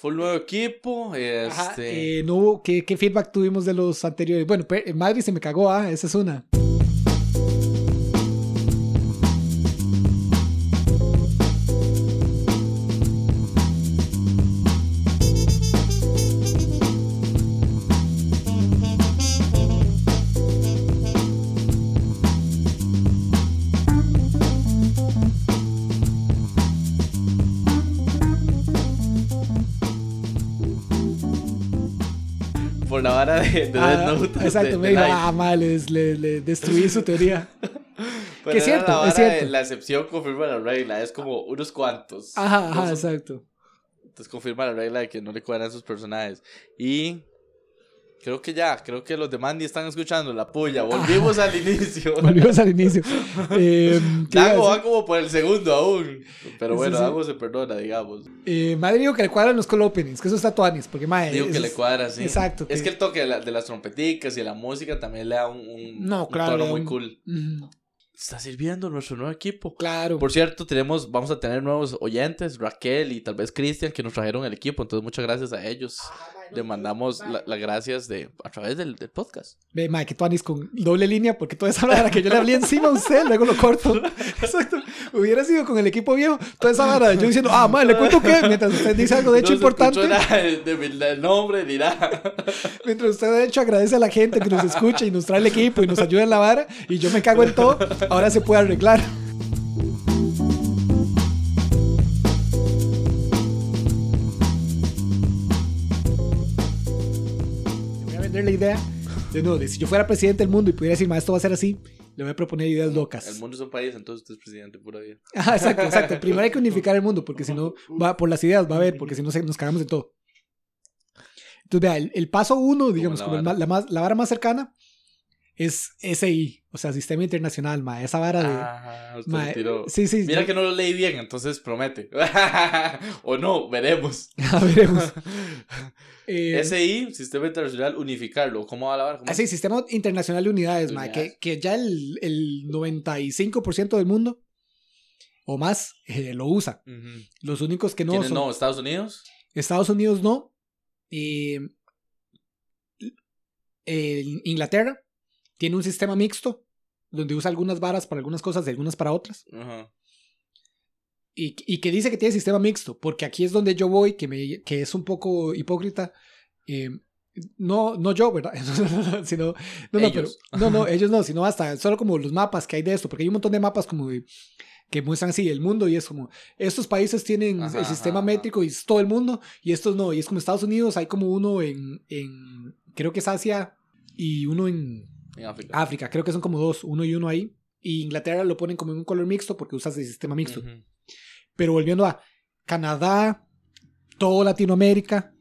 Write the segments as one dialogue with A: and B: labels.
A: Fue un nuevo equipo.
B: Ajá,
A: Este...
B: eh, no hubo- ¿qué, ¿Qué feedback tuvimos de los anteriores? Bueno, Madrid se me cagó, ah, esa es una.
A: De, de
B: Ah,
A: Death Note.
B: exacto,
A: de-
B: me dijo, ah, mal, les- le, le destruí su teoría.
A: Pero
B: que es cierto,
A: la
B: es cierto.
A: La excepción confirma la regla. Es como unos cuantos.
B: Ajá, ajá, exacto.
A: Entonces confirma la regla de que no le cuadran sus personajes. Y creo que ya, creo que los de Mandy están escuchando la puya. Volvimos al inicio.
B: Volvimos al inicio. Eh,
A: va como por el segundo aún. Pero bueno,
B: sí.
A: Dago se perdona, digamos.
B: Eh, madre dijo que le cuadran los call openings, que eso está tuanis, porque madre.
A: Digo que
B: eso
A: le
B: es-
A: cuadra, sí.
B: Exacto.
A: Es que el toque de, la- de las trompeticas y la música también le da un, un,
B: No,
A: un
B: claro,
A: tono muy cool.
B: Mm,
A: Está sirviendo nuestro nuevo equipo.
B: claro.
A: Por cierto, tenemos, vamos a tener nuevos oyentes, Raquel y tal vez Cristian, que nos trajeron el equipo. Entonces, muchas gracias a ellos. Le mandamos la- las gracias de, a través del, del podcast.
B: Ve, madre, que tuanis con doble línea, porque toda esa vara que yo le hablé encima a usted, luego lo corto. Exacto. Hubiera sido con el equipo viejo, toda esa vara, yo diciendo, ah, madre, le cuento que, mientras usted dice algo de hecho
A: no
B: importante,
A: nada de- de- del nombre nada.
B: mientras usted de hecho agradece a la gente que nos escucha y nos trae el equipo y nos ayuda en la vara, y yo me cago en todo, ahora se puede arreglar. La idea de de si yo fuera presidente del mundo y pudiera decir, "Ma, esto va a ser así, le voy a proponer ideas locas.
A: El mundo es un país, entonces usted es presidente, pura vida.
B: Ajá, exacto, exacto. Primero hay que unificar el mundo, porque si no, va por las ideas, va a haber, porque si no nos cagamos de todo. Entonces, vea, el, el paso uno, digamos,
A: la
B: como el
A: vara.
B: la, más, la vara más cercana es SI, o sea, Sistema Internacional, ma, esa vara de...
A: Ah, usted
B: ma,
A: tiró.
B: sí, sí,
A: Mira
B: yo-
A: que no lo leí bien, entonces promete. o no, veremos.
B: veremos. Eh,
A: SI, Sistema Internacional, unificarlo. ¿Cómo va la vara? ¿Cómo
B: ah, sí, Sistema Internacional de Unidades, ma,
A: Unidades.
B: que, que ya el, el 95% del mundo o más eh, lo usa. Los únicos que no
A: ¿Quiénes
B: son...
A: no? ¿Estados Unidos?
B: Estados Unidos no. Eh, Inglaterra tiene un sistema mixto donde usa algunas varas para algunas cosas y algunas para otras.
A: Ajá.
B: Y, y que dice que tiene sistema mixto, porque aquí es donde yo voy, que, me, que es un poco hipócrita. eh, no, no yo, ¿verdad? sino, no, no, pero,
A: Ellos.
B: no, no, ellos no, sino hasta solo como los mapas que hay de esto, porque hay un montón de mapas como de- que muestran así el mundo y es como, estos países tienen
A: Ajá,
B: el sistema
A: ajá,
B: métrico y es todo el mundo y estos no, y es como Estados Unidos, hay como uno en, en creo que es Asia y uno en
A: En África.
B: África, creo que son como dos, uno y uno ahí, y Inglaterra lo ponen como en un color mixto porque usas el sistema mixto. Pero volviendo a Canadá, todo Latinoamérica,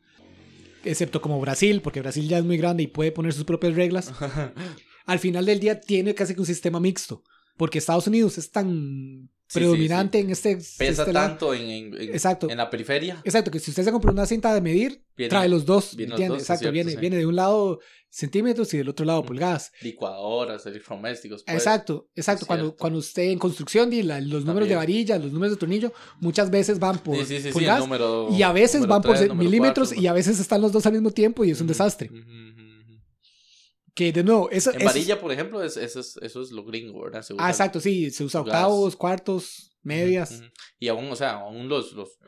B: excepto como Brasil, porque Brasil ya es muy grande y puede poner sus propias reglas, al final del día tiene casi que un sistema mixto, porque Estados Unidos es tan
A: Sí,
B: predominante en este...
A: Pesa
B: este
A: tanto en, en, en-
B: Exacto.
A: en la periferia.
B: Exacto, que si usted se compra una cinta de medir,
A: Viene-
B: trae los dos,
A: viene
B: Exacto,
A: cierto,
B: viene, viene de un lado centímetros y del otro lado pulgadas.
A: Licuadoras, electrodomésticos. pues.
B: Exacto, exacto. Cuando, cuando usted en construcción y la- los números de varilla, los números de tornillo, muchas veces van por pulgadas
A: número.
B: y a veces van por milímetros y a veces están los dos al mismo tiempo y es un desastre.
A: ujú.
B: Que de nuevo, eso,
A: En varilla, por ejemplo, es, eso, es, eso es lo gringo, ¿verdad? Se
B: Ah, exacto, sí, se usa octavos, cuartos, medias.
A: Y aún, o sea, aún los, los,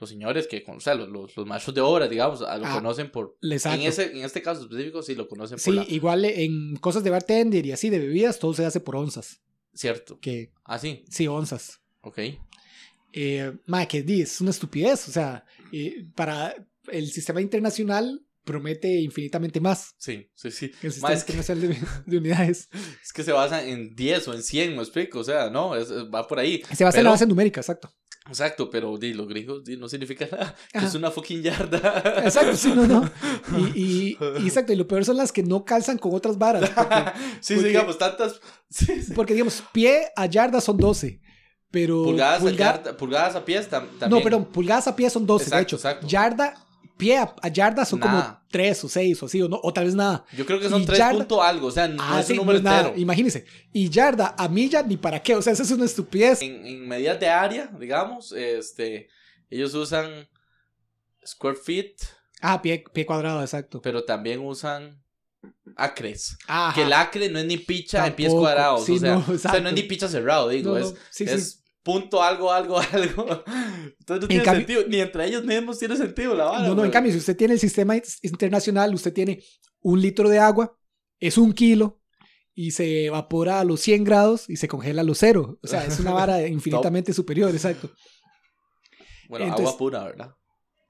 A: los señores que, o sea, los, los, los maestros de obra, digamos, ah, lo
B: Ah,
A: conocen por...
B: Exacto.
A: En, ese, en este caso específico, sí lo conocen por
B: Sí,
A: la...
B: igual en cosas de bartender y así de bebidas, todo se hace por onzas.
A: Cierto.
B: Que
A: Ah, sí.
B: sí, onzas.
A: Ok.
B: Eh, ma, que di, es una estupidez. O sea, eh, para el sistema internacional promete infinitamente más
A: Sí, sí, sí.
B: que el
A: Ma,
B: sistema
A: es, que,
B: internacional de, de unidades.
A: es que se basa en 10 o en 100, me explico. O sea, no, es- es- va por ahí.
B: Se basa en la
A: Pero-
B: base numérica, exacto.
A: Exacto, pero di, los gringos di, no significa nada.
B: Ajá.
A: Es una fucking yarda.
B: Exacto, sí, no, no. Y, y- y exacto, y lo peor son las que no calzan con otras varas. Porque,
A: sí,
B: porque-
A: digamos, tantas sí, sí.
B: porque, digamos, pie a yarda son 12. Pero.
A: Pulgadas, a yarda- pulgadas a pies tam- también.
B: No, perdón, pulgadas a pie son 12, de hecho.
A: exacto.
B: Yarda, pie a, a yarda son como. 3 o 6 o así, o, no, o tal vez nada.
A: Yo creo que son
B: y
A: 3
B: yarda-
A: punto algo, o sea, no
B: Ah,
A: es
B: sí,
A: un
B: no
A: número
B: es nada.
A: entero.
B: Imagínense. Y yarda a milla ni para qué. O sea, eso es una estupidez.
A: En, en medidas de área, digamos, este, ellos usan square feet,
B: Ah, pie, pie cuadrado, exacto.
A: pero también usan acres.
B: Ajá.
A: Que el acre no es ni picha en pies cuadrados.
B: sí,
A: o, sea,
B: no,
A: o sea,
B: exacto.
A: no es ni picha cerrado, digo.
B: No, no,
A: es
B: sí, sí.
A: Punto algo, algo, algo. Entonces no tiene
B: cambio-
A: sentido. Ni entre ellos mismos tiene sentido la vara.
B: No, no, en cambio, si usted tiene el sistema is- internacional, usted tiene un litro de agua, es un kilo, y se evapora a los 100 grados y se congela a los cero. O sea, es una vara infinitamente superior, exacto.
A: Bueno,
B: entonces-
A: agua pura, ¿verdad?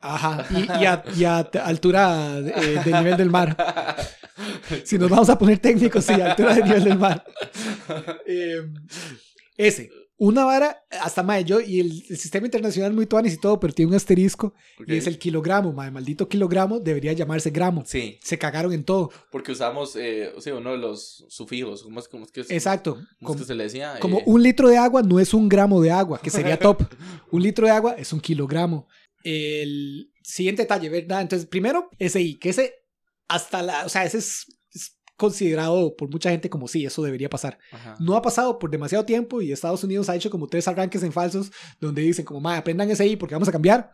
B: Ajá, y, y a, y a t- altura eh, del nivel del mar. Si nos vamos a poner técnicos, sí, altura del nivel del mar. Eh, ese, una vara, hasta más yo, y el, el sistema internacional muy tuanis y todo, pero tiene un asterisco, y es el kilogramo, mae, maldito kilogramo, debería llamarse gramo.
A: Sí,
B: Se cagaron en todo.
A: porque usamos, eh, sí, uno de los sufijos. ¿Cómo es, cómo es que, es-
B: Exacto.
A: cómo es
B: Como,
A: que se le decía?
B: como
A: Eh,
B: un litro de agua no es un gramo de agua, que sería top. Un litro de agua es un kilogramo. El siguiente detalle, ¿verdad? Entonces, primero, SI, que ese hasta la, o sea, ese es, es considerado por mucha gente como sí, eso debería pasar.
A: ajá.
B: No ha pasado por demasiado tiempo y Estados Unidos ha hecho como tres arranques en falsos donde dicen como, ma, aprendan SI porque vamos a cambiar.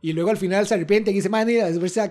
B: Y luego al final se arrepienten y dicen, man,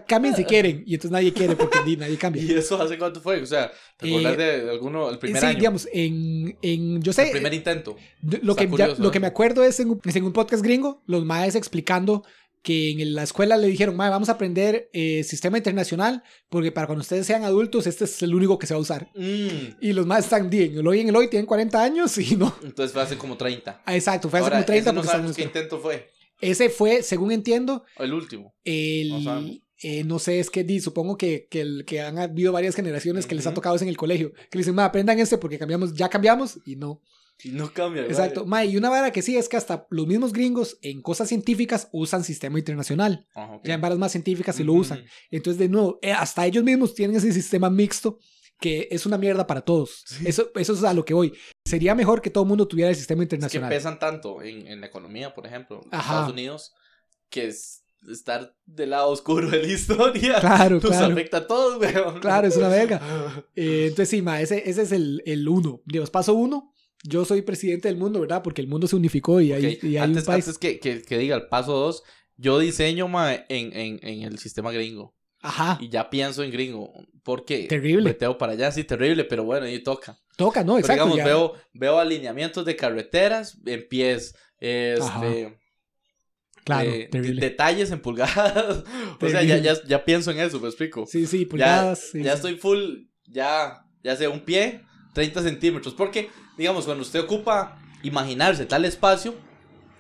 B: cambien si quieren. Y entonces nadie quiere porque nadie cambia.
A: ¿Y eso hace cuánto fue? O sea, ¿te
B: Eh,
A: acordás de alguno, el primer
B: sí,
A: año?
B: digamos, en, en yo sé,
A: el primer intento.
B: Lo
A: Está
B: que, ya-
A: curioso,
B: lo que
A: ¿eh?
B: me acuerdo es en, es en un podcast gringo, los maes explicando que en la escuela le dijeron, mae, vamos a aprender eh, sistema internacional porque para cuando ustedes sean adultos este es el único que se va a usar.
A: Mm,
B: Y los maes están en el hoy en el hoy, tienen 40 años y no.
A: entonces fue hace como 30.
B: Ah, exacto, fue hace
A: Ahora,
B: como 30
A: ese no
B: porque están en la
A: sabemos qué intento fue.
B: Ese fue, según entiendo,
A: el último.
B: el...
A: No
B: eh, no sé, es que di, supongo que, que, el- que han habido varias generaciones que les ha tocado eso en el colegio. Que le dicen, aprendan este porque cambiamos, ya cambiamos y no.
A: Y no cambia.
B: Exacto. Ma, y una vara que sí es que hasta los mismos gringos en cosas científicas usan sistema internacional.
A: Ajá, ok.
B: Ya en varas más científicas sí lo usan. Entonces, de nuevo, eh, hasta ellos mismos tienen ese sistema mixto que es una mierda para todos. Eso, eso es a lo que voy. Sería mejor que todo el mundo tuviera el sistema
A: Es que
B: internacional.
A: pesan tanto en, en la economía, por ejemplo, en
B: Ajá.
A: Estados Unidos, que es estar del lado oscuro de la historia.
B: Claro,
A: Nos
B: claro.
A: afecta a todos, weón.
B: Claro, es una verga. Eh, entonces, sí, ma, ese, ese es el, el uno. Digamos, paso uno. Yo soy presidente del mundo, ¿verdad? Porque el mundo se unificó y hay,
A: Ok,
B: y hay
A: Antes,
B: un país.
A: antes que, que, que diga el paso 2, yo diseño ma, en, en, en el sistema gringo.
B: Ajá.
A: Y ya pienso en gringo. Porque
B: Terrible.
A: Meteo para allá, sí, terrible, pero bueno, ahí toca.
B: Toca, ¿no?
A: Pero
B: Exacto.
A: digamos,
B: ya.
A: veo, veo alineamientos de carreteras en pies.
B: Ajá.
A: Este,
B: claro,
A: eh, detalles en pulgadas. o sea, ya, ya, ya pienso en eso, me explico.
B: Sí, sí,
A: ya,
B: pulgadas. sí,
A: ya
B: sí.
A: estoy full, ya, ya sé, un pie, 30 centímetros. Porque, digamos, cuando usted ocupa imaginarse tal espacio,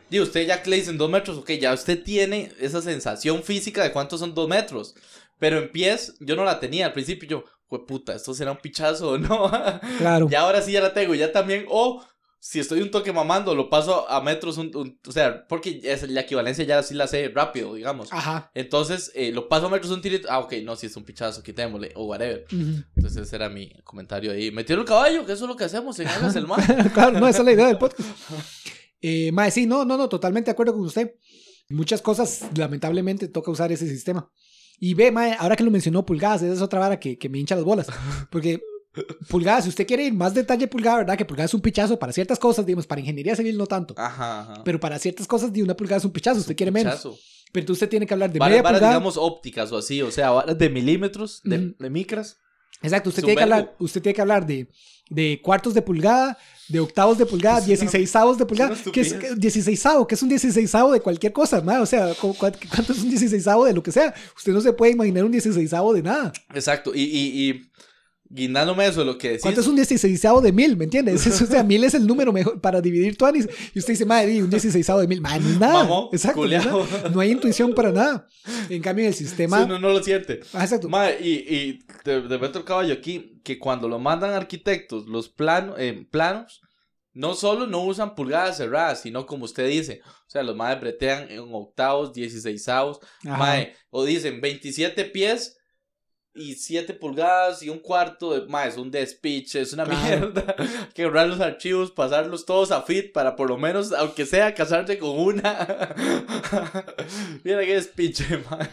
A: digo, usted ya que le dicen dos metros, ok, ya usted tiene esa sensación física de cuántos son dos metros. Pero en pies, yo no la tenía al principio. Yo, puta, esto será un pichazo no.
B: Claro.
A: ya ahora sí ya la tengo, ya también, o si estoy un toque mamando, lo paso a metros, un- un- o sea, porque es, la equivalencia ya sí la sé rápido, digamos.
B: Ajá.
A: Entonces, eh, lo paso a metros un tirito. Ah, ok, no, si es un pichazo, quitémosle, o whatever. Entonces, ese era mi comentario ahí. Metieron el caballo, que eso es lo que hacemos en el Mar.
B: claro, no, esa es la idea del podcast. Eh, mae, sí, no, no, no, totalmente de acuerdo con usted. Muchas cosas, lamentablemente, toca usar ese sistema. Y ve, mae, ahora que lo mencionó pulgadas, esa es otra vara que, que me hincha las bolas. Porque pulgadas, si usted quiere ir más detalle pulgada, ¿verdad? Que pulgada es un pichazo para ciertas cosas, digamos, para ingeniería civil no tanto.
A: Ajá, ajá.
B: Pero para ciertas cosas, di una pulgada es un pichazo, usted quiere menos.
A: Pichazo.
B: Pero entonces usted tiene que hablar de
A: Varas,
B: media
A: varas,
B: pulgada.
A: digamos, ópticas o así, o sea, varas de milímetros, de, de micras.
B: Exacto, usted
A: un
B: tiene, que hablar, usted tiene que hablar de, de cuartos de pulgada, de octavos de pulgada, dieciseisavos de pulgada. ¿Qué es
A: estupidez.
B: dieciseisavo? ¿Qué es un dieciseisavo de cualquier cosa? ma? O sea, ¿cu- cu- ¿cuánto es un dieciseisavo de lo que sea? Usted no se puede imaginar un dieciseisavo de nada.
A: Exacto, y, y, y guindándome eso, lo que decís.
B: ¿Cuánto es un dieciseisavo de mil? ¿Me entiendes? Eso, o sea, mil es el número mejor para dividir tuanis. Y usted dice, madre, un dieciseisavo de mil. Madre, no nada.
A: Mamó,
B: Exacto. no nada. Hay intuición para nada. En cambio, en el sistema.
A: Sí, no, no lo siente.
B: Ah, exacto.
A: Ma, y, y te meto el caballo aquí, que cuando lo mandan arquitectos, los plano- eh, planos, no solo no usan pulgadas cerradas, sino como usted dice, o sea, los madres bretean en octavos, dieciseisavos,
B: Ajá.
A: mae, o dicen 27 pies y 7 pulgadas y un cuarto de, es un despiche, es una
B: Claro.
A: mierda, Hay que borrar los archivos, pasarlos todos a fit para por lo menos, aunque sea, casarte con una. Mira qué despiche, mae.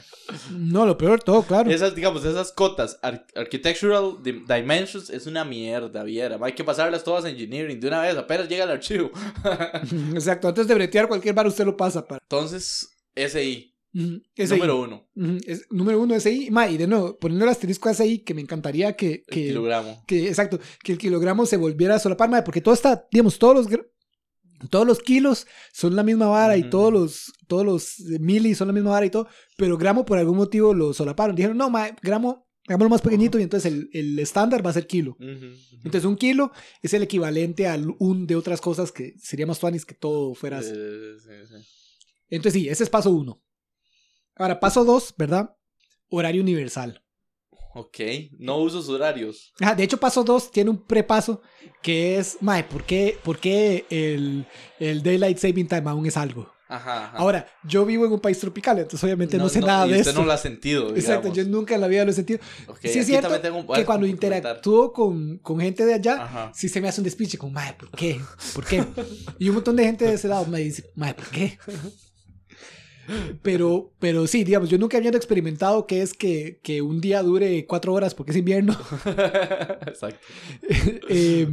B: No, lo peor, todo, claro.
A: Esas, digamos, esas cotas, ar- architectural di- dimensions, es una mierda, viera. Hay que pasarlas todas a engineering de una vez, apenas llega el archivo.
B: Exacto. Antes de bretear cualquier bar, usted lo pasa para.
A: Entonces, SI.
B: SI.
A: Número uno.
B: Es- número uno SI. Ma, y de nuevo, poniendo el asterisco SI, que me encantaría que,
A: El
B: que,
A: kilogramo.
B: que, exacto, que el kilogramo se volviera a solapar, ma, porque todo está, digamos, todos los, todos los kilos son la misma vara y todos los, todos los mili son la misma vara y todo, pero gramo por algún motivo lo solaparon. Dijeron, no, ma, gramo, hagámoslo más pequeñito y entonces el, el estándar va a ser kilo. Entonces un kilo es el equivalente al un de otras cosas que sería más tuanis que todo fuera así.
A: Eh, sí, sí.
B: Entonces sí, ese es paso uno. Ahora, paso dos, ¿verdad? Horario universal.
A: Ok, no usos horarios.
B: Ajá, de hecho, paso dos tiene un prepaso que es, mae, ¿por qué, por qué el, el Daylight Saving Time aún es algo?
A: Ajá, ajá.
B: Ahora, yo vivo en un país tropical, entonces obviamente no, sé nada
A: y
B: de
A: usted
B: esto.
A: no lo ha sentido,
B: Exacto,
A: digamos.
B: yo nunca en la vida lo he sentido.
A: Ok,
B: sí es cierto
A: tengo
B: que cuando interactúo con, con gente de allá,
A: Ajá.
B: sí se me hace un despiche como, mae, ¿por qué? ¿Por qué? Y un montón de gente de ese lado me dice, mae, ¿por qué? Pero, pero sí, digamos, yo nunca había experimentado que es que, que un día dure cuatro horas porque es invierno.
A: Exacto.
B: Eh,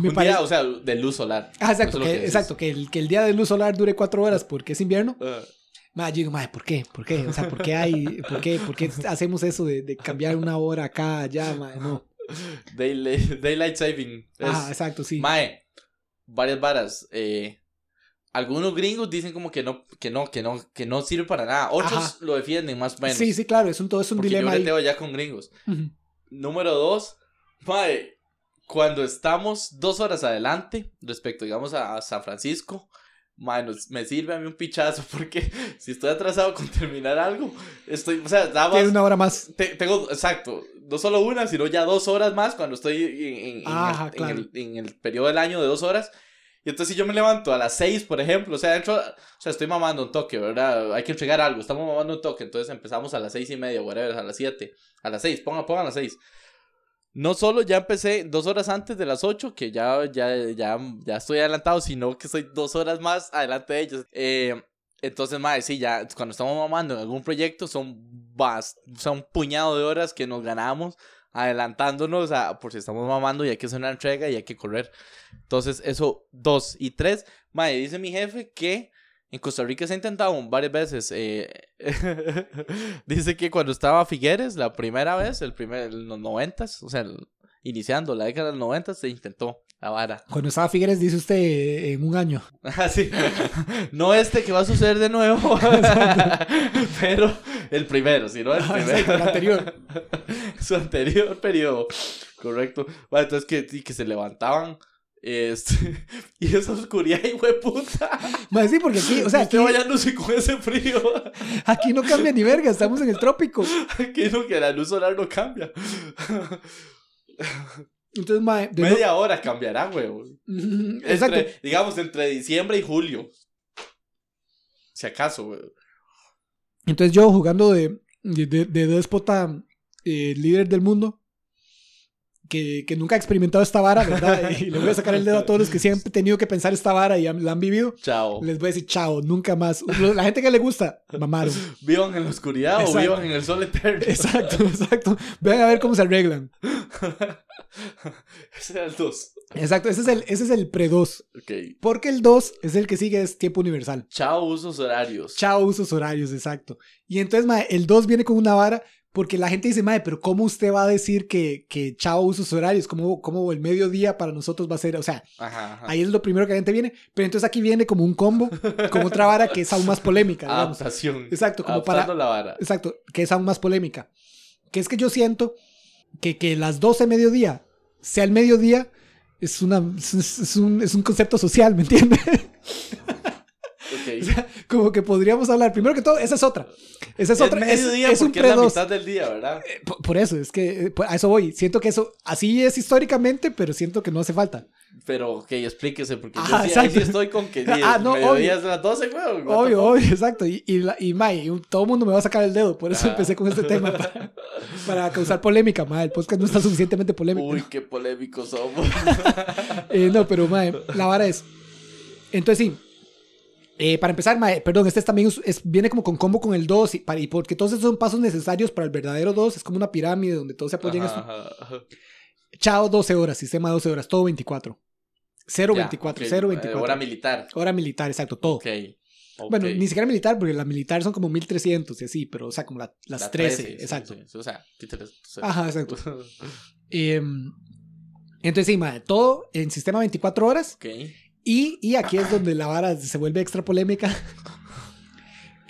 B: me
A: un día, o sea, de luz solar.
B: Ah, exacto, que, exacto que, el, que el día de luz solar dure cuatro horas porque es invierno.
A: Ah,
B: Ma, yo digo, "Mae, ¿por qué? ¿Por qué? O sea, ¿por qué hay, por qué, por qué hacemos eso de, de cambiar una hora acá, allá, mae? No.
A: Daylight, daylight saving. Es,
B: Ah, exacto, sí.
A: Mae, varias varas. Eh, algunos gringos dicen como que no, que no, que no, que no sirve para nada. Otros
B: Ajá.
A: lo defienden más o menos.
B: Sí, sí, claro, es un, todo es un
A: porque
B: dilema
A: yo
B: ahí.
A: ya con gringos. Número dos, mae, cuando estamos dos horas adelante respecto, digamos, a, a San Francisco, mae, nos- me sirve a mí un pichazo porque si estoy atrasado con terminar algo, estoy, o sea, nada más,
B: una hora más.
A: te- tengo, exacto, no solo una, sino ya dos horas más cuando estoy en, en- en
B: Ajá,
A: el,
B: claro.
A: en, el, en el periodo del año de dos horas. Y entonces si yo me levanto a las seis, por ejemplo, o sea, dentro, o sea, estoy mamando un toque, ¿verdad? Hay que entregar algo, estamos mamando un toque, entonces empezamos a las seis y media, whatever, a las siete, a las seis, pongan, pongan las seis. No solo ya empecé dos horas antes de las ocho, que ya, ya, ya, ya estoy adelantado, sino que estoy dos horas más adelante de ellos. Eh, entonces, madre, sí, ya cuando estamos mamando en algún proyecto son, bast son un puñado de horas que nos ganamos adelantándonos a, por si estamos mamando y hay que hacer una entrega y hay que correr. Entonces, eso, dos. Y tres, madre, dice mi jefe que en Costa Rica se ha intentado varias veces. eh, dice que cuando estaba Figueres, la primera vez, el primer, en los noventas, o sea, iniciando la década de los noventas, se intentó la vara.
B: Cuando estaba Figueres, dice usted eh, en un año.
A: Así. No este que va a suceder de nuevo. pero el primero, si no el
B: Ah,
A: primero.
B: exacto, el anterior.
A: Su anterior periodo. Correcto. Bueno, entonces que, que se levantaban. Este, y esa oscuridad, hijo de puta.
B: Ma, sí, porque aquí, o sea, aquí,
A: Usted bañándose con ese frío.
B: aquí no cambia ni verga, estamos en el trópico.
A: que no, que la luz solar no cambia.
B: Entonces,
A: Media hora cambiará,
B: no- Exacto.
A: Entre, digamos, entre diciembre y julio. Si acaso, huevos.
B: Entonces yo jugando de, de, de, de déspota eh, líder del mundo, que, que nunca ha experimentado esta vara, ¿verdad? Y le voy a sacar el dedo a todos los que siempre han tenido que pensar esta vara y han- la han vivido.
A: Chao.
B: Les voy a decir chao, nunca más. La gente que le gusta, mamaron.
A: ¿Vivan en la oscuridad
B: Exacto.
A: o vivan en el sol eterno?
B: Exacto, exacto. Vean a ver cómo se arreglan.
A: Ese era el 2.
B: Exacto, ese es el, ese es el pre-2.
A: Ok.
B: Porque el 2 es el que sigue, es tiempo universal.
A: Chao, usos horarios.
B: Chao, usos horarios, exacto. Y entonces, mae, el 2 viene con una vara porque la gente dice, mae, pero ¿cómo usted va a decir que, que chao, usos horarios? ¿Cómo, ¿Cómo el mediodía para nosotros va a ser? O sea,
A: Ajá, ajá.
B: ahí es lo primero que la gente viene. Pero entonces aquí viene como un combo con otra vara que es aún más polémica, digamos.
A: Adaptación.
B: Exacto, como
A: Adaptando
B: para-
A: la vara.
B: Exacto, que es aún más polémica. Que es que yo siento que, que las 12 mediodía sea el mediodía es, una, es, es un, es un concepto social, ¿me entiendes?
A: Ok.
B: O sea, como que podríamos hablar. Primero que todo, esa es otra. Esa es,
A: es
B: otra. Es,
A: mediodía
B: es un
A: porque es la
B: pre-2.
A: mitad del día, ¿verdad?
B: Eh, Por, por eso, es que eh, por- a eso voy. Siento que eso así es históricamente, pero siento que no hace falta.
A: Pero, ok, explíquese, porque
B: Ajá,
A: yo sí, ahí sí estoy con que
B: Ah,
A: sí,
B: no,
A: mediodía
B: obvio.
A: es las 12, weón.
B: Obvio, obvio, exacto. Y, y, la- y May, todo el mundo me va a sacar el dedo. Por eso
A: Ah.
B: empecé con este tema. Para, para causar polémica, May. El podcast no está suficientemente polémico.
A: Uy, qué polémicos somos.
B: Eh, no, pero mae, la vara es. Entonces sí. Eh, para empezar, mae, perdón, este también es- es- viene como con combo con el 2 y, para- y porque todos esos son pasos necesarios para el verdadero 2. Es como una pirámide donde todos se apoyan en
A: Ajá,
B: esto.
A: ajá, ajá.
B: Chao, 12 horas, sistema 12 horas, todo 24. 0,
A: Ya,
B: 24,
A: ok,
B: 0,
A: eh,
B: 24.
A: Hora militar.
B: Hora militar, exacto, todo.
A: Ok. Ok.
B: Bueno, ni siquiera militar, porque la militar son como 1300 y así, pero o sea, como la- las
A: La
B: 13,
A: sí,
B: exacto.
A: sí, sí. O sea, o sea.
B: Ajá, exacto. Em, entonces, sí, mae, todo en sistema 24 horas.
A: ok.
B: Y, y aquí es donde la vara se vuelve extra polémica.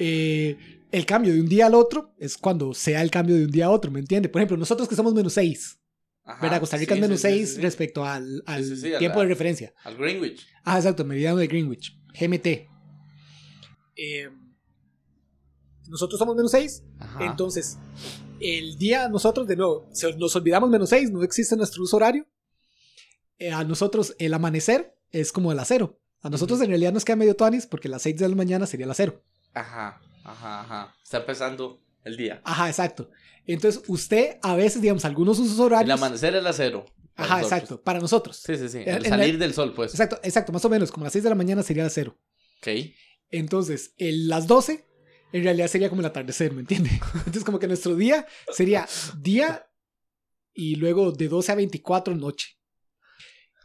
B: Eh, el cambio de un día al otro es cuando sea el cambio de un día a otro, ¿me entiende? Por ejemplo, nosotros que somos menos 6,
A: Ajá,
B: ¿verdad? Costa Rica
A: sí,
B: es menos
A: sí, sí,
B: 6
A: sí, sí.
B: respecto al, tiempo
A: la-
B: de referencia.
A: Al Greenwich.
B: Ah, exacto, meridiano de Greenwich, GMT. Eh, nosotros somos menos 6,
A: Ajá.
B: entonces el día nosotros, de nuevo, nos olvidamos menos 6, no existe nuestro uso horario. Eh, a nosotros el amanecer es como el acero. A nosotros en realidad nos queda medio tuanis porque las 6 de la mañana sería el acero.
A: Ajá, ajá, ajá. Está empezando el día.
B: Ajá, exacto. Entonces usted a veces, digamos, algunos usos
A: El
B: horarios...
A: amanecer es la cero. para
B: Ajá,
A: nosotros.
B: exacto, para nosotros.
A: Sí, sí, sí. El
B: en
A: salir
B: la-
A: del sol, pues.
B: Exacto, exacto, más o menos, como las 6 de la mañana sería el acero.
A: Ok.
B: Entonces, el- las 12 en realidad sería como el atardecer, ¿me entiende? Entonces, como que nuestro día sería día y luego de 12 a 24 noche.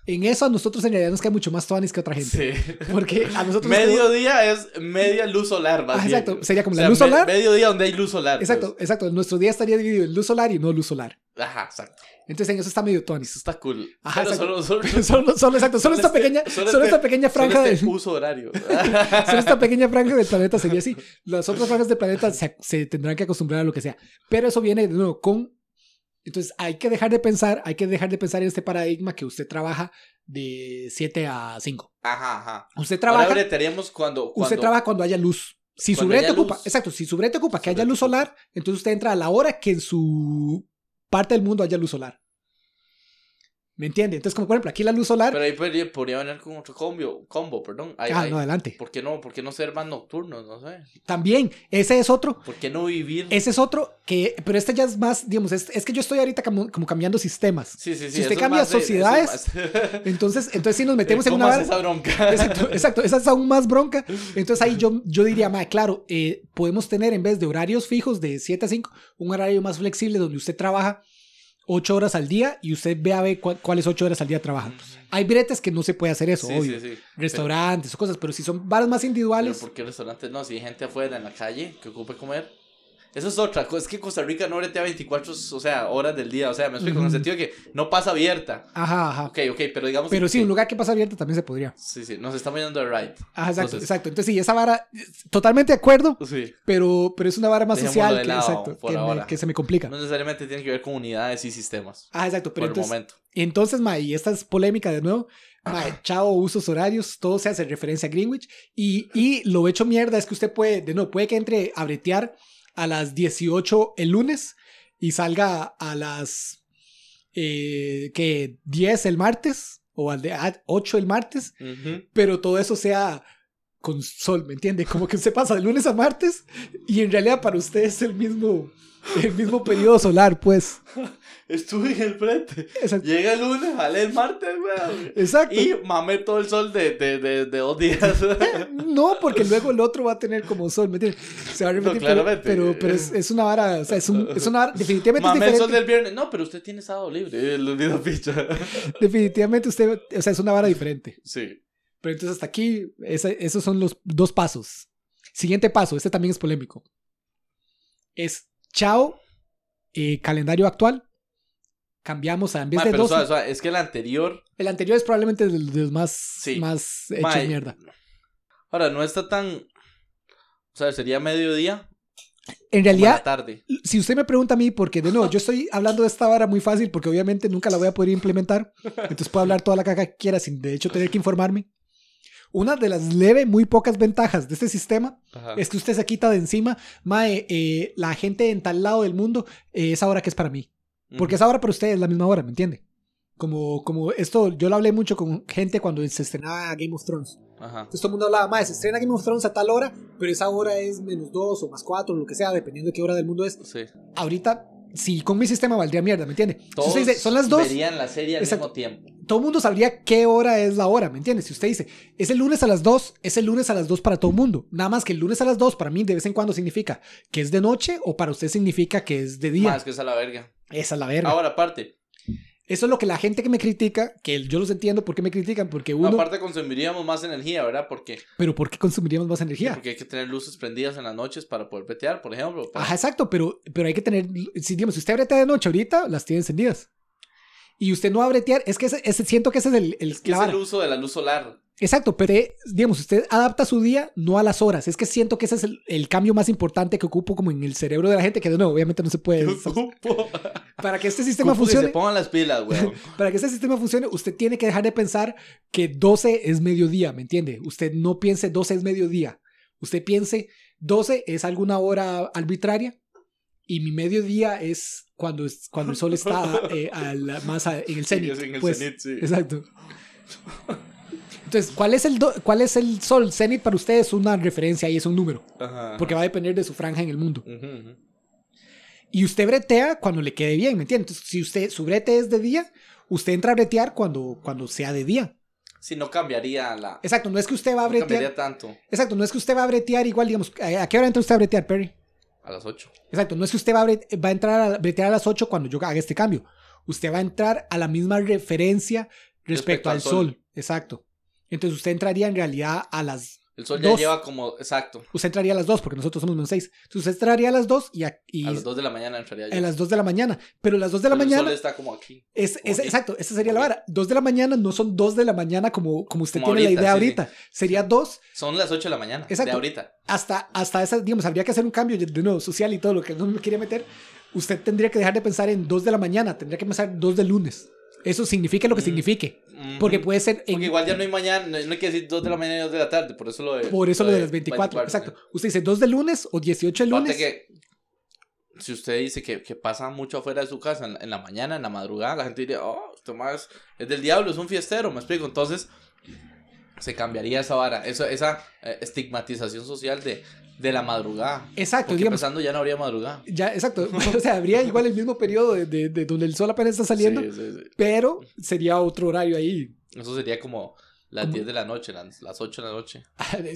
B: En eso a nosotros en realidad nos queda mucho más tuanis que otra gente.
A: Sí.
B: Porque a nosotros... queda-
A: Mediodía es media luz solar, más
B: Ah,
A: bien.
B: exacto, sería como
A: O
B: la luz
A: me-
B: solar.
A: mediodía donde hay luz solar.
B: Exacto, exacto. Nuestro día estaría dividido en luz solar y no luz solar.
A: pues. Ajá, exacto.
B: Entonces en eso está medio
A: Eso
B: tuanis.
A: está cool.
B: Ajá,
A: Pero
B: exacto.
A: solo, solo,
B: Solo, solo, exacto, solo
A: Solo
B: esta
A: este-
B: pequeña,
A: solo
B: solo
A: este-
B: esta pequeña
A: solo
B: franja
A: este
B: de,
A: uso horario.
B: Solo esta pequeña franja del planeta sería así. Las otras franjas del planeta se, se tendrán que acostumbrar a lo que sea. Pero eso viene de nuevo con. Entonces hay que dejar de pensar, hay que dejar de pensar en este paradigma que usted trabaja de 7 a 5.
A: Ajá, ajá.
B: Usted
A: Ahora
B: trabaja,
A: bretearíamos cuando, cuando...
B: usted trabaja cuando haya luz. Si su
A: haya
B: ocupa,
A: luz.
B: exacto, si su brete ocupa que haya luz solar, entonces usted entra a la hora que en su parte del mundo haya luz solar. ¿Me entiende? Entonces, como por ejemplo, aquí la luz solar.
A: Pero ahí podría, podría venir con otro combo, combo perdón. Ahí-
B: ah,
A: ahí-
B: no, adelante.
A: ¿Por qué no? ¿Por qué no ser más nocturnos? No sé.
B: También, ese es otro.
A: ¿Por qué no vivir?
B: Ese es otro que, pero este ya es más, digamos, es, es que yo estoy ahorita como, como cambiando sistemas.
A: Sí, sí, sí.
B: si usted cambia
A: más
B: sociedades,
A: más-
B: Entonces, entonces sí nos metemos en una vara.
A: esa bronca.
B: Exacto, exacto, esa es aún más bronca. Entonces ahí yo, yo diría, ma, claro, eh, podemos tener en vez de horarios fijos de 7 a 5, un horario más flexible donde usted trabaja 8 horas al día y usted ve a ver cu- cuáles 8 horas al día trabaja. Hay bretes que no se puede hacer eso,
A: Sí,
B: obvio.
A: sí, sí.
B: Restaurantes o cosas, pero si son bares más
A: Pero,
B: individuales,
A: ¿por qué restaurantes no? Si hay gente afuera en la calle que ocupe comer. Eso es otra cosa. Es que Costa Rica no bretea 24 o sea, horas del día. O sea, me explico en el sentido de que no pasa abierta.
B: ajá, ajá.
A: Ok, ok, pero digamos.
B: Pero sí,
A: que-
B: un lugar que pasa abierto también se podría.
A: Sí, sí, nos estamos yendo de right.
B: Ajá, exacto,
A: Entonces-
B: exacto. Entonces sí, esa vara, totalmente de acuerdo,
A: Sí.
B: pero, pero es una vara más social que,
A: lado
B: exacto,
A: por
B: que, me- que se me complica.
A: No necesariamente tiene que ver con unidades y sistemas.
B: Ah, exacto,
A: Por
B: pero
A: el
B: entonces,
A: momento.
B: entonces, ma, y esta es polémica de nuevo, ma, chao, usos horarios, todo se hace referencia a Greenwich, y, y lo hecho mierda es que usted puede, de nuevo, puede que entre a bretear a las 18 el lunes y salga a las, eh, que 10 el martes, o al de ah, 8 el martes, pero todo eso sea con sol, ¿me entiende? Como que usted pasa de lunes a martes y en realidad para usted es el mismo, el mismo periodo solar, pues.
A: Estuve en el frente.
B: Exacto.
A: Llega el lunes, jale el martes, weón.
B: Exacto.
A: Y mamé todo el sol de, de, de, de dos días.
B: No, porque luego el otro va a tener como sol, ¿me entiendes? Se va a repetir,
A: No,
B: pero,
A: claramente.
B: pero, pero es, es una vara, o sea, es, un- es una vara, definitivamente es
A: mamé el sol
B: diferente.
A: del viernes. No, pero usted tiene sábado libre. El olvido picha.
B: Definitivamente usted, o sea, es una vara diferente.
A: Sí.
B: Pero entonces hasta aquí, esa- esos son los dos pasos. Siguiente paso, este también es polémico. Es chao, eh, calendario actual. Cambiamos a, en vez
A: Ma,
B: de
A: pero
B: 12.
A: suave, suave, es que el anterior.
B: El anterior es probablemente de los más,
A: Sí.
B: más hecho
A: Ma,
B: mierda.
A: Ahora, no está tan. O sea, sería mediodía.
B: En realidad,
A: tarde.
B: si usted me pregunta a mí, porque de nuevo, yo estoy hablando de esta vara muy fácil porque obviamente nunca la voy a poder implementar. Entonces puedo hablar toda la caca que quiera sin de hecho tener que informarme. Una de las leve, muy pocas ventajas de este sistema
A: Ajá.
B: es que usted se quita de encima, mae, eh, la gente en tal lado del mundo, eh, esa hora que es para mí. Porque
A: Ujú.
B: esa hora para usted es la misma hora, ¿me entiende? Como, como esto, yo lo hablé mucho con gente cuando se estrenaba Game of Thrones.
A: Ajá.
B: Entonces todo el mundo hablaba, mae, se estrena Game of Thrones a tal hora, pero esa hora es menos dos o más cuatro, lo que sea, dependiendo de qué hora del mundo es.
A: Sí.
B: Ahorita, si con mi sistema valdría mierda, ¿me entiende?
A: Todos
B: usted dice, son las dos,
A: verían la serie al
B: Exacto.
A: mismo tiempo.
B: todo el mundo sabría qué hora es la hora, ¿me entiendes? Si usted dice, es el lunes a las 2, es el lunes a las 2 para todo el mundo. Nada más que el lunes a las 2 para mí de vez en cuando significa que es de noche o para usted significa que es de día.
A: Más que esa la verga.
B: Esa es la verga.
A: Ahora, aparte,
B: Eso es lo que la gente que me critica, que yo los entiendo por qué me critican, porque
A: No,
B: uno...
A: aparte consumiríamos más energía, ¿verdad? Porque,
B: Pero ¿por qué consumiríamos más energía?
A: porque hay que tener luces prendidas en las noches para poder petear, por ejemplo. para-
B: Ajá, exacto, pero, pero hay que tener, si digamos, si usted bretea de noche ahorita, las tiene encendidas. Y usted no va a bretear, es que ese, ese- siento que ese es el, el
A: Es que es el uso de la luz solar.
B: Exacto, pero eh, digamos, usted adapta su día no a las horas. Es que siento que ese es el, el cambio más importante que ocupo como en el cerebro de la gente, que de nuevo, obviamente no se puede.
A: Ocupo.
B: Para que este sistema
A: Ocupo que se
B: funcione,
A: pongan las pilas, weón.
B: para que este sistema funcione, usted tiene que dejar de pensar que 12 es mediodía, ¿me entiende? Usted no piense 12 es mediodía. Usted piense 12 es alguna hora arbitraria y mi mediodía es cuando, es, cuando el sol está eh, a la- más a- en el
A: Sí,
B: cenit.
A: es en el
B: pues.
A: cenit, sí.
B: Exacto. Entonces, ¿cuál es el, do- cuál es el sol? Cenit para ustedes es una referencia y es un número,
A: Ajá.
B: porque va a depender de su franja en el mundo. Y usted bretea cuando le quede bien, ¿me entiende? Entonces, si usted, su brete es de día, usted entra a bretear cuando, cuando sea de día.
A: Sí, no cambiaría la.
B: Exacto, no es que usted va a
A: No
B: bretear.
A: cambiaría tanto.
B: Exacto, no es que usted va a bretear igual, digamos, ¿a qué hora entra usted a bretear, Perry?
A: A las 8.
B: Exacto, no es que usted va a, bre- va a entrar a bretear a las 8 cuando yo haga este cambio. Usted va a entrar a la misma referencia respecto,
A: Respecto
B: al
A: al
B: sol.
A: sol.
B: Exacto. Entonces usted entraría en realidad a las...
A: El sol
B: Dos.
A: ya lleva como. Exacto.
B: Usted entraría a las 2 porque nosotros somos menos 6. Entonces usted entraría a las 2 y, a, y
A: A las 2 de la mañana entraría yo.
B: a las 2 de la mañana. Pero las 2 de la
A: Pero El
B: mañana...
A: sol está como aquí.
B: Es, es-
A: aquí.
B: exacto, esa sería la vara. 2 de la mañana no son 2 de la mañana como, como usted
A: Como
B: tiene la idea
A: sí, sí.
B: ahorita. Sería 2
A: Son las 8 de la mañana.
B: Exacto.
A: De ahorita.
B: hasta, hasta esa, digamos, habría que hacer un cambio de nuevo social y todo lo que no me quería meter. Usted tendría que dejar de pensar en 2 de la mañana, tendría que pensar 2 de lunes. Eso signifique lo que
A: Mm.
B: signifique. Porque puede ser. en-
A: Porque igual ya no hay mañana. No hay que decir 2 de la mañana y 2 de la tarde. Por eso lo de.
B: por eso lo de las 24. exacto. Usted dice 2 de lunes o 18 de lunes.
A: que si usted dice que, que pasa mucho afuera de su casa en, la- en la mañana, en la madrugada, la gente diría, oh, este más es del diablo, es un fiestero, me explico. Entonces, se cambiaría esa vara, esa, esa eh, estigmatización social de, de la madrugada.
B: Exacto,
A: Porque
B: digamos.
A: empezando ya no habría madrugada.
B: Ya, exacto. o sea, habría igual el mismo periodo de, de- de donde el sol apenas está saliendo,
A: Sí, sí, sí.
B: pero sería otro horario ahí.
A: Eso sería como las
B: Como-
A: 10 de la noche, las, las 8 de la noche.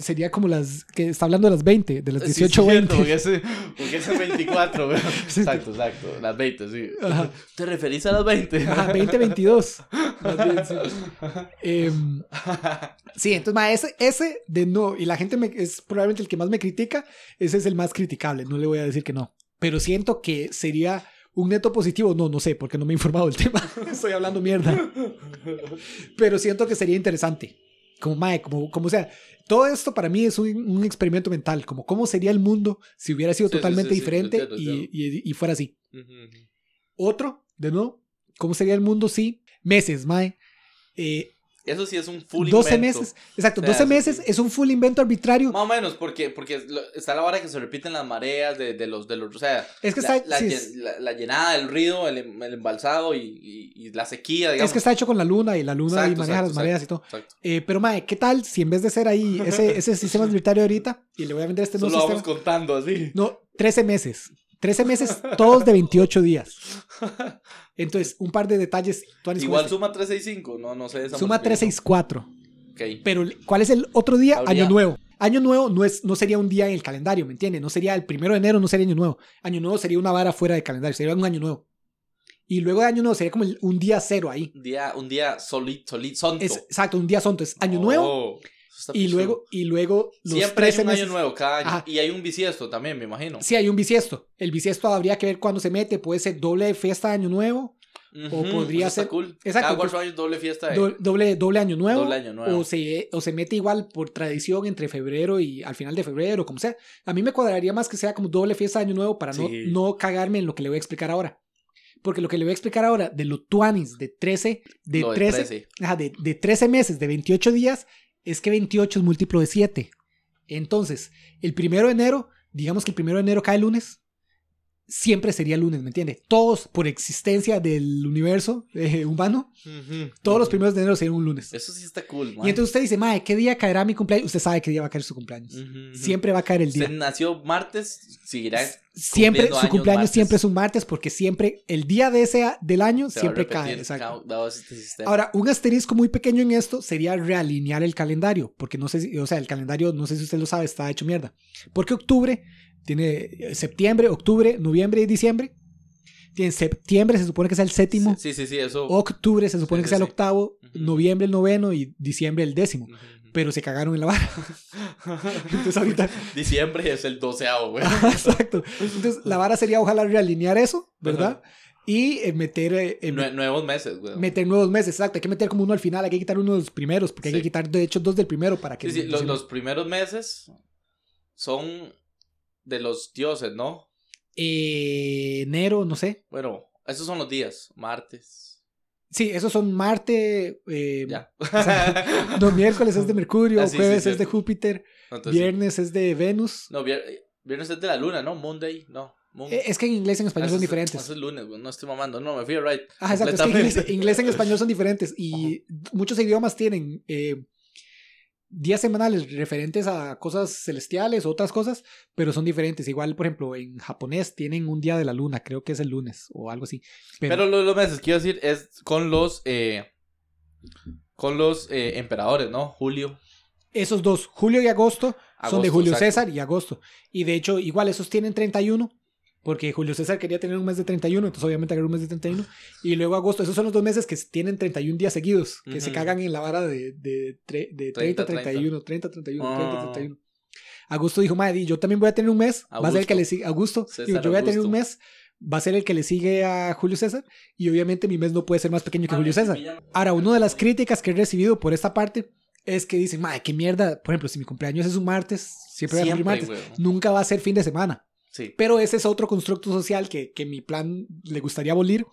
B: Sería como las. que está hablando de las 20, de las
A: Sí,
B: 18
A: cierto,
B: 20.
A: porque ese, porque ese es 24, güey. Exacto, exacto. Las 20, sí.
B: Ajá.
A: ¿Te referís a las 20?
B: Ajá, 2022. Más bien, sí. Em, sí, entonces, ma, ese, ese de no, y la gente me, es probablemente el que más me critica, ese es el más criticable, no le voy a decir que no. Pero siento que sería un neto positivo, no, no sé, porque no me he informado del tema, estoy hablando mierda. Pero siento que sería interesante. Como, mae, como, como sea, todo esto para mí es un, un experimento mental, como cómo sería el mundo si hubiera sido
A: Sí,
B: totalmente
A: sí, sí,
B: diferente
A: entiendo,
B: y-
A: entiendo.
B: y- y fuera así. Otro, de nuevo, ¿cómo sería el mundo si meses, Mae? Eh,
A: Eso sí es un full
B: 12
A: invento.
B: meses, exacto,
A: O sea,
B: 12
A: eso
B: meses
A: sí.
B: es un full invento arbitrario.
A: Más o menos, porque, porque lo- está la hora que se repiten las mareas de, de los, de los, o sea,
B: Es que
A: la,
B: está,
A: la
B: sí,
A: llen-
B: es,
A: la- la llenada, el ruido, el, el embalsado y, y- y la sequía, digamos.
B: es que está hecho con la luna y la luna
A: Exacto,
B: y maneja
A: exacto,
B: las mareas y todo.
A: Exacto.
B: Eh, pero Mae, ¿qué tal si en vez de ser ahí ese, ese sistema arbitrario ahorita, y le voy a vender este nuevo
A: Solo
B: sistema,
A: vamos contando así.
B: no, 13 meses. 13 meses, todos de 28 días. Entonces, un par de detalles.
A: Igual suma 365, no, no sé esa
B: suma
A: multiplicación.
B: 364.
A: Ok.
B: Pero, ¿cuál es el otro día?
A: Habría-
B: Año nuevo. Año nuevo no, es, no sería un día en el calendario, ¿me entiendes? No sería el primero de enero, no sería año nuevo. Año nuevo sería una vara fuera del calendario, sería un año nuevo. Y luego de año nuevo sería como el- un día cero ahí.
A: Un día, un día solito, solito, sonto.
B: Es, exacto, un día sonto, es año nuevo.
A: Oh, eso está
B: Y luego, y luego los
A: Siempre hay
B: 13
A: un año
B: meses.
A: nuevo cada año.
B: Ajá.
A: Y hay un bisiesto también, me imagino.
B: Sí, hay un bisiesto. El bisiesto habría que ver cuándo se mete. Puede ser doble fiesta de año nuevo,
A: Ujú,
B: o podría
A: eso está
B: ser-
A: cool.
B: Exacto,
A: Cada
B: pues-
A: cuatro años doble fiesta. de-
B: do- doble, doble año nuevo.
A: Doble año nuevo.
B: O se, o se mete igual por tradición entre febrero y al final de febrero, como sea. A mí me cuadraría más que sea como doble fiesta de año nuevo para no,
A: Sí.
B: no cagarme en lo que le voy a explicar ahora. Porque lo que le voy a explicar ahora de los tuanis de 13, de
A: de
B: 13,
A: 13.
B: ajá, de, de 13 meses, de 28 días, es que 28 es múltiplo de 7. Entonces, el primero de enero, digamos que el primero de enero cae lunes, siempre sería lunes, ¿me entiende? Todos, por existencia del universo eh, humano, todos los primeros de enero serían un lunes.
A: Eso sí está cool, man.
B: Y entonces usted dice, Mae, ¿qué día caerá mi cumpleaños? Usted sabe qué día va a caer su cumpleaños.
A: Ujú, ujú.
B: Siempre va a caer el
A: Usted
B: día.
A: nació martes, seguirá.
B: Siempre, su
A: años
B: cumpleaños
A: martes.
B: siempre es un martes porque siempre, el día de ese del año,
A: se
B: siempre cae. Exacto.
A: este.
B: Ahora, un asterisco muy pequeño en esto sería realinear el calendario, porque no sé si, o sea, el calendario, no sé si usted lo sabe, está hecho mierda. Porque octubre tiene eh, septiembre, octubre, noviembre y diciembre. En septiembre se supone que sea el séptimo.
A: Sí, sí, sí, eso.
B: Octubre se supone
A: Sí,
B: que
A: sí,
B: sea el octavo. Noviembre el noveno y diciembre el décimo. Pero se cagaron en la vara. Entonces ahorita.
A: Diciembre es el doceavo, güey.
B: Exacto. Entonces la vara sería ojalá realinear eso, ¿verdad? Y eh, meter, eh,
A: Nue- nuevos meses, güey.
B: meter nuevos meses, exacto. Hay que meter como uno al final, hay que quitar uno de los primeros, porque hay
A: Sí.
B: que quitar de hecho dos del primero para que...
A: Sí, sí, los primeros meses son de los dioses, ¿no?
B: Eh, enero, no sé.
A: Bueno, esos son los días. Martes.
B: Sí, esos son Marte, eh,
A: Ya.
B: no, miércoles es de Mercurio,
A: Ah, sí, sí,
B: jueves es de Júpiter,
A: Entonces, sí.
B: viernes es de Venus.
A: No, vier- viernes es de la luna, ¿no? Monday, no. Moon.
B: Eh, Es que en inglés y en
A: Ah,
B: español
A: eso
B: son
A: es-
B: diferentes.
A: Eso es lunes. No estoy mamando. No, me fui a right.
B: Ah, exacto, es que inglés, inglés en español son diferentes y muchos idiomas tienen eh, días semanales referentes a cosas celestiales o otras cosas, pero son diferentes. Igual, por ejemplo, en japonés tienen un día de la luna, creo que es el lunes o algo así. Pero,
A: Pero los, los meses, quiero decir, es con los. Eh, con los eh, emperadores, ¿no? Julio.
B: esos dos, julio y agosto, son de Julio
A: exacto.
B: César y agosto. Y de hecho, igual esos tienen 31. Porque Julio César quería tener un mes de 31, entonces obviamente agarró un mes de 31. Y luego agosto, esos son los dos meses que tienen 31 días seguidos, que se
A: Ujú.
B: cagan en la vara de, de, tre- de 30,
A: 30,
B: 31, 30, 31, 30,
A: Ah.
B: 31. Augusto dijo, madre, yo también voy a tener un mes, va a ser el que
A: Augusto.
B: le sigue, Augusto,
A: César
B: digo, yo voy a tener un
A: Augusto.
B: mes, va a ser el que le sigue a Julio César, y obviamente mi mes no puede ser más pequeño que Julio César. Ahora, una de las críticas que he recibido por esta parte es que dicen, madre, qué mierda, por ejemplo, si mi cumpleaños es un martes, siempre voy a cumplir
A: Siempre,
B: martes, nunca va a ser fin de semana.
A: Sí.
B: Pero ese es otro constructo social que, que mi plan le gustaría abolir.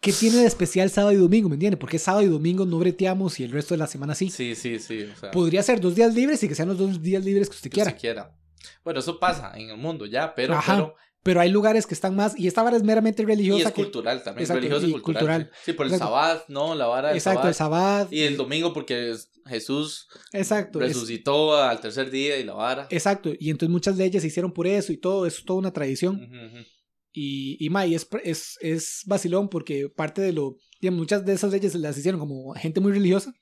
B: ¿Qué tiene de especial sábado y domingo? ¿Me entiende? Porque sábado y domingo no breteamos y el resto de la semana sí.
A: Sí, sí, sí. O sea,
B: Podría ser dos días libres y que sean los dos días libres que usted
A: que
B: quiera.
A: se quiera. Bueno, eso pasa en el mundo ya, pero. Pero
B: Pero hay lugares que están más. Y esta vara es meramente
A: y
B: religiosa.
A: es
B: que-
A: cultural también.
B: Exacto,
A: religioso y
B: y
A: cultural.
B: cultural.
A: Sí, Sí, por el
B: Exacto.
A: sabbat, ¿no? La vara del
B: exacto, el
A: sabbat. Y el domingo porque es- Jesús
B: Exacto. es-
A: resucitó al tercer día y la vara.
B: exacto. Y entonces muchas leyes se hicieron por eso y todo. Es toda una tradición. Y, y ma, y es, es, es vacilón porque parte de lo, digamos, muchas de esas leyes las hicieron como gente muy religiosa.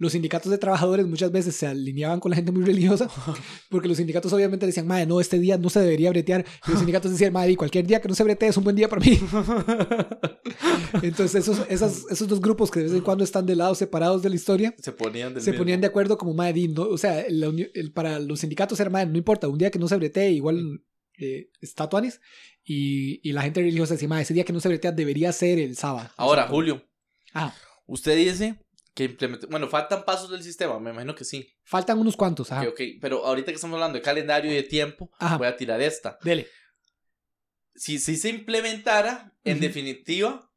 B: Los sindicatos de trabajadores muchas veces se alineaban con la gente muy religiosa porque los sindicatos obviamente decían, madre, no, este día no se debería bretear. Y los sindicatos decían, madre, cualquier día que no se bretee es un buen día para mí. Entonces esos, esas, esos dos grupos que de vez en cuando están de lados separados de la historia
A: Se ponían del
B: se
A: mismo.
B: ponían de acuerdo como madre, no, o sea, la uni- el- para los sindicatos era madre, no importa, un día que no se bretee, igual eh, está tuanis. Y, y la gente religiosa decía, madre, ese día que no se bretea debería ser el sábado.
A: Ahora, Julio,
B: Ah,
A: usted dice que implemente... Bueno, faltan pasos del sistema, me imagino que sí.
B: faltan unos cuantos. Ajá.
A: Ok, ok. Pero ahorita que estamos hablando de calendario y de tiempo,
B: Ajá.
A: voy a tirar esta.
B: Dele.
A: Si, si se implementara, en
B: Ujú.
A: definitiva,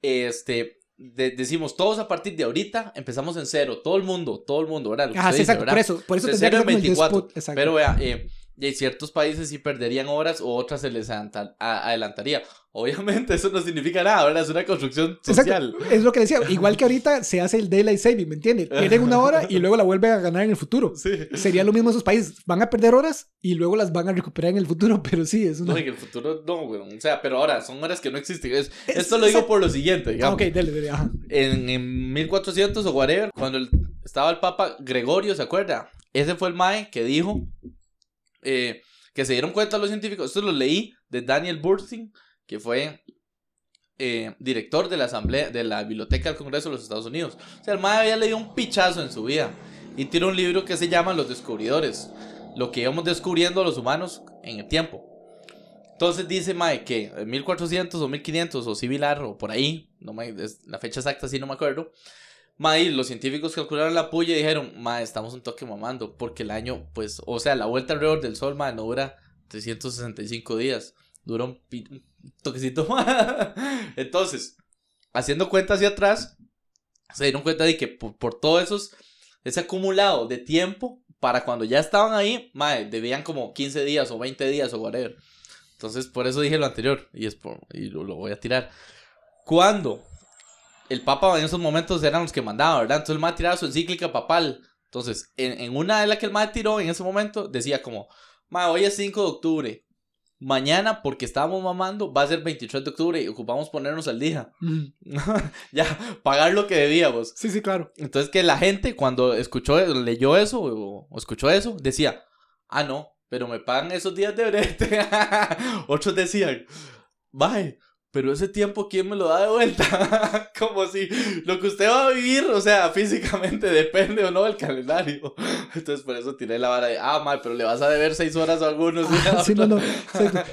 A: este, de- decimos todos a partir de ahorita, empezamos en cero, todo el mundo, todo el mundo, ¿verdad?
B: Ajá, sí,
A: dice,
B: exacto.
A: ¿verdad?
B: Por eso, por eso tendría que
A: cero
B: ser
A: en
B: como el
A: 24.
B: despot, exacto.
A: Pero vea, eh, y ciertos países sí perderían horas o otras se les adelantaría. Obviamente eso no significa nada, ¿verdad? Es una construcción social.
B: Exacto. Es lo que decía. Igual que ahorita se hace el daylight saving, ¿me entiendes? Pierden una hora y luego la vuelven a ganar en el futuro.
A: Sí.
B: Sería lo mismo en esos países. Van a perder horas y luego las van a recuperar en el futuro, pero sí, es una...
A: No, en el futuro no, güey. O sea, pero ahora son horas que no existen. Es-
B: Es-
A: esto lo digo
B: exacto.
A: por lo siguiente,
B: Ah,
A: digamos.
B: ok, dele, dele. Ajá.
A: en, en 1400 o whatever, cuando el- estaba el Papa Gregorio, ¿se acuerda? Ese fue el Mae que dijo eh, que se dieron cuenta los científicos. Esto lo leí de Daniel Burstyn, que fue eh, director de la Asamblea, de la Biblioteca del Congreso de los Estados Unidos. O sea, el Mae había leído un pichazo en su vida y tiró un libro que se llama Los Descubridores, lo que íbamos descubriendo los humanos en el tiempo. Entonces dice Mae que en 1400 o 1500 o similar o por ahí, no me, la fecha exacta sí no me acuerdo. Mae, los científicos calcularon la puya y dijeron, Mae, estamos un toque mamando, porque el año, pues, o sea, la vuelta alrededor del sol, Mae, no dura 365 días, dura un, toquecito más. Entonces, haciendo cuenta hacia atrás, se dieron cuenta de que por, por todo esos, ese acumulado de tiempo, para cuando ya estaban ahí, Mae, debían como 15 días o 20 días o whatever. Entonces, por eso dije lo anterior, y, es por, y lo, lo voy a tirar. Cuando el Papa en esos momentos eran los que mandaban, ¿verdad? Entonces el MAE tiraba su encíclica papal. Entonces, en, en una de las que el MAE tiró en ese momento, decía como, MAE, hoy es 5 de octubre. Mañana, porque estábamos mamando, va a ser 23 de octubre y ocupamos ponernos al día.
B: Mm.
A: ya, pagar lo que debíamos.
B: Sí, sí, claro.
A: Entonces que la gente cuando escuchó, leyó eso o, o escuchó eso, decía, ah, no, pero me pagan esos días de brete. Otros decían, Bye. Pero ese tiempo, ¿quién me lo da de vuelta? Como si lo que usted va a vivir, o sea, físicamente depende o no del calendario. Entonces, por eso tiré la vara de, ah, mae, pero le vas a deber seis horas a algunos.
B: Ah, sí, no, no.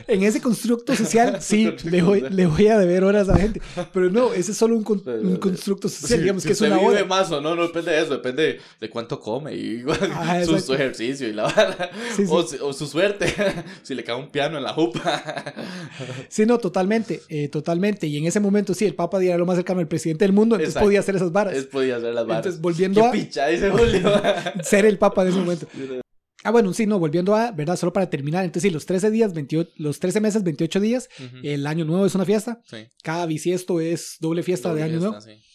B: En ese constructo social, sí, le voy, le voy a deber horas a la gente. Pero no, ese es solo un, con, un constructo social,
A: Sí,
B: digamos
A: si
B: que es una
A: vive
B: hora.
A: más o no, no depende de eso, depende de cuánto come y
B: Ah,
A: su, su ejercicio y la vara.
B: Sí.
A: O, o su suerte, si le cae un piano en la jupa.
B: Sí, no, totalmente, eh, totalmente. Y en ese momento, sí, el Papa era lo más cercano al presidente del mundo, entonces
A: Exacto.
B: podía hacer esas varas.
A: Es podía hacer las varas.
B: Entonces, volviendo a
A: picha, dice Julio.
B: ser el Papa de ese momento. Ah, bueno, sí, no, volviendo a, ¿verdad? Solo para terminar. Entonces, sí, los 13 días, 28, los 13 meses, 28 días, el año nuevo es una fiesta.
A: Sí.
B: Cada bisiesto es doble fiesta
A: Doble
B: de año
A: fiesta,
B: nuevo.
A: sí.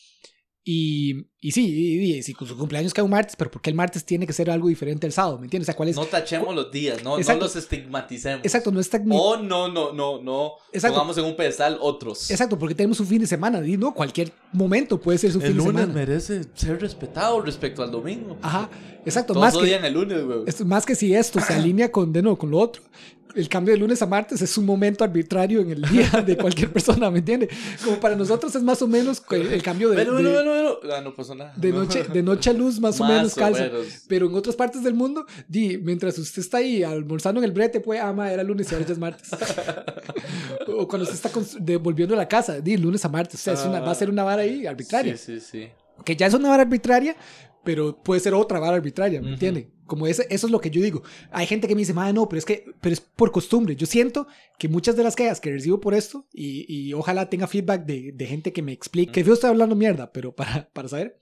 B: Y, y sí, y, y si con su cumpleaños cae un martes, pero ¿por qué el martes tiene que ser algo diferente al sábado? ¿Me entiendes? O sea, ¿cuál es?
A: No tachemos los días, no, no los estigmaticemos.
B: Exacto, no está.
A: O no, no, no, no.
B: Exacto.
A: Pongamos en un pedestal otros.
B: Exacto, porque tenemos un fin de semana, y no, cualquier momento puede ser su
A: El
B: fin de
A: lunes
B: semana.
A: merece ser respetado respecto al domingo.
B: Ajá, exacto,
A: Todos
B: más que,
A: el lunes, güey.
B: más que si esto se alinea con, de nuevo, con lo otro. El cambio de lunes a martes es un momento arbitrario en el día de cualquier persona, ¿me entiendes? Como para nosotros es más o menos el, cambio de,
A: Bueno, bueno,
B: de-
A: bueno, bueno. Ah, no pasó nada.
B: de
A: No.
B: noche, de noche a luz, más, o menos calza.
A: menos.
B: Pero en otras partes del mundo, di, mientras usted está ahí almorzando en el brete, pues, ama, era lunes y ahora ya es martes. o cuando usted está volviendo a la casa, di, lunes a martes. O sea, es una, va a ser una vara ahí arbitraria.
A: Sí, sí, sí.
B: Que ya es una vara arbitraria, pero puede ser otra vara arbitraria, ¿me
A: Ujú.
B: entiende? Como ese, eso es lo que yo digo. Hay gente que me dice, "Mae, no, pero es que pero es por costumbre. Yo siento que muchas de las quejas que recibo por esto, y, y ojalá tenga feedback de, de gente que me explique, que yo estoy hablando mierda, pero para, para saber.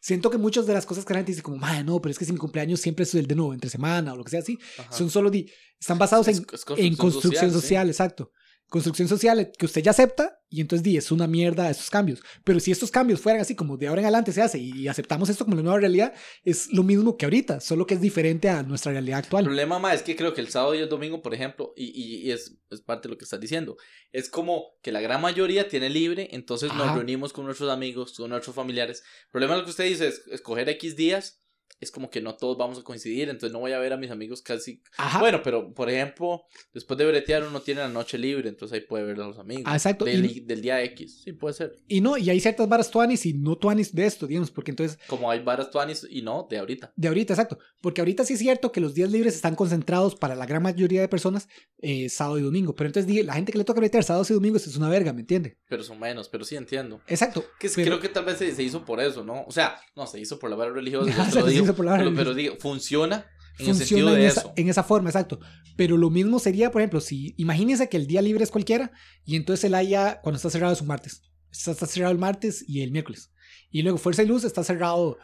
B: Siento que muchas de las cosas que la gente dice como, "Mae, no, pero es que si mi cumpleaños siempre es el de nuevo, entre semana o lo que sea así,
A: Ajá.
B: son solo, di, están basados
A: Es-
B: en,
A: es
B: en construcción social, exacto. Construcción social que usted ya acepta y entonces di, es una mierda esos cambios. Pero si estos cambios fueran así como de ahora en adelante se hace y aceptamos esto como la nueva realidad, es lo mismo que ahorita, solo que es diferente a nuestra realidad
A: El
B: actual.
A: problema, ma, es que creo que el sábado y el domingo, por ejemplo, y, y- y es, es parte de lo que estás diciendo, es como que la gran mayoría tiene libre, entonces nos reunimos con nuestros amigos, con nuestros familiares. El problema de lo que usted dice es escoger X días, es como que no todos vamos a coincidir, entonces no voy a ver a mis amigos casi...
B: Ajá.
A: Bueno, pero por ejemplo, después de bretear uno tiene la noche libre, entonces ahí puede ver a los amigos.
B: Ah, exacto.
A: Del,
B: Y-
A: del día X, sí, puede ser.
B: Y no, y hay ciertas varas tuanis y no tuanis de esto, digamos, porque entonces,
A: Como hay varas tuanis y no, de ahorita.
B: de ahorita, exacto. Porque ahorita sí es cierto que los días libres están concentrados para la gran mayoría de personas eh, sábado y domingo. Pero entonces la gente que le toca bretear sábados y domingos es una verga, ¿me entiende?
A: Pero son menos, pero sí entiendo.
B: Exacto.
A: Que
B: pero-
A: creo que tal vez se, se hizo por eso, ¿no? O sea, no, se hizo por la vara religiosa. pero, digo, funciona en el sentido
B: funciona en
A: de
B: esa,
A: eso.
B: en esa forma, exacto. Pero lo mismo sería, por ejemplo, si imagínense que el día libre es cualquiera y entonces el haya, cuando está cerrado es un martes. Está, está cerrado el martes y el miércoles. Y luego Fuerza y Luz está cerrado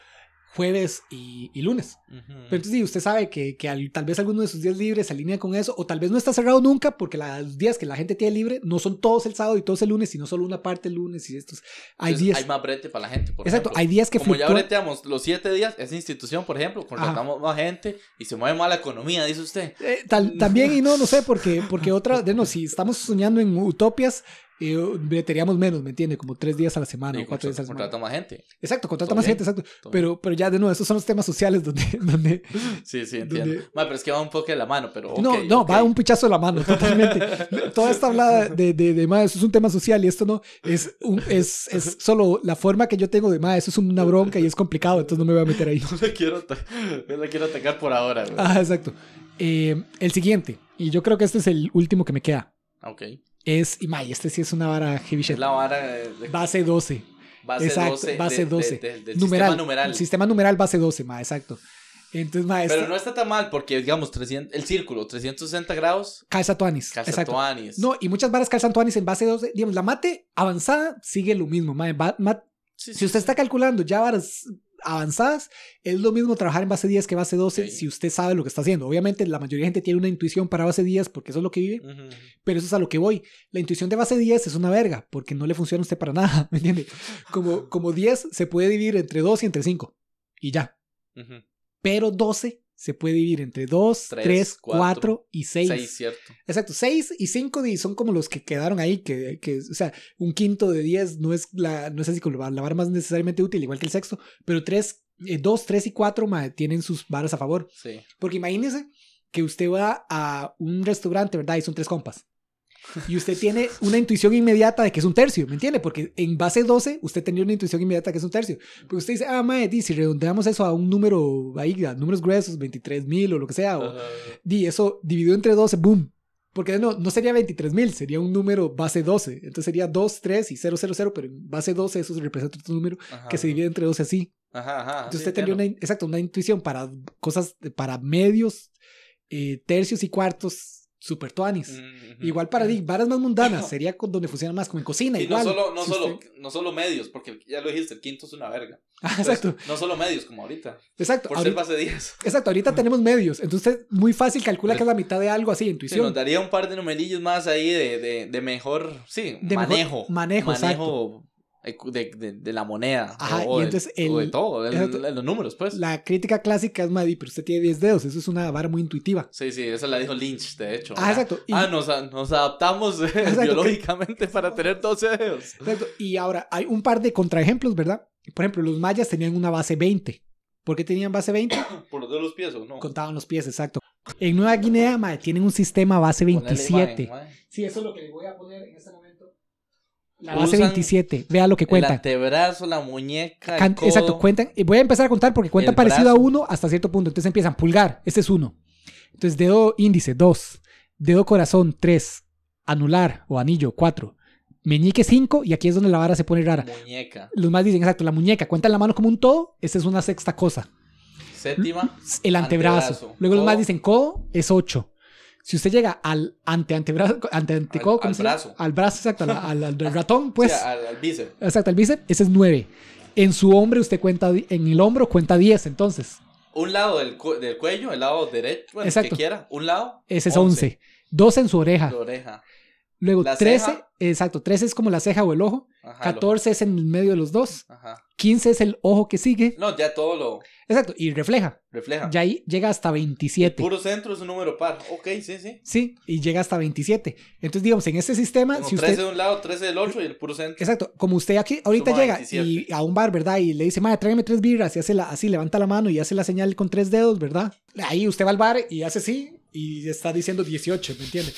B: jueves y, y lunes. Pero entonces sí, usted sabe que, que al- tal vez alguno de sus días libres se alinea con eso, o tal vez no está cerrado nunca, porque la- los días que la gente tiene libre no son todos el sábado y todos el lunes, sino solo una parte el lunes y estos. Hay
A: Entonces,
B: días.
A: hay más brete para la gente. Por
B: exacto,
A: ejemplo.
B: hay días que
A: Como ya breteamos los siete días, esa institución, por ejemplo, contratamos más gente y se mueve más la economía, dice usted.
B: Eh, tal- también, y no, no sé, porque, porque otra, de no, si estamos soñando en utopias, eh, breteríamos menos, ¿me entiende? Como tres días a la semana
A: Y
B: o cuatro días a la semana.
A: contrata más gente.
B: Exacto, contrata más gente, exacto. Pero, pero ya, de nuevo, esos son los temas sociales donde, donde
A: Sí, sí, entiendo.
B: Donde-
A: Ma, pero es que va un poco de la mano, pero.
B: no,
A: ok,
B: no,
A: ok.
B: va un pichazo de la mano, totalmente. Toda esta hablada de, de, de "Ma, eso es un tema social y esto no, es, un, es, es solo la forma que yo tengo de, ma, eso es una bronca y es complicado, entonces no me voy a meter ahí.
A: No la quiero, no la quiero atacar por ahora.
B: Ah, exacto. Eh, el siguiente, y yo creo que este es el último que me queda,
A: Ok.
B: Es, y ma, y este sí es una vara heavy shit.
A: Es la vara de,
B: Base 12.
A: base
B: exacto,
A: 12.
B: base
A: de- de-
B: 12.
A: de- del
B: numeral,
A: sistema numeral.
B: Sistema numeral base 12, ma, exacto. Entonces, ma,
A: Pero
B: esta-
A: no está tan mal porque, digamos, 300, el círculo, 360 grados,
B: calza tuanis.
A: calza tuanis.
B: No, y muchas varas calzan tuanis en base 12. Digamos, la mate avanzada sigue lo mismo, ma. Ma-
A: Sí, sí,
B: Si usted
A: sí.
B: está calculando ya varas avanzadas, es lo mismo trabajar en base 10 que base 12
A: Ok.
B: si usted sabe lo que está haciendo. Obviamente, la mayoría de gente tiene una intuición para base 10 porque eso es lo que vive,
A: Ujú.
B: pero eso es a lo que voy. La intuición de base 10 es una verga porque no le funciona a usted para nada, ¿me entiende? Como, como 10 se puede dividir entre 2 y entre 5 y ya.
A: Ujú.
B: Pero 12 se puede dividir entre 2,
A: Tres,
B: 3,
A: cuatro,
B: 4 y 6.
A: Seis, cierto.
B: Exacto, 6 y 5 son como los que quedaron ahí, que, que, o sea, un quinto de 10 no es la, no es así como la, vara más necesariamente útil, igual que el sexto, pero 3, 2, 3 y 4 tienen sus varas a favor.
A: Sí.
B: Porque imagínese que usted va a un restaurante, ¿verdad? Y son tres compas. Y usted tiene una intuición inmediata de que es un tercio, ¿me entiende? Porque en base 12 usted tenía una intuición inmediata de que es un tercio. Porque usted dice, ah, mae, di, si redondeamos eso a un número, ahí, a números gruesos, 23 mil o lo que sea, o, di, eso dividido entre 12, boom. Porque no, no sería 23 mil, sería un número base 12. Entonces sería 2, 3 y 0, 0, 0, pero en base 12 eso representa otro número
A: Ajá.
B: que se divide entre 12 así.
A: Ajá, ajá.
B: Entonces
A: sí,
B: usted tenía una,
A: entiendo.
B: in- exacto, una intuición para cosas, para medios, eh, tercios y cuartos super tuanis.
A: Ujú.
B: Igual para di- varas más mundanas, sería con- donde funciona más como en cocina.
A: Y
B: igual.
A: no solo, no,
B: Si
A: solo,
B: usted-
A: no solo medios, porque ya lo dijiste, el quinto es una verga.
B: Ah,
A: Entonces,
B: exacto,
A: No solo medios, como ahorita.
B: exacto.
A: Por ser base 10.
B: exacto, ahorita tenemos medios. Entonces muy fácil calcula que es la mitad de algo así,
A: Sí,
B: intuición.
A: nos daría un par de numerillos más ahí de, de, de mejor, sí,
B: De mejor
A: manejo.
B: manejo,
A: Manejo ecu- de, de, de la moneda.
B: Ajá,
A: o,
B: y
A: de-
B: entonces
A: o de
B: el-
A: todo, de,
B: exacto.
A: de los números, pues.
B: La crítica clásica es, Maddy, pero usted tiene 10 dedos. Eso es una vara muy intuitiva.
A: Sí, sí, esa la dijo Lynch, de hecho.
B: Ah, exacto. Y,
A: Ah, nos, nos adaptamos eh,
B: Exacto.
A: biológicamente para tener 12 dedos.
B: exacto. Y ahora hay un par de contraejemplos, ¿verdad? Por ejemplo, los mayas tenían una base 20. ¿Por qué tenían base 20?
A: Por los de los pies, ¿o no?
B: Contaban los pies, exacto. En Nueva Guinea, mae, tienen un sistema base
A: Ponele
B: 27.
A: imagen.
B: Sí, eso es lo que le voy a poner en este La
A: Usan
B: base 27. Vea lo que
A: El
B: cuentan.
A: antebrazo, la muñeca, el codo.
B: Exacto, cuentan. y Voy a empezar a contar porque cuentan
A: El
B: parecido a uno hasta cierto punto. Entonces empiezan pulgar, este es uno. Entonces dedo índice, dos. Dedo corazón, tres. Anular o anillo, cuatro. Meñique, cinco. Y aquí es donde la vara se pone rara.
A: Muñeca.
B: Los más dicen, exacto, la muñeca. Cuentan la mano como un todo. Esa es una sexta cosa.
A: Séptima.
B: El antebrazo.
A: Antebrazo.
B: Luego los más dicen codo es 8. Si usted llega al ante antebrazo, ante antecodo,
A: Al-
B: ¿cómo
A: al brazo.
B: Al brazo, exacto, al, al- al ratón, pues.
A: Sí, al, bíceps.
B: Exacto, al bíceps, ese es 9. En su hombro usted cuenta, en el hombro cuenta 10, entonces.
A: Un lado del, cu- del cuello, el lado derecho, bueno, el
B: Exacto.
A: que quiera. Un lado.
B: Ese es 11. 2 en su oreja.
A: La oreja.
B: Luego
A: La
B: 13,
A: ceja.
B: exacto, 13 es como la ceja o el ojo.
A: Ajá,
B: 14 es en el medio de los dos.
A: Ajá.
B: 15 es el ojo que sigue.
A: No, ya todo lo
B: Exacto, y refleja.
A: refleja.
B: Ya ahí llega hasta 27.
A: Puro centro es un número par. Ok, sí, sí.
B: Sí, y llega hasta 27. Entonces, digamos, en este sistema,
A: Como
B: si
A: 13
B: usted...
A: de un lado, 13 del otro y el puro centro.
B: Exacto, como usted aquí ahorita
A: Suma
B: llega
A: 27.
B: y a un bar, ¿verdad? Y le dice, madre, tráigame tres birras y hace la, así, levanta la mano y hace la señal con tres dedos, ¿verdad? Ahí usted va al bar y hace así y está diciendo 18, ¿me entiende?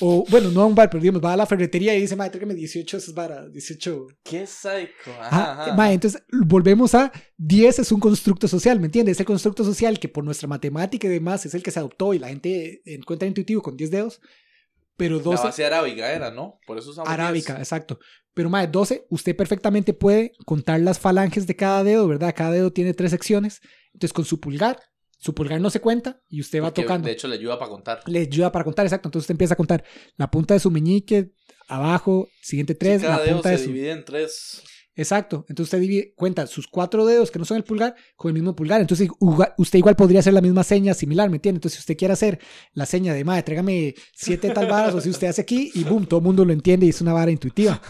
B: O, bueno, no a un bar, pero digamos, va a la ferretería y dice, madre, tráigame 18, esas varas, 18.
A: Qué psycho. Ajá, ajá.
B: mae, entonces volvemos a 10 es un constructo social, ¿me entiendes? Es el constructo social que por nuestra matemática y demás es el que se adoptó y la gente encuentra intuitivo con 10 dedos, pero
A: La
B: 12
A: base arábiga era, ¿no? Por eso usamos
B: arábica,
A: 10.
B: exacto. Pero más 12, usted perfectamente puede contar las falanges de cada dedo, ¿verdad? Cada dedo tiene tres secciones. Entonces con su pulgar, su pulgar no se cuenta y usted va tocando.
A: De hecho, le ayuda para contar.
B: Le ayuda para contar, exacto. Entonces usted empieza a contar la punta de su meñique, abajo, siguiente tres,
A: Sí, cada
B: la
A: dedo
B: punta
A: se
B: de su...
A: divide en tres.
B: Exacto. Entonces usted divide, cuenta sus cuatro dedos que no son el pulgar con el mismo pulgar. Entonces usted igual podría hacer la misma seña similar, ¿me entiende? Entonces si usted quiere hacer la seña de, madre, tráigame siete tal varas, o si usted hace aquí y boom, todo el mundo lo entiende y es una vara intuitiva.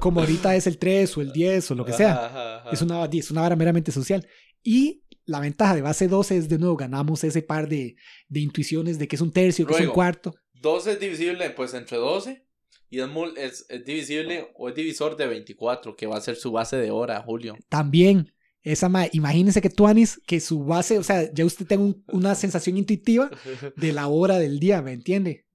B: Como ahorita es el 3 o el 10 o lo que sea. Es una, es una vara meramente social. Y la ventaja de base 12 es, de nuevo, ganamos ese par de, de intuiciones de que es un tercio, que es un
A: Luego.
B: cuarto.
A: 12 es divisible, pues, entre 12. Y es, es, es divisible o es divisor de 24, que va a ser su base de hora, Julio.
B: También, esa ma- imagínense que Tuanis, que su base, o sea, ya usted tenga un- una sensación intuitiva de la hora del día, ¿me entiende?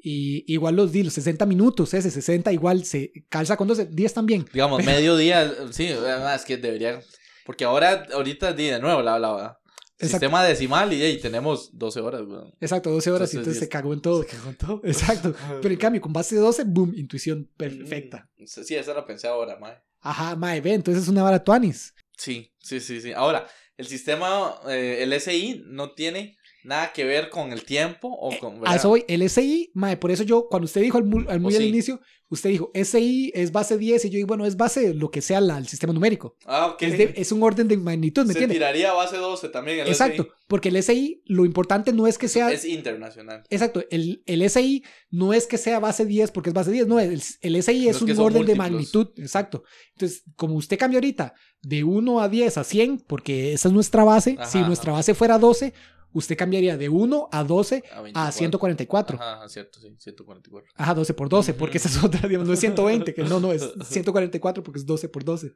B: Y igual los, los 60 minutos, ese 60 igual se calza con 12, 10 también.
A: Digamos, mediodía, sí, es que debería. Porque ahora, ahorita, di de nuevo, la, la
B: Exacto.
A: sistema decimal y, y tenemos 12 horas, weón.
B: Exacto, 12 horas y
A: Entonces,
B: entonces
A: diez.
B: se cagó en todo. Exacto. Pero en cambio, con base de 12, boom, intuición perfecta.
A: Mm, Sí, esa la pensé ahora, mae.
B: Ajá, mae, ve, entonces es una vara Tuanis.
A: Sí, sí, sí, sí. Ahora, el sistema, eh, el SI no tiene nada que ver con el tiempo o con...
B: A
A: ¿verdad?
B: eso voy, el SI, mae, por eso yo, cuando usted dijo al, mu- al muy
A: O
B: al
A: sí.
B: inicio, usted dijo, SI es base 10, y yo digo, bueno, es base lo que sea la- el sistema numérico.
A: Ah, ok.
B: Es, de- es un orden de magnitud, ¿me
A: Se
B: entiende?
A: tiraría a base 12 también el
B: Exacto, porque el SI, lo importante no es que sea...
A: SI. Es internacional.
B: Exacto, el, el SI no es que sea base 10 porque es base 10, no, el, el SI es
A: Los
B: un orden de
A: múltiplos.
B: magnitud, exacto. Entonces, como usted cambia ahorita de 1 a 10 a 100, porque esa es nuestra base,
A: Ajá,
B: si
A: ajá.
B: nuestra base fuera 12, usted cambiaría de 1 a 12
A: A,
B: a
A: 24.
B: 144.
A: Ajá, ajá, cierto, sí, 144.
B: Ajá, 12 por 12,
A: Ujú.
B: porque esa es otra, digamos, no es 120, que no, no, es 144 porque es 12 por 12.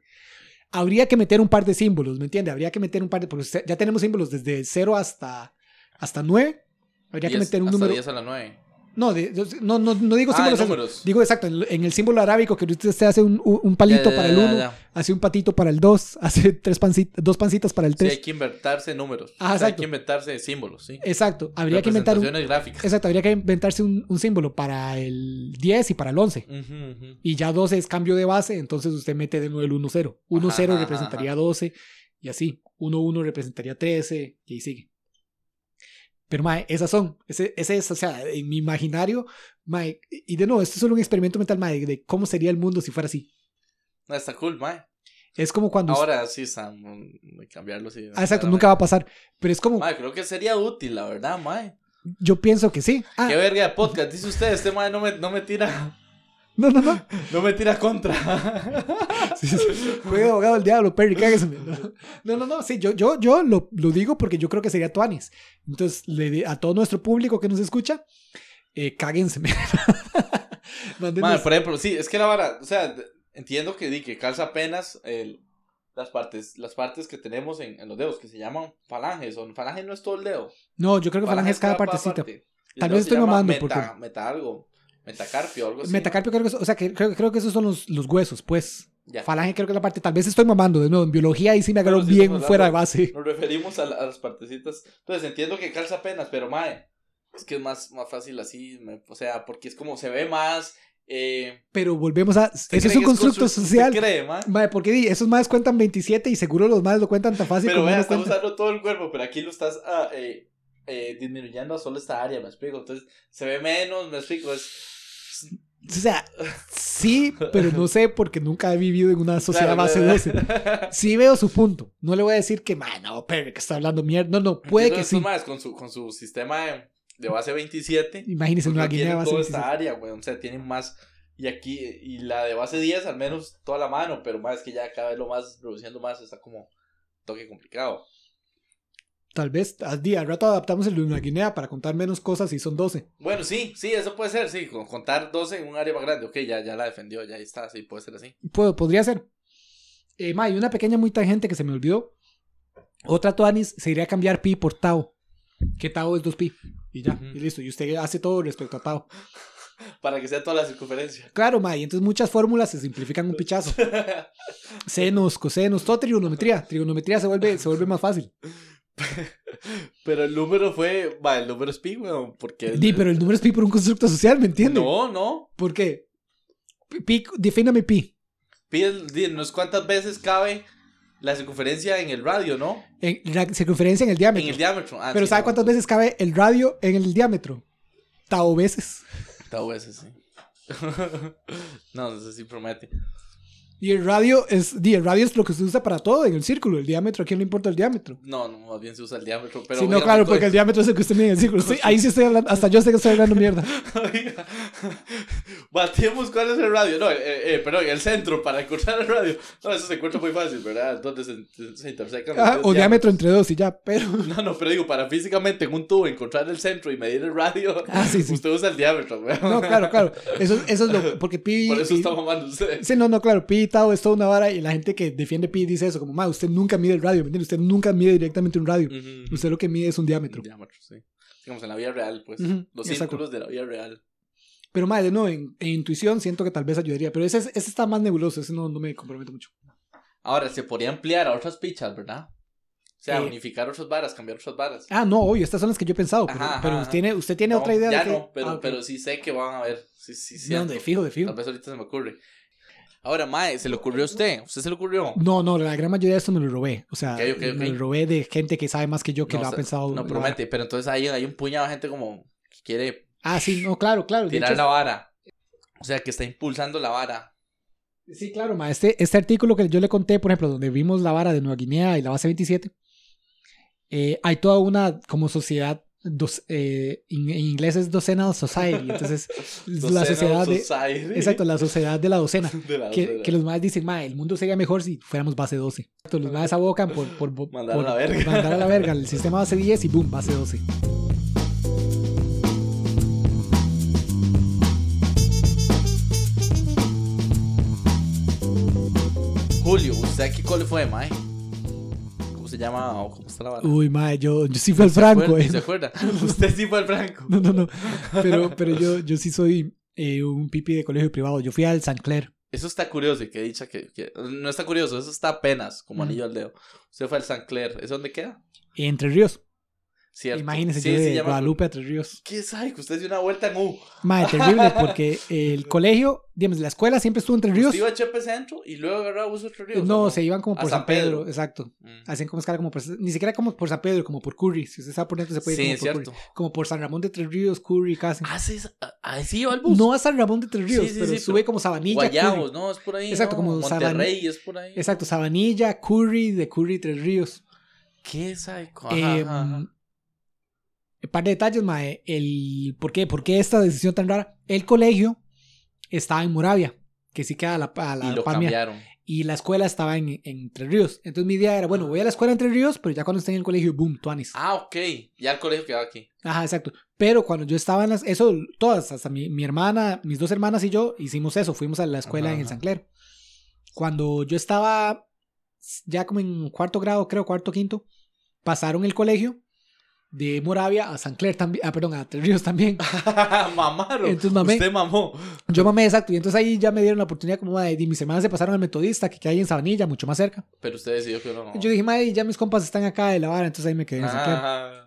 B: Habría que meter un par de símbolos, ¿me entiende? Habría que meter un par de, porque ya tenemos símbolos desde 0 hasta, hasta 9. Habría que
A: 10,
B: meter un
A: hasta
B: número.
A: 10 a la 9.
B: No, de- no, no, no digo
A: Ah,
B: símbolos. eso.
A: números.
B: Digo exacto, en, en el símbolo arábico que usted hace un, un palito
A: Ya, ya,
B: para el
A: ya,
B: 1,
A: ya.
B: hace un patito para el 2, hace tres pancitas, dos pancitas para el
A: Sí,
B: 3.
A: hay que inventarse números.
B: Ah,
A: O sea, hay que inventarse símbolos, sí.
B: Exacto, habría que inventar un,
A: gráficas.
B: exacto, habría que inventarse un, un símbolo para el 10 y para el 11.
A: Ujú, ujú.
B: Y ya 12 es cambio de base, entonces usted mete de nuevo el 1-0. 1-0
A: Ajá, ajá,
B: representaría 12 y así. 1-1 representaría 13 y ahí sigue. Pero, mae, esas son. Ese, ese es, o sea, en mi imaginario, mae, y de nuevo, esto es solo un experimento mental, mae, de cómo sería el mundo si fuera así.
A: No, está cool, mae.
B: Es como cuando...
A: Ahora sí, Sam, cambiarlo sí.
B: Ah, exacto, nunca va a pasar. Pero es como,
A: Mae, creo que sería útil, la verdad, mae.
B: yo pienso que sí. Ah,
A: Qué verga de podcast, dice usted, este mae no me, no me tira,
B: no, no, no.
A: no me tira contra.
B: Sí, sí. Juega de abogado del diablo, Perry, cágueseme. No, no, no, sí, yo, yo, yo lo, lo digo porque yo creo que sería Tuanis. Entonces, le, di- a todo nuestro público que nos escucha, eh, cáguenseme. Mándenos-
A: Mae, por ejemplo, sí, es que la vara, o sea, entiendo que di que calza apenas el, las partes, las partes que tenemos en, en los dedos, que se llaman falanges, o falange no es todo el dedo.
B: no, yo creo que falange es cada
A: pa-
B: partecita.
A: parte.
B: Tal vez estoy mamando,
A: meta,
B: porque-
A: Meta algo, metacarpio, algo así.
B: Metacarpio creo que es- o sea, que creo, creo que esos son los, los huesos, pues.
A: Ya.
B: Falange creo que es la parte, tal vez estoy mamando de nuevo, en biología ahí sí me agarró
A: sí
B: bien fuera de base.
A: Nos referimos a, la- a las partecitas. Entonces entiendo que calza apenas, pero mae, es que es más, más fácil así, me- o sea, porque es como se ve más. Eh,
B: Pero volvemos a...
A: ¿usted
B: Eso es un constructo
A: constru-
B: social.
A: cree, mae?
B: Mae, porque di, esos más cuentan 27 y seguro los más lo cuentan tan fácil
A: Pero
B: como
A: vea,
B: uno
A: estás
B: cuenta.
A: usando todo el cuerpo, pero aquí lo estás ah, eh, eh, disminuyendo a solo esta área, me explico. Entonces se ve menos, me explico. Es,
B: O sea, sí, pero no sé porque nunca he vivido en una sociedad
A: Claro,
B: base
A: claro.
B: 12. Sí veo su punto. No le voy a decir que, "Ma, no, pero que está hablando mierda. No, no, puede que sí.
A: maes con su, con su sistema de, de base 27.
B: Imagínense
A: pues,
B: una Guinea
A: tienen
B: base
A: toda
B: 27.
A: esta área, güey. O sea, tienen más. Y aquí, y la de base 10, al menos toda la mano, pero más que ya cada vez lo más, reduciendo más, está como toque complicado.
B: Tal vez al día, al rato adaptamos el de una Guinea para contar menos cosas y son 12.
A: Bueno, sí, sí, eso puede ser, sí, con contar 12 en un área más grande. Ok, ya, ya la defendió, ya ahí está, sí, puede ser así.
B: Puedo, podría ser. Eh, ma, y una pequeña muy tangente que se me olvidó. Otra Tuanis se iría a cambiar pi por Tao. Que Tao es 2pi. Y ya, y listo. Y usted hace todo respecto a Tao.
A: Para que sea toda la circunferencia.
B: Claro, ma, y entonces muchas fórmulas se simplifican un pichazo. Senos, cosenos, todo trigonometría. Trigonometría se vuelve, se vuelve más fácil.
A: Pero el número fue. Va, el número es pi, weón. Porque. el-
B: Di, pero el número es pi por un constructo social, ¿me entiende?
A: No, no.
B: ¿Por qué? Pi, defíname pi.
A: Pi es, di, no es cuántas veces cabe la circunferencia en el radio, ¿no?
B: En la circunferencia en el diámetro.
A: En el diámetro. Ah,
B: pero
A: sí,
B: ¿sabe
A: no.
B: cuántas veces cabe el radio en el diámetro? Tao veces.
A: Tao veces, sí. no, eso sí promete.
B: Y el radio es, el radio es lo que se usa para todo en el círculo. El diámetro, ¿a quién le importa el diámetro?
A: No, no, más bien se usa el diámetro. Pero
B: sí, no, claro, porque el diámetro es el que usted mide en el círculo. Sí, ahí sí estoy hablando, hasta yo sé que estoy hablando mierda.
A: Batemos cuál es el radio. No, eh, eh, perdón, el centro para encontrar el radio. No, eso se encuentra muy fácil, ¿verdad? Donde se, se intersecan.
B: Ah, o diámetro entre dos y ya, pero...
A: No, no, pero digo, para físicamente en un tubo encontrar el centro y medir el radio,
B: Ah, sí, sí.
A: usted usa el diámetro, güey.
B: No, claro, claro. Eso, eso es lo... Porque pi...
A: Por eso
B: pi-
A: está mamando usted.
B: Sí, no, no, claro, Pi Tao es toda una vara y la gente que defiende Pi dice eso, como, ma, usted nunca mide el radio, ¿me? Usted nunca mide directamente un radio.
A: Ujú.
B: Usted lo que mide es un diámetro.
A: Un diámetro, sí. Digamos, en la vida real, pues.
B: Ujú,
A: Los
B: exacto.
A: círculos de la vida real.
B: Pero, madre, no, en, en intuición siento que tal vez ayudaría, pero ese, ese está más nebuloso, ese no, no me comprometo mucho.
A: Ahora, se podría ampliar a otras pichas, ¿verdad? O sea,
B: Eh.
A: unificar otras varas, cambiar otras varas.
B: Ah, no, obvio, estas son las que yo he pensado, pero,
A: Ajá,
B: pero
A: ajá.
B: tiene, usted tiene
A: No,
B: otra idea
A: Ya
B: de que...
A: no, pero,
B: Ah, ok.
A: pero sí sé que van a ver. Sí, sí.
B: No, de fijo, de fijo.
A: Tal vez ahorita se me ocurre. Ahora, Mae, ¿se le ocurrió a usted? ¿Usted se le ocurrió?
B: No, no, la gran mayoría de esto me lo robé. O sea, me lo robé de gente que sabe más que yo, que
A: no,
B: lo ha
A: o sea,
B: pensado.
A: No promete, pero entonces ahí hay un puñado de gente como que quiere.
B: Ah, sí, no, claro, claro.
A: tirar
B: hecho,
A: la vara. O sea, que está impulsando la vara.
B: Sí, claro, ma. Este, este artículo que yo le conté, por ejemplo, donde vimos la vara de Nueva Guinea y la base 27, eh, hay toda una como sociedad, dos, eh, en, en inglés es Docenal Society, entonces es la sociedad de...
A: Society.
B: Exacto, la sociedad de la docena.
A: De la
B: Que,
A: docena.
B: que los más dicen, ma, el mundo sería mejor si fuéramos base 12. Exacto, los más abocan por, por, por-
A: Mandar a
B: por-
A: la verga.
B: mandar a la verga el sistema base 10 y boom, base 12.
A: Julio, ¿usted a qué cole fue, Mae? Se llama o cómo está la vara.
B: Uy, mae, yo, yo sí fui al
A: ¿Se
B: Franco,
A: acuerda?
B: eh.
A: ¿Se acuerda? Usted sí fue al Franco.
B: No, no, no. Pero, pero yo, yo sí soy eh, un pipi de colegio privado. Yo fui al San Clair.
A: Eso está curioso y que dicha que, que- No está curioso, eso está apenas como
B: Ujú.
A: anillo al dedo. Usted fue al San Clair. ¿Es dónde queda?
B: Entre Ríos.
A: Cierto.
B: Imagínense
A: Sí,
B: yo de Guadalupe a Tres Ríos.
A: ¿Qué sabe? Que usted dio una vuelta en U.
B: Mae, terrible, porque el colegio, digamos, la escuela siempre estuvo entre Ríos.
A: Usted iba a Chepe Centro y luego agarraba bus otro río.
B: No, se iban como por
A: San
B: San Pedro,
A: Pedro.
B: exacto.
A: Mm.
B: Hacían como escala como por, ni siquiera como por San Pedro, como por Curry. Si usted está por dentro se puede ir como por. Curry. Como por San Ramón de Tres Ríos, Curry, casi.
A: Ah, sí, ah, sí iba al bus.
B: No a San Ramón de Tres Ríos, pero sube como Sabanilla,
A: Guayabos,
B: Curry.
A: no, es por ahí.
B: Exacto,
A: no,
B: como
A: Monterrey es por ahí.
B: Exacto, Sabanilla, Curry, de Curry, Tres Ríos.
A: ¿Qué sabe? Ajá,
B: Eh,
A: ajá.
B: Un par de detalles, mae. El, ¿por, qué? ¿Por qué esta decisión tan rara? El colegio estaba en Moravia, que sí queda a la, a la
A: Y lo cambiaron.
B: y la escuela estaba en, en Tres Ríos. Entonces mi idea era, bueno, voy a la escuela en Tres Ríos, pero ya cuando esté en el colegio, boom, tuanis.
A: Ah, ok. Ya el colegio quedaba aquí.
B: Ajá, exacto. Pero cuando yo estaba en las, eso, todas, hasta mi, mi hermana, mis dos hermanas y yo, hicimos eso, fuimos a la escuela
A: Ajá,
B: en el. San Clair. Cuando yo estaba ya como en cuarto grado, creo, cuarto, quinto, pasaron el colegio de Moravia a San Clair también, ah, perdón, a Tres Ríos también.
A: Mamaron.
B: Entonces, mamé.
A: Usted mamó.
B: Yo mamé exacto, y entonces ahí ya me dieron la oportunidad como de, de mis hermanas se pasaron al metodista, que queda ahí en Sabanilla, mucho más cerca.
A: Pero usted decidió que no.
B: Yo dije, madre, ya mis compas están acá de la vara, entonces ahí me quedé en San Clair.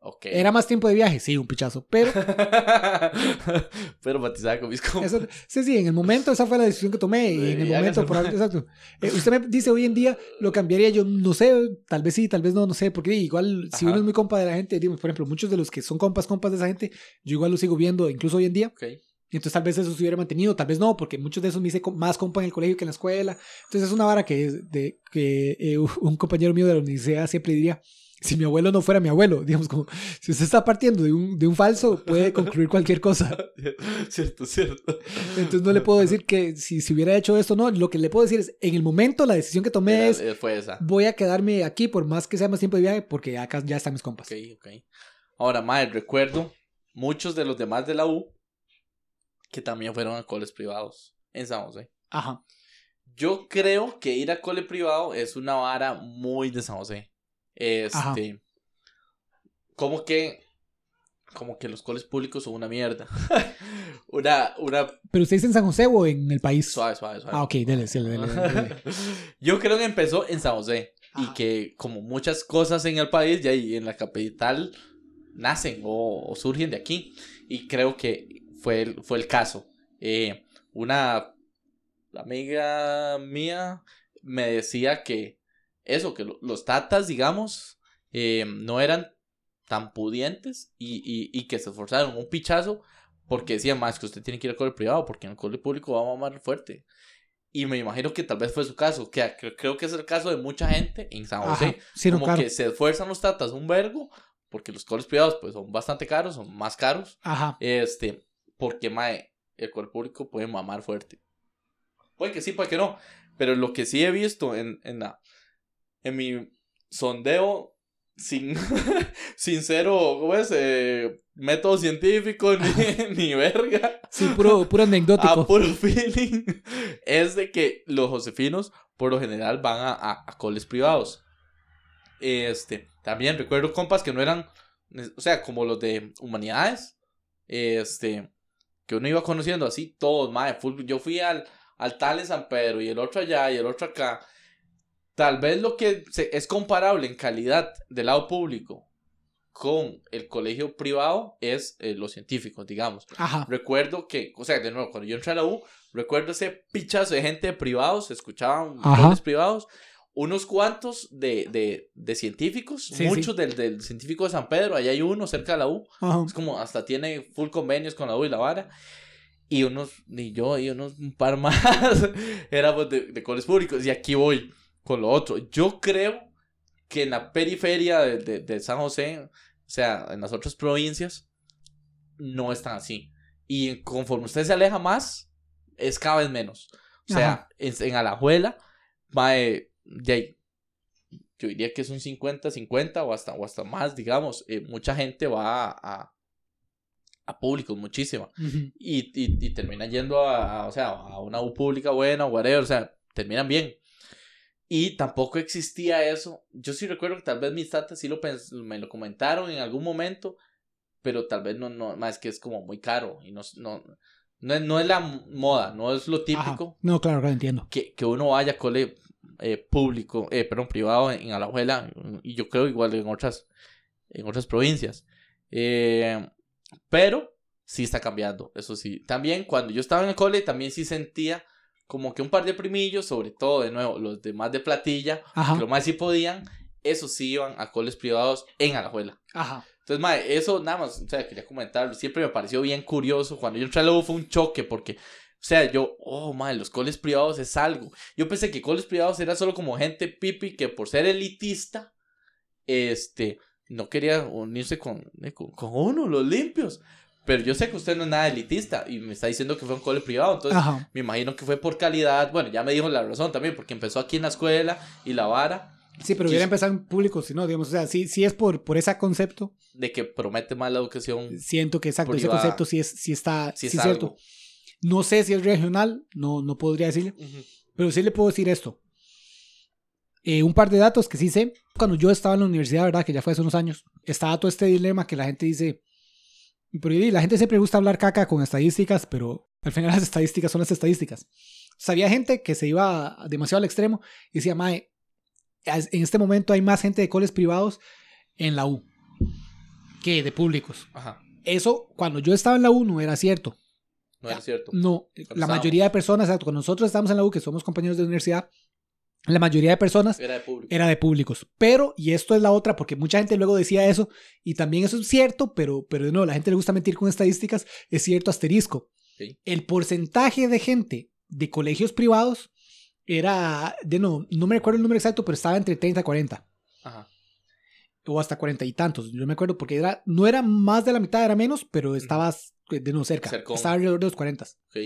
A: Ah, ok.
B: ¿Era más tiempo de viaje? Sí, un pichazo, pero
A: Pero matizaba con mis compas.
B: Eso- sí, sí, en el momento esa fue la decisión que tomé y en el momento, probablemente, exacto. Eh, usted me dice hoy en día, lo cambiaría, yo no sé, tal vez sí, tal vez no, no sé, porque igual si
A: Ajá.
B: uno es muy compa de la gente, digamos, por ejemplo, muchos de los que son compas, compas de esa gente, yo igual los sigo viendo, incluso hoy en día,
A: Ok.
B: y entonces tal vez eso se hubiera mantenido, tal vez no, porque muchos de esos me hice más compa en el colegio que en la escuela, entonces es una vara que, de, que eh, un compañero mío de la universidad siempre diría, si mi abuelo no fuera mi abuelo, digamos como, si usted está partiendo de un, de un falso, puede concluir cualquier cosa.
A: cierto, cierto.
B: Entonces no le puedo decir que si, si hubiera hecho esto, no. Lo que le puedo decir es, en el momento la decisión que tomé
A: Era-
B: es,
A: eh, Fue esa.
B: voy a quedarme aquí por más que sea más tiempo de viaje, porque acá ya están mis compas.
A: Ok, ok. Ahora, madre, recuerdo muchos de los demás de la U que también fueron a coles privados en San José.
B: Ajá.
A: Yo creo que ir a cole privado es una vara muy de San José.
B: Ajá.
A: Este. Como que. Como que los coles públicos son una mierda. una, una.
B: ¿Pero usted dice en San José o en el país?
A: Suave, suave, suave.
B: Ah, ok, dele, dele, dele, dele.
A: Yo creo que empezó en San José. Y que, como muchas cosas en el país, ya y en la capital nacen o, o surgen de aquí. Y creo que fue el, fue el caso. Eh, una amiga mía me decía que eso, que lo- los tatas, digamos, eh, no eran tan pudientes y, y, y que se esforzaron un pichazo porque decían más que usted tiene que ir al cole privado porque en el cole público va a mamar fuerte. Y me imagino que tal vez fue su caso, que cre- creo que es el caso de mucha gente en San José.
B: Ajá. Sí, no,
A: como
B: claro.
A: que se esfuerzan los tatas un vergo, porque los coles privados pues son bastante caros, son más caros.
B: Ajá.
A: Este, porque mae, el cole público puede mamar fuerte. Puede que sí, puede que no. Pero lo que sí he visto en, en, la, en mi sondeo sin, sin cero, ¿cómo es? Eh, método científico ni, ni verga.
B: Sí, puro, puro anecdótico.
A: A puro feeling. Es de que los josefinos, por lo general, van a, a, a coles privados. Este, también recuerdo compas que no eran, o sea, como los de humanidades. Este, que uno iba conociendo así, todos, madre, full- yo fui al, al tal en San Pedro y el otro allá y el otro acá. Tal vez lo que se- es comparable en calidad del lado público con el colegio privado es eh, los científicos, digamos.
B: Ajá.
A: Recuerdo que, o sea, de nuevo, cuando yo entré a la U, recuerdo ese pichazo de gente de privados, se escuchaban coles privados, unos cuantos de, de, de científicos,
B: Sí,
A: muchos Del, del científico de San Pedro, allá hay uno cerca de la U,
B: Ajá.
A: es como hasta tiene full convenios con la U y la vara, y unos, ni yo, y unos un par más, éramos de, de coles públicos, y aquí voy con lo otro. Yo creo que en la periferia de, de, de San José, o sea, en las otras provincias, no es tan así. Y conforme usted se aleja más, es cada vez menos. O sea, en, en Alajuela, mae, de ahí, yo diría que es un 50-50 o hasta, o hasta más, digamos. Eh, mucha gente va a, a, a públicos, muchísima. Y, y, y terminan yendo a, a, o sea, a una U pública buena o whatever, o sea, terminan bien. Y tampoco existía eso. Yo sí recuerdo que tal vez mis tatas sí lo me lo comentaron en algún momento, pero tal vez no, no, más que es como muy caro y no, no, no, es, no es la moda, no es lo
B: Ajá.
A: típico
B: No, claro, claro, entiendo.
A: que, que uno vaya a cole eh, público, eh, perdón, privado en, Alajuela y yo creo igual en otras, en otras provincias. Eh, pero sí está cambiando, eso sí. También cuando yo estaba en el cole también sí sentía como que un par de primillos, sobre todo de nuevo los demás de platilla,
B: Ajá.
A: que lo más sí podían, esos sí iban a coles privados en Alajuela.
B: Ajá.
A: Entonces, mae, eso nada más, o sea, quería comentarlo. Siempre me pareció bien curioso. Cuando yo entré a la U fue un choque porque, o sea, yo, oh, mae, los coles privados es algo. Yo pensé que coles privados era solo como gente pipi que por ser elitista, este, no quería unirse con, eh, con, con uno, los limpios. Pero yo sé que usted no es nada elitista y me está diciendo que fue un cole privado. Entonces,
B: Ajá.
A: me imagino que fue por calidad. Bueno, ya me dijo la razón también, porque empezó aquí en la escuela y la vara
B: Sí, pero hubiera empezado en público, si no, digamos, o sea, sí, sí es por, por ese concepto.
A: de que promete más la educación.
B: Siento que exacto, ese
A: Privada.
B: concepto sí, es, sí está,
A: Si
B: sí
A: es
B: cierto. No sé si es regional, no, no podría decirle,
A: Ujú.
B: pero sí le puedo decir esto. Eh, un par de datos que sí sé. Cuando yo estaba en la universidad, ¿verdad? Que ya fue hace unos años, estaba todo este dilema que la gente dice, y la gente siempre gusta hablar caca con estadísticas, pero al final las estadísticas son las estadísticas. Sabía gente que se iba demasiado al extremo y decía, Mae, en este momento hay más gente de coles privados en la U que de públicos.
A: Ajá,
B: Eso, cuando yo estaba en la U, no era cierto.
A: no es cierto.
B: No, la
A: estábamos.
B: mayoría de personas, exacto, cuando nosotros estamos en la U, que somos compañeros de universidad, la mayoría de personas
A: Era de público.
B: era de públicos. Pero, y esto es la otra, porque mucha gente luego decía eso, y también eso es cierto, pero, pero no, la gente le gusta mentir con estadísticas, es cierto asterisco.
A: Sí.
B: El porcentaje de gente de colegios privados era, de no, no me recuerdo el número exacto, pero estaba entre 30 y 40,
A: Ajá.
B: o hasta 40 y tantos, yo me acuerdo, porque era, no era más de la mitad, era menos, pero estabas de no cerca,
A: Cercón.
B: estaba alrededor de los 40.
A: Ok.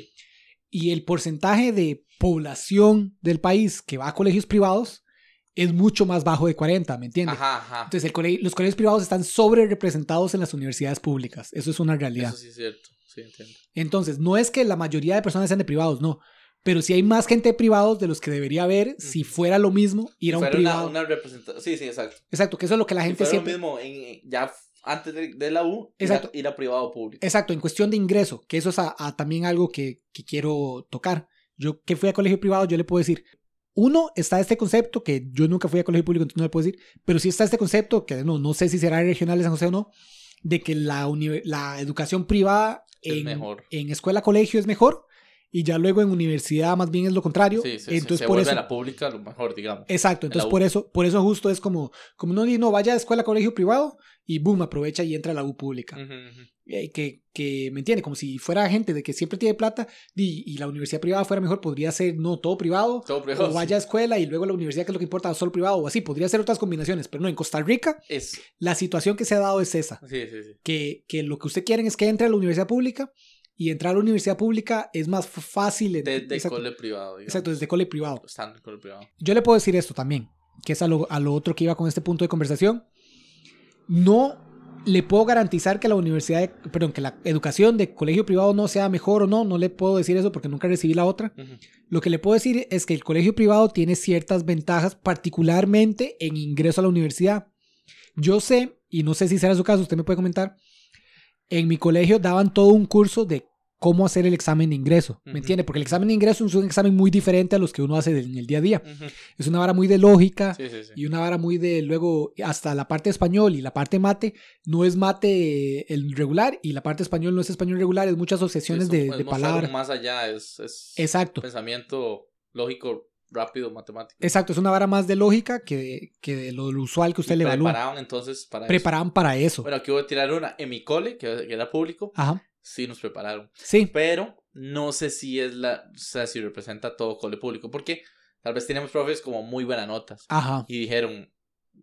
B: Y el porcentaje de población del país que va a colegios privados es mucho más bajo de 40, ¿me entiendes?
A: Ajá, ajá.
B: Entonces el los colegios privados están sobre representados en las universidades públicas. Eso es una realidad.
A: Eso sí es cierto. Sí, entiendo.
B: Entonces, no es que la mayoría de personas sean de privados, no. Pero sí hay más gente de privados de los que debería haber si fuera lo mismo ir a un
A: Fuera
B: privado.
A: una, una representación. Sí, sí, exacto.
B: Exacto, que eso es lo que la
A: Si
B: gente
A: fuera
B: siempre...
A: lo mismo en, ya antes de, de la U, ir
B: Exacto.
A: a, ir a privado o público.
B: Exacto, en cuestión de ingreso, que eso es a- a también algo que, que quiero tocar. Yo que fui a colegio privado, yo le puedo decir, uno, está este concepto, que yo nunca fui a colegio público, entonces no le puedo decir, pero sí está este concepto, que no, no sé si será regional de San José o no, de que la, la educación privada en,
A: mejor.
B: en escuela-colegio es mejor, y ya luego en universidad más bien es lo contrario.
A: Sí, sí, sí,
B: entonces
A: se
B: por
A: vuelve
B: eso...
A: la pública lo mejor, digamos.
B: Exacto, entonces por eso, por eso justo es como, como no, no, vaya a escuela, colegio privado y boom, aprovecha y entra a la U pública. Eh, que, que, ¿me entiende? Como si fuera gente de que siempre tiene plata y la universidad privada fuera mejor, podría ser, no, todo privado,
A: Todo privado,
B: o vaya a escuela y luego la universidad, que es lo que importa, solo privado, o así, podría ser otras combinaciones, pero no, en Costa Rica
A: Es.
B: la situación que se ha dado es esa,
A: Sí, sí, sí.
B: que, que lo que usted quieren es que entre a la universidad pública y entrar a la universidad pública es más fácil. en-
A: Desde
B: exacto,
A: cole privado, digamos.
B: exacto, desde cole privado.
A: Estando en cole privado.
B: Yo le puedo decir esto también, que es a lo, a lo otro que iba con este punto de conversación. No le puedo garantizar que la universidad, de- perdón, que la educación de colegio privado no sea mejor o no, no le puedo decir eso porque nunca recibí la otra.
A: Ujú.
B: Lo que le puedo decir es que el colegio privado tiene ciertas ventajas, particularmente en ingreso a la universidad. Yo sé, y no sé si será su caso, usted me puede comentar, en mi colegio daban todo un curso de cómo hacer el examen de ingreso, ¿me
A: Ujú.
B: entiende? Porque el examen de ingreso es un examen muy diferente a los que uno hace en el día a día. Es una vara muy de lógica
A: Sí, sí, sí.
B: y una vara muy de luego hasta la parte de español y la parte mate no es mate el regular y la parte español no es español regular, es muchas asociaciones de,
A: eso,
B: de
A: es
B: palabras.
A: Más allá es, es
B: Exacto,
A: pensamiento lógico, rápido, matemático.
B: exacto, es una vara más de lógica que de, que de lo usual que usted
A: Y
B: le evalúa.
A: preparaban entonces para eso.
B: Preparaban para eso.
A: Bueno, aquí voy a tirar una. En mi cole, que, que era público,
B: Ajá.
A: Sí nos prepararon.
B: Sí,
A: Pero no sé si es la. O sea, si representa todo cole público. Porque tal vez tenemos profes como muy buenas notas.
B: ajá,
A: Y dijeron.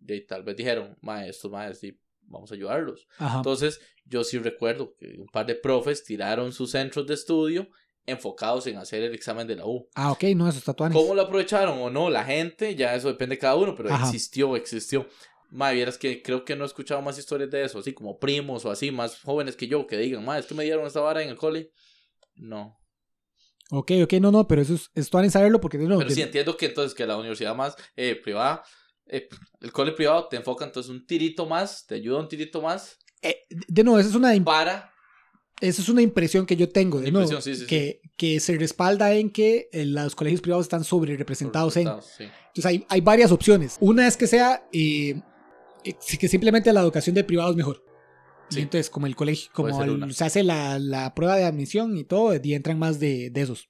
A: Y tal vez dijeron, maestros, maestros, vamos a ayudarlos.
B: ajá.
A: Entonces, yo sí recuerdo que un par de profes tiraron sus centros de estudio enfocados en hacer el examen de la U.
B: Ah, ok, no, esos tatuajes.
A: ¿Cómo lo aprovecharon o no? La gente, ya eso depende de cada uno, pero
B: Ajá.
A: existió, existió. Ma, vieras que creo que no he escuchado más historias de eso, así como primos o así, más jóvenes que yo, que digan, ma, es que me dieron esta vara en el cole. No.
B: Ok, ok, no, no, pero eso es, esto van saberlo porque no,
A: Pero sí entiendo que entonces que la universidad más eh, privada, eh, el cole privado te enfoca entonces un tirito más, te ayuda un tirito más
B: eh, de nuevo, eso es una,
A: para...
B: eso es una impresión que yo tengo, de nuevo,
A: sí, sí,
B: que, que se respalda en que eh, los colegios privados están sobre representados en.
A: Sí.
B: Entonces hay, hay varias opciones. Una es que sea eh, que simplemente la educación de privado es mejor.
A: Sí.
B: Entonces, como el colegio, como el- se hace la, la prueba de admisión y todo, y entran más de, de esos.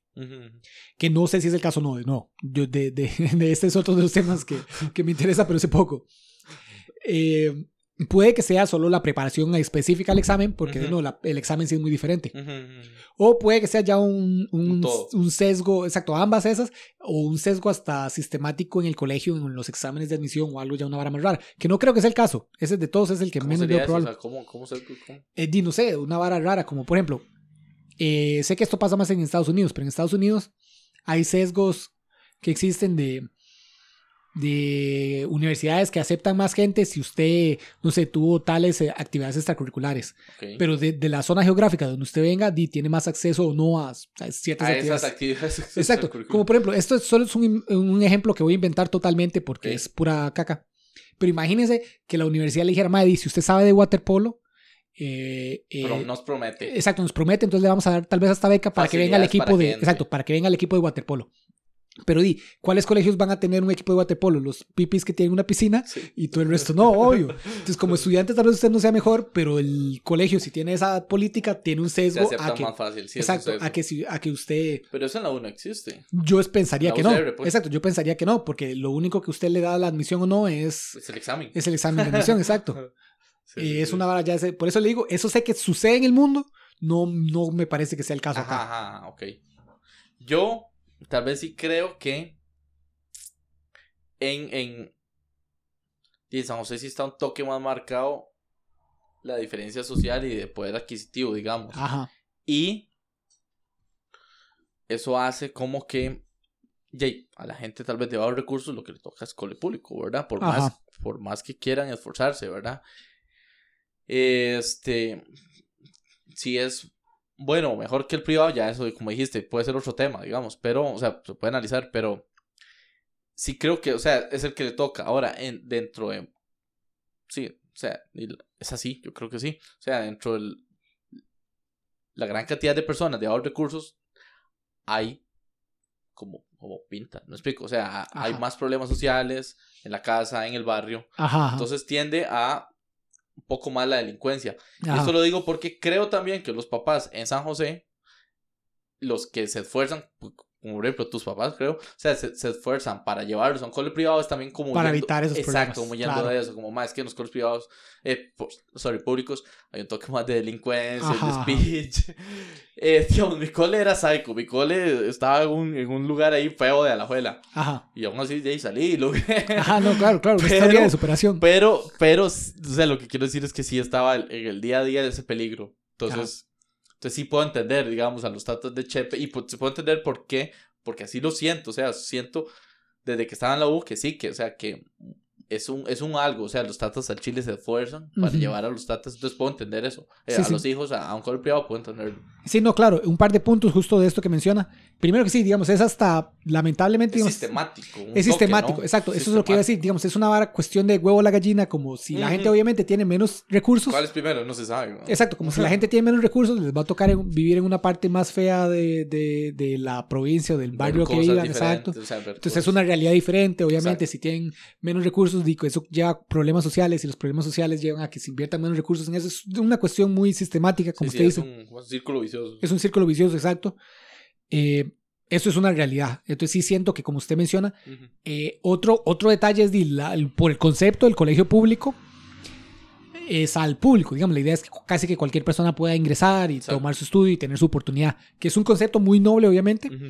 B: Que no sé si es el caso o no. No, yo de, de, de este es otro de los temas que, que me interesa, pero sé poco. Eh, puede que sea solo la preparación específica al examen, porque no, la- el examen sí es muy diferente. O puede que sea ya un, un, sesgo, exacto, ambas esas, o un sesgo hasta sistemático en el colegio, en los exámenes de admisión o algo ya una vara más rara. Que no creo que sea el caso. Ese de todos es el que
A: ¿Cómo
B: menos veo?
A: O
B: probable.
A: sea, ¿cómo, cómo se- cómo?
B: Eh, di, no sé, una vara rara, como por ejemplo, eh, sé que esto pasa más en Estados Unidos, pero en Estados Unidos hay sesgos que existen de, de universidades que aceptan más gente si usted, no sé, tuvo tales eh, actividades extracurriculares. Pero de, de la zona geográfica donde usted venga, tiene más acceso o no a, a ciertas
A: a
B: actividades.
A: esas actividades.
B: Exacto. Como por ejemplo, esto es- solo es un, un ejemplo que voy a inventar totalmente porque es pura caca. Pero imagínese que la universidad le dijera, Maddy, si usted sabe de waterpolo, eh, eh,
A: Pero nos promete.
B: exacto, nos promete, entonces le vamos a dar tal vez esta beca para que venga el equipo de, exacto, para que venga el equipo de waterpolo. Pero di, ¿cuáles colegios van a tener un equipo de waterpolo? Los pipis que tienen una piscina
A: Sí.
B: y todo el resto no, obvio. Entonces, como estudiante tal vez usted no sea mejor, pero el colegio si tiene esa política tiene un
A: Se
B: sesgo a que,
A: más fácil. Sí,
B: exacto, a que, a que usted
A: Pero eso en la 1 existe.
B: yo pensaría
A: La
B: que no.
A: Pues.
B: Exacto, yo pensaría que no, porque lo único que usted le da la admisión o no es,
A: Es el examen.
B: es el examen de admisión, exacto.
A: Sí,
B: Y
A: sí,
B: es una vara ya, por eso le digo, eso sé que sucede en el mundo, no, no me parece que sea el caso acá.
A: Ajá, ok. Yo tal vez sí creo que en, en, y San José sí está un toque más marcado la diferencia social y de poder adquisitivo, digamos.
B: Ajá.
A: Y eso hace como que a la gente tal vez de bajos recursos lo que le toca es cole público, ¿verdad? Por más, por más que quieran esforzarse, ¿verdad? Este, si es bueno mejor que el privado, ya eso, como dijiste, puede ser otro tema, digamos, pero, o sea, se puede analizar, pero sí creo que, o sea, es el que le toca. Ahora, en, dentro de, sí, o sea, es así, yo creo que sí. O sea, dentro de la gran cantidad de personas de bajos recursos, hay como, como pinta, ¿me explico? O sea, hay más problemas sociales en la casa, en el barrio.
B: Ajá. ajá,
A: Entonces tiende a un poco más la delincuencia. Y esto lo digo porque creo también que los papás en San José, los que se esfuerzan, como por ejemplo tus papás, creo, o sea, se, se esfuerzan para llevarlos a un cole privado, es también como.
B: Para
A: huyendo-
B: evitar esos
A: Exacto,
B: problemas,
A: como huyendo
B: claro.
A: de eso, como más que en los coles privados, eh, por- sorry, públicos, hay un toque más de delincuencia,
B: Ajá,
A: de speech. Eh, digamos, mi cole era psycho, mi cole estaba en un, en un lugar ahí feo de Alajuela.
B: Ajá.
A: Y aún así de ahí salí y lo
B: Ajá, no, claro, claro,
A: Pero-
B: historia de superación.
A: pero, pero, o sea, lo que quiero decir es que sí estaba en el día a día de ese peligro. Entonces, entonces sí puedo entender, digamos, a los tatas de Chepe y pu- puedo entender por qué, porque así lo siento, o sea, siento desde que estaba en la U que sí, que, o sea, que es un, es un algo, o sea, los tatas al Chile se esfuerzan para
B: Ujú.
A: llevar a los tatas, entonces puedo entender eso. Eh,
B: Sí,
A: a
B: sí.
A: los hijos, a, a un colegio privado, puedo entenderlo.
B: Sí, no, claro, un par de puntos justo de esto que menciona. Primero que sí, digamos, es hasta, lamentablemente,
A: Es
B: digamos,
A: sistemático. un
B: es
A: toque,
B: sistemático,
A: ¿no?
B: exacto, eso es lo que iba a decir, digamos, es una vara cuestión de huevo a la gallina, como si la
A: Ujú.
B: gente obviamente tiene menos recursos.
A: ¿Cuál es primero? No se sabe. ¿no?
B: Exacto, como si la gente tiene menos recursos, les va a tocar en- vivir en una parte más fea de, de, de la provincia o del barrio que
A: cosas
B: vivan, exacto.
A: o sea,
B: Entonces es una realidad diferente, obviamente,
A: Exacto.
B: si tienen menos recursos, digo, eso lleva problemas sociales y los problemas sociales llevan a que se inviertan menos recursos en eso. Es una cuestión muy sistemática, como
A: Sí,
B: usted
A: sí,
B: dice.
A: Es un, círculo vicioso.
B: Es un círculo vicioso, exacto. Eh, eso es una realidad. Entonces sí siento que, como usted menciona,
A: Ujú.
B: eh, otro, otro detalle es de la- por el concepto del colegio público, es al público. Digamos, la idea es que casi que cualquier persona pueda ingresar y
A: Exacto.
B: tomar su estudio y tener su oportunidad, que es un concepto muy noble, obviamente,
A: Ujú.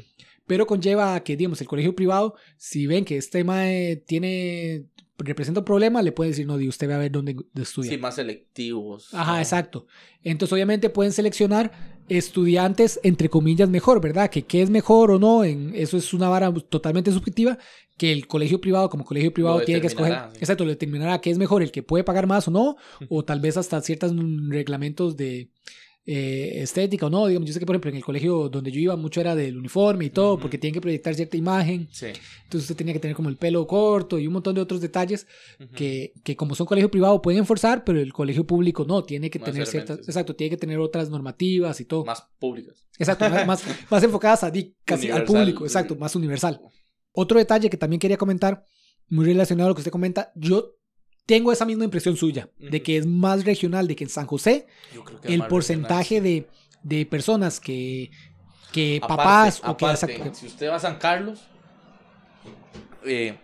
B: pero conlleva a que, digamos, el colegio privado, si ven que este mae tiene, representa un problema, le pueden decir, no, usted va a ver dónde estudia.
A: Sí, más selectivos.
B: Ajá,
A: ¿no?
B: exacto. Entonces, obviamente pueden seleccionar estudiantes, entre comillas, mejor, ¿verdad? Que qué es mejor o no, en, eso es una vara totalmente subjetiva, que el colegio privado, como colegio privado, tiene que escoger,
A: sí.
B: exacto, lo determinará qué es mejor, el que puede pagar más o no, o tal vez hasta ciertos reglamentos de eh, estética o no. Digamos, yo sé que, por ejemplo, en el colegio donde yo iba, mucho era del uniforme y todo, porque tienen que proyectar cierta imagen.
A: Sí.
B: Entonces usted tenía que tener como el pelo corto y un montón de otros detalles que, que como son colegio privado pueden enforzar, pero el colegio público no, tiene que tener ciertas,
A: sí.
B: exacto, tiene que tener otras normativas y todo.
A: Más públicas.
B: Exacto, más, más, más enfocadas a casi al público, exacto, más universal. Otro detalle que también quería comentar, muy relacionado a lo que usted comenta, yo tengo esa misma impresión suya, de que es más regional, de que en San José el porcentaje de, de personas que, que papás o que...
A: aparte, si usted va a San Carlos, eh,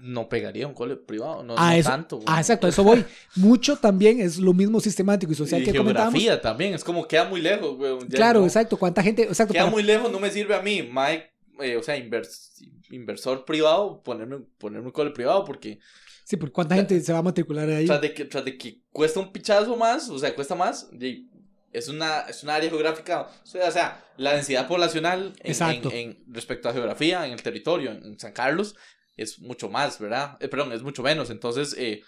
A: no pegaría un cole privado, no,
B: Ah,
A: no
B: eso-
A: tanto.
B: Ah, exacto, a eso voy. Mucho también es lo mismo sistemático y social
A: y
B: que comentábamos.
A: geografía también, es como queda muy lejos, güey.
B: Claro,
A: no.
B: exacto. ¿Cuánta gente? Exacto.
A: Queda
B: para-
A: muy lejos, no me sirve a mí, Mike, eh, o sea, invers- inversor privado, ponerme, ponerme un cole privado, porque
B: Sí, porque ¿cuánta gente se va a matricular ahí?
A: tras de, que, tras de que cuesta un pichazo más, o sea, cuesta más, y es una, es una área geográfica, o sea, o sea, la densidad poblacional en,
B: Exacto.
A: en- en- respecto a geografía en el territorio, en, en San Carlos, es mucho más, ¿verdad? Eh, perdón, es mucho menos, entonces, eh,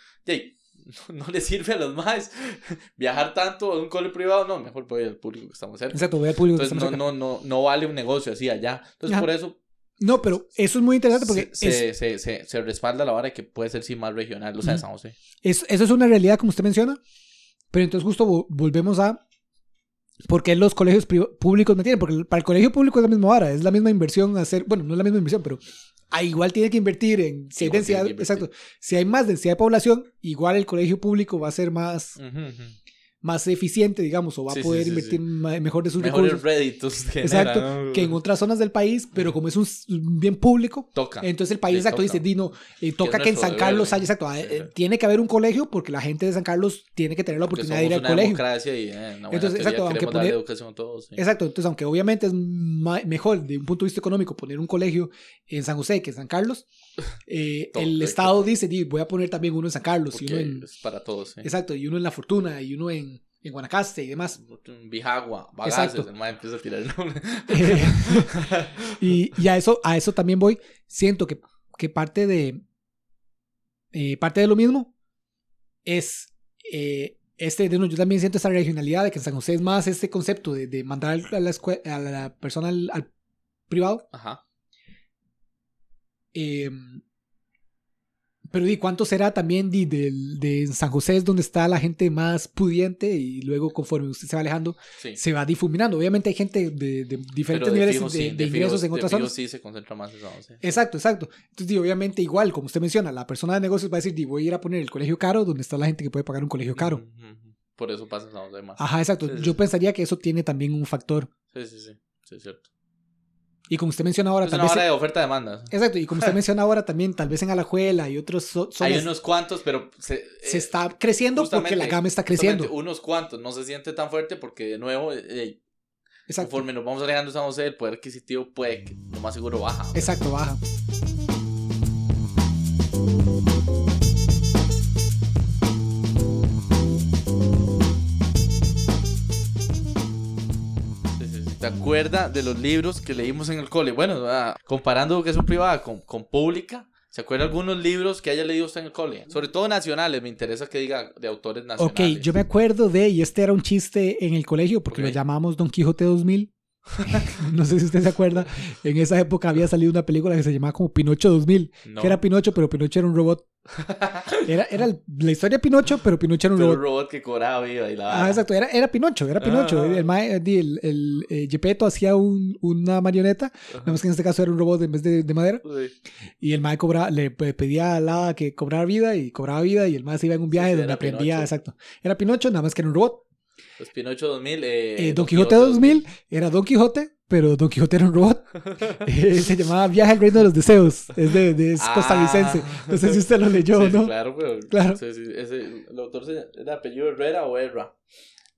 A: de- no, le sirve a los más viajar tanto a un cole privado, no, mejor voy al público que estamos cerca.
B: Exacto, voy al público. que
A: Entonces no,
B: estamos acá.
A: no, no, no vale un negocio así allá. Entonces
B: Ajá.
A: por eso
B: No, pero eso es muy interesante porque
A: se,
B: es,
A: se, se, se- respalda la vara de que puede ser sí más regional, o sea, de. San José.
B: es- eso es una realidad como usted menciona. Pero entonces justo vo- volvemos a por qué los colegios públicos me tienen. Porque para el colegio público es la misma vara, es la misma inversión hacer, bueno, no es la misma inversión, pero ah, igual tiene que invertir en, si hay
A: Igual
B: densidad, exacto, si hay más densidad de población, igual el colegio público va a ser más. Más eficiente, digamos, o va
A: Sí,
B: a poder
A: sí,
B: invertir mejor de sus
A: Mejores
B: recursos.
A: réditos. genera,
B: Exacto,
A: ¿no?
B: que en otras zonas del país, pero como es un bien público,
A: Toca.
B: entonces el país
A: Le
B: exacto
A: toca.
B: dice, Dino, eh, toca que en San Carlos haya, exacto, eh,
A: sí.
B: tiene que haber un colegio porque la gente de San Carlos tiene que tener la oportunidad de ir al colegio.
A: y eh,
B: Entonces, exacto, aunque poner-
A: educación a todos.
B: Exacto, entonces aunque obviamente es mejor de un punto de vista económico poner un colegio en San José que en San Carlos, eh, el Estado dice, "Di, voy a poner también uno en San Carlos y
A: Porque
B: uno en...
A: es para todos. sí.
B: Exacto, y uno en La Fortuna y uno en, en Guanacaste y demás.
A: Bijagua, bagaces, el man empieza a tirar el nombre.
B: Eh, y, y a eso a eso también voy siento que, que parte de eh, parte de lo mismo es eh, este de yo también siento esa regionalidad de que en San José es más este concepto de, de mandar a la, escue- a la persona al, al privado
A: Ajá.
B: Eh, pero di cuánto será también di, del- de, San José es donde está la gente más pudiente y luego conforme usted se va alejando
A: Sí.
B: se va difuminando obviamente hay gente de, de diferentes
A: Pero
B: niveles de,
A: sí,
B: de ingresos en
A: de
B: otras zonas
A: sí se concentra más en San José.
B: Exacto, exacto. Entonces, di, obviamente, igual, como usted menciona, la persona de negocios va a decir, di, voy a ir a poner el colegio caro donde está la gente que puede pagar un colegio caro.
A: Por eso pasa en San José más.
B: Ajá, exacto.
A: Sí,
B: Yo pensaría que eso tiene también un factor.
A: Sí, sí, sí. Sí, es cierto.
B: Y como usted menciona ahora,
A: Es
B: tal
A: una
B: vez...
A: hora de oferta-demanda.
B: Exacto, y como usted menciona ahora también, tal vez en Alajuela y otros zo-
A: Hay unos cuantos, pero se,
B: se
A: eh,
B: está creciendo porque la gama está creciendo.
A: Unos cuantos, no se siente tan fuerte porque de nuevo, eh,
B: Exacto,
A: conforme nos vamos alejando de San José, el poder adquisitivo puede, que lo más seguro baja.
B: exacto, baja.
A: Sí, sí. ¿Te acuerdas de los libros que leímos en el cole? Bueno, ah, comparando educación privada con, con pública, ¿se acuerda algunos libros que haya leído usted en el cole? Sobre todo nacionales, me interesa que diga de autores
B: Ok,
A: nacionales.
B: yo me acuerdo de, y este era un chiste en el colegio porque
A: Ok.
B: lo llamamos Don Quijote 2000. no sé si usted se acuerda, en esa época había salido una película que se llamaba como Pinocho 2000,
A: No,
B: que era Pinocho, pero Pinocho era un robot. Era, era el- la historia de Pinocho, pero Pinocho era un
A: pero un
B: robot.
A: robot que cobraba vida y la
B: Ah, exacto, era, era Pinocho, era Pinocho.
A: Ah.
B: El, mae- el, el, eh, Gepetto hacía un- una marioneta, nada más que en este caso era un robot en vez de, de madera,
A: Sí.
B: y el mae cobraba, le pe- pedía a la que cobrara vida y cobraba vida, y el mae se iba en un viaje
A: sí,
B: donde aprendía,
A: Pinocho.
B: exacto. Era Pinocho, nada más que era un robot.
A: Pues Pinocho 2000. Eh,
B: Eh, Don Quijote 2000 era Don Quijote, pero Don Quijote era un robot. Eh, se llamaba Viaje al Reino de los Deseos. Es, de, de- es
A: Ah.
B: costarricense. No sé si usted lo leyó
A: Sí,
B: o no.
A: claro, pero,
B: Claro.
A: sí, sí, ese, el autor se, era apellido Herrera o Herra.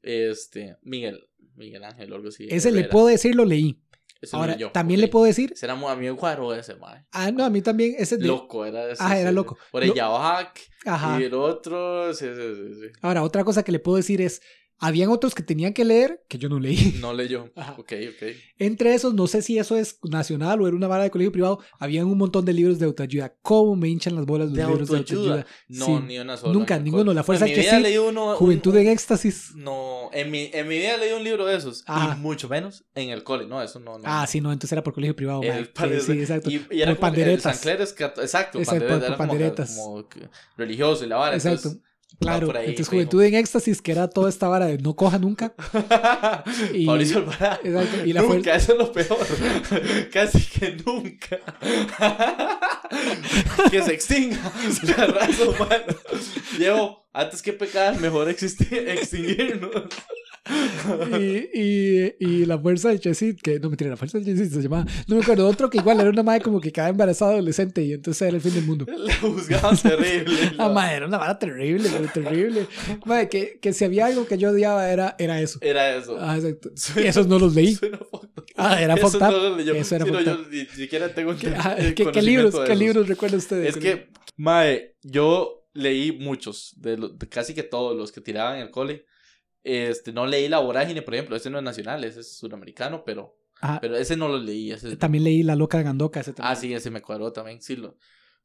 A: Este, Miguel, Miguel Ángel algo así.
B: Ese le
A: Herrera.
B: puedo decir, lo leí.
A: Ese lo
B: Ahora,
A: leyó,
B: también
A: ok.
B: le puedo decir.
A: Ese era muy amigo cuadro ese, mae.
B: Ah, no, a mí también. Ese de.
A: Loco, era ese.
B: Ah, era loco.
A: sí.
B: Lo-
A: Orella Bajac.
B: Ajá.
A: Y el otro, sí, sí. sí.
B: Ahora, otra cosa que le puedo decir es. Habían otros que tenían que leer que yo no leí.
A: No leyó.
B: Ajá.
A: Ok, ok.
B: Entre esos, no sé si eso es nacional o era una vara de colegio privado, habían un montón de libros de autoayuda. ¿Cómo me hinchan las bolas los
A: De
B: libros de
A: autoayuda.
B: autoayuda?
A: No,
B: Sí.
A: ni una sola.
B: Nunca, ninguno. La fuerza
A: en mi
B: que
A: vida
B: sí,
A: leí uno. un-
B: Juventud en éxtasis.
A: No, en mi, en mi vida leí un libro de esos.
B: Ajá.
A: Y mucho menos en el cole. No, eso no. no
B: Ah, sí, no, entonces era por colegio privado.
A: El padre-
B: sí, exacto.
A: Y, y era como que el
B: panderetas.
A: San es exacto,
B: Exacto,
A: pandereta,
B: por
A: era como,
B: panderetas.
A: como religioso y la vara.
B: Exacto.
A: entonces-
B: Claro,
A: ahí,
B: entonces. Juventud en Éxtasis, que era toda esta vara de no coja nunca. Y-
A: Mauricio Alvarado.
B: Exacto, y la
A: nunca,
B: fuerza-
A: eso es lo peor. Casi que nunca. que se extinga la raza humana. Llevo, antes que pecar, mejor extinguirnos.
B: Y, y, y la fuerza de Chesit, que no mentira, la fuerza de Chesit se llamaba, no me acuerdo, otro que igual era una madre como que quedaba embarazada adolescente y entonces era el fin del mundo.
A: La juzgaban terrible.
B: Ah, madre, era una vara terrible, terrible. Madre, que, que si había algo que yo odiaba era, era eso.
A: Era eso.
B: Ah, exacto. Esos no los leí. Ah, era
A: Eso
B: fucked
A: no
B: up.
A: lo leyó.
B: Eso era
A: Sí, no, yo ni siquiera tengo
B: ¿Qué,
A: el
B: ah, ¿qué- qué libros, qué libros recuerda usted?
A: Es que, mae, yo leí muchos, de, lo- de casi que todos los que tiraban en el cole. Este, no leí La Vorágine, por ejemplo, ese no es nacional, ese es sudamericano, pero,
B: Ajá,
A: pero ese no lo leí. Ese,
B: también leí La Loca de Gandoca. Ese
A: ah,
B: también.
A: sí, ese me cuadró también, sí. Lo,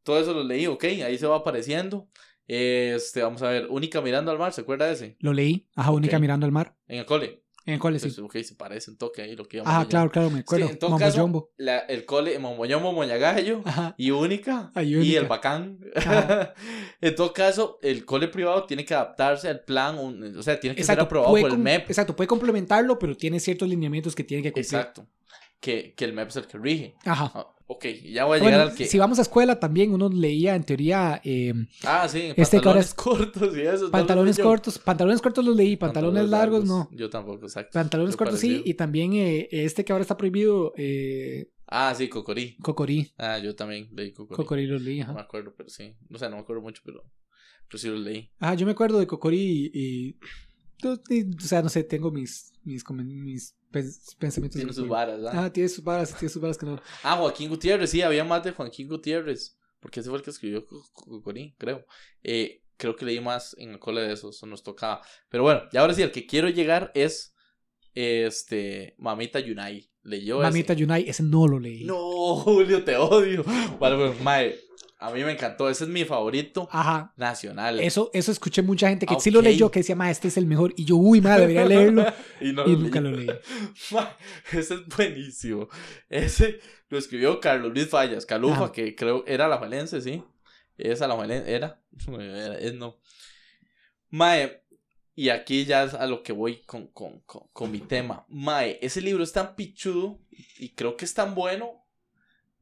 A: todo eso lo leí, ok, ahí se va apareciendo. Este, vamos a ver, Única Mirando al Mar, ¿se acuerda de ese?
B: Lo leí. Ajá, única mirando al mar.
A: En el cole.
B: En el cole, sí.
A: Pues, ok, se parece un toque ahí lo que
B: Ah, claro, claro, me acuerdo.
A: Sí, en todo
B: Mambo
A: caso,
B: Jumbo.
A: la- el cole, Momoyombo, Moñagallo. Y única,
B: Ah, y
A: el bacán. En todo caso, el cole privado tiene que adaptarse al plan, un- o sea, tiene que ser aprobado por el MEP.
B: Exacto, puede complementarlo, pero tiene ciertos lineamientos que tiene que cumplir.
A: Exacto. Que, que el MEP es el que rige.
B: Ajá.
A: Ah, ok, ya voy a llegar al que.
B: si vamos a escuela también uno leía en teoría eh,
A: Ah, sí,
B: Este
A: pantalones
B: es-
A: cortos y eso.
B: pantalones cortos, pantalones cortos los leí, pantalones, largos, no.
A: Yo tampoco, exacto.
B: Pantalones cortos sí, y también eh, este que ahora está prohibido, eh,
A: Ah, sí, Cocorí.
B: Cocorí.
A: Ah, yo también leí Cocorí.
B: Cocorí los leí,
A: No me acuerdo, pero sí. No sé, no me acuerdo mucho, pero, pero sí los leí.
B: Ajá, yo me acuerdo de Cocorí y, y- y- o sea, no sé, tengo mis, mis, mis pens- pensamientos.
A: Tiene sus varas, ¿ah?
B: Ah, tiene sus varas, tiene sus varas que no.
A: Ah, Joaquín Gutiérrez, sí, había más de Joaquín Gutiérrez. Porque ese fue el que escribió Co- Co- Cocorí, creo. Eh, creo que leí más en el cole de eso, eso nos tocaba. Pero bueno, y ahora sí, el que quiero llegar es este Mamita Yunai. ¿Leyó
B: Mamita
A: ese?
B: Yunai, ese no lo leí.
A: No, Julio, te odio. Bueno, mae, a mí me encantó. Ese es mi favorito
B: Ajá.
A: nacional.
B: Eso, eso escuché mucha gente que
A: Ah,
B: sí lo leyó, que decía, ma, este es el mejor. Y yo, uy, ma, debería leerlo.
A: y no
B: y
A: lo
B: nunca
A: leí.
B: lo leí.
A: Ese es buenísimo. Ese lo escribió Carlos Luis Fallas, Calufa,
B: Ajá.
A: que creo era la Valense, sí. Esa la. Era, es no. Mae, y aquí ya es a lo que voy con, con, con, con mi tema. Mae, ese libro es tan pichudo y creo que es tan bueno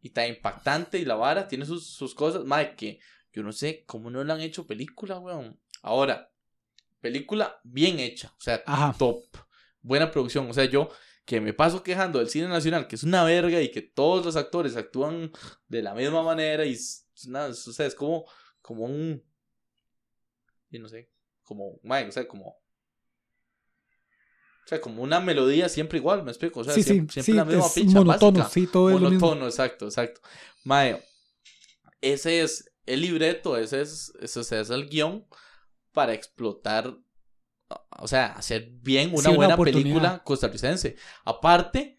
A: y tan impactante y la vara tiene sus, sus cosas. Mae, que yo no sé cómo no le han hecho película, weón. Ahora, película bien hecha, o sea,
B: Ajá.
A: top, buena producción. O sea, yo que me paso quejando del cine nacional, que es una verga y que todos los actores actúan de la misma manera y una- o sea, es como, como un, y no sé, como, mae, o sea, como, o sea, como una melodía siempre igual, me explico, o sea,
B: sí,
A: siempre,
B: sí,
A: siempre
B: sí,
A: la misma
B: es
A: picha
B: monotono,
A: básica.
B: sí, todo es lo mismo.
A: Monotono, exacto, exacto. Mae, ese es el libreto, ese es, ese es, el guion para explotar, o sea, hacer bien una buena película costarricense. Aparte,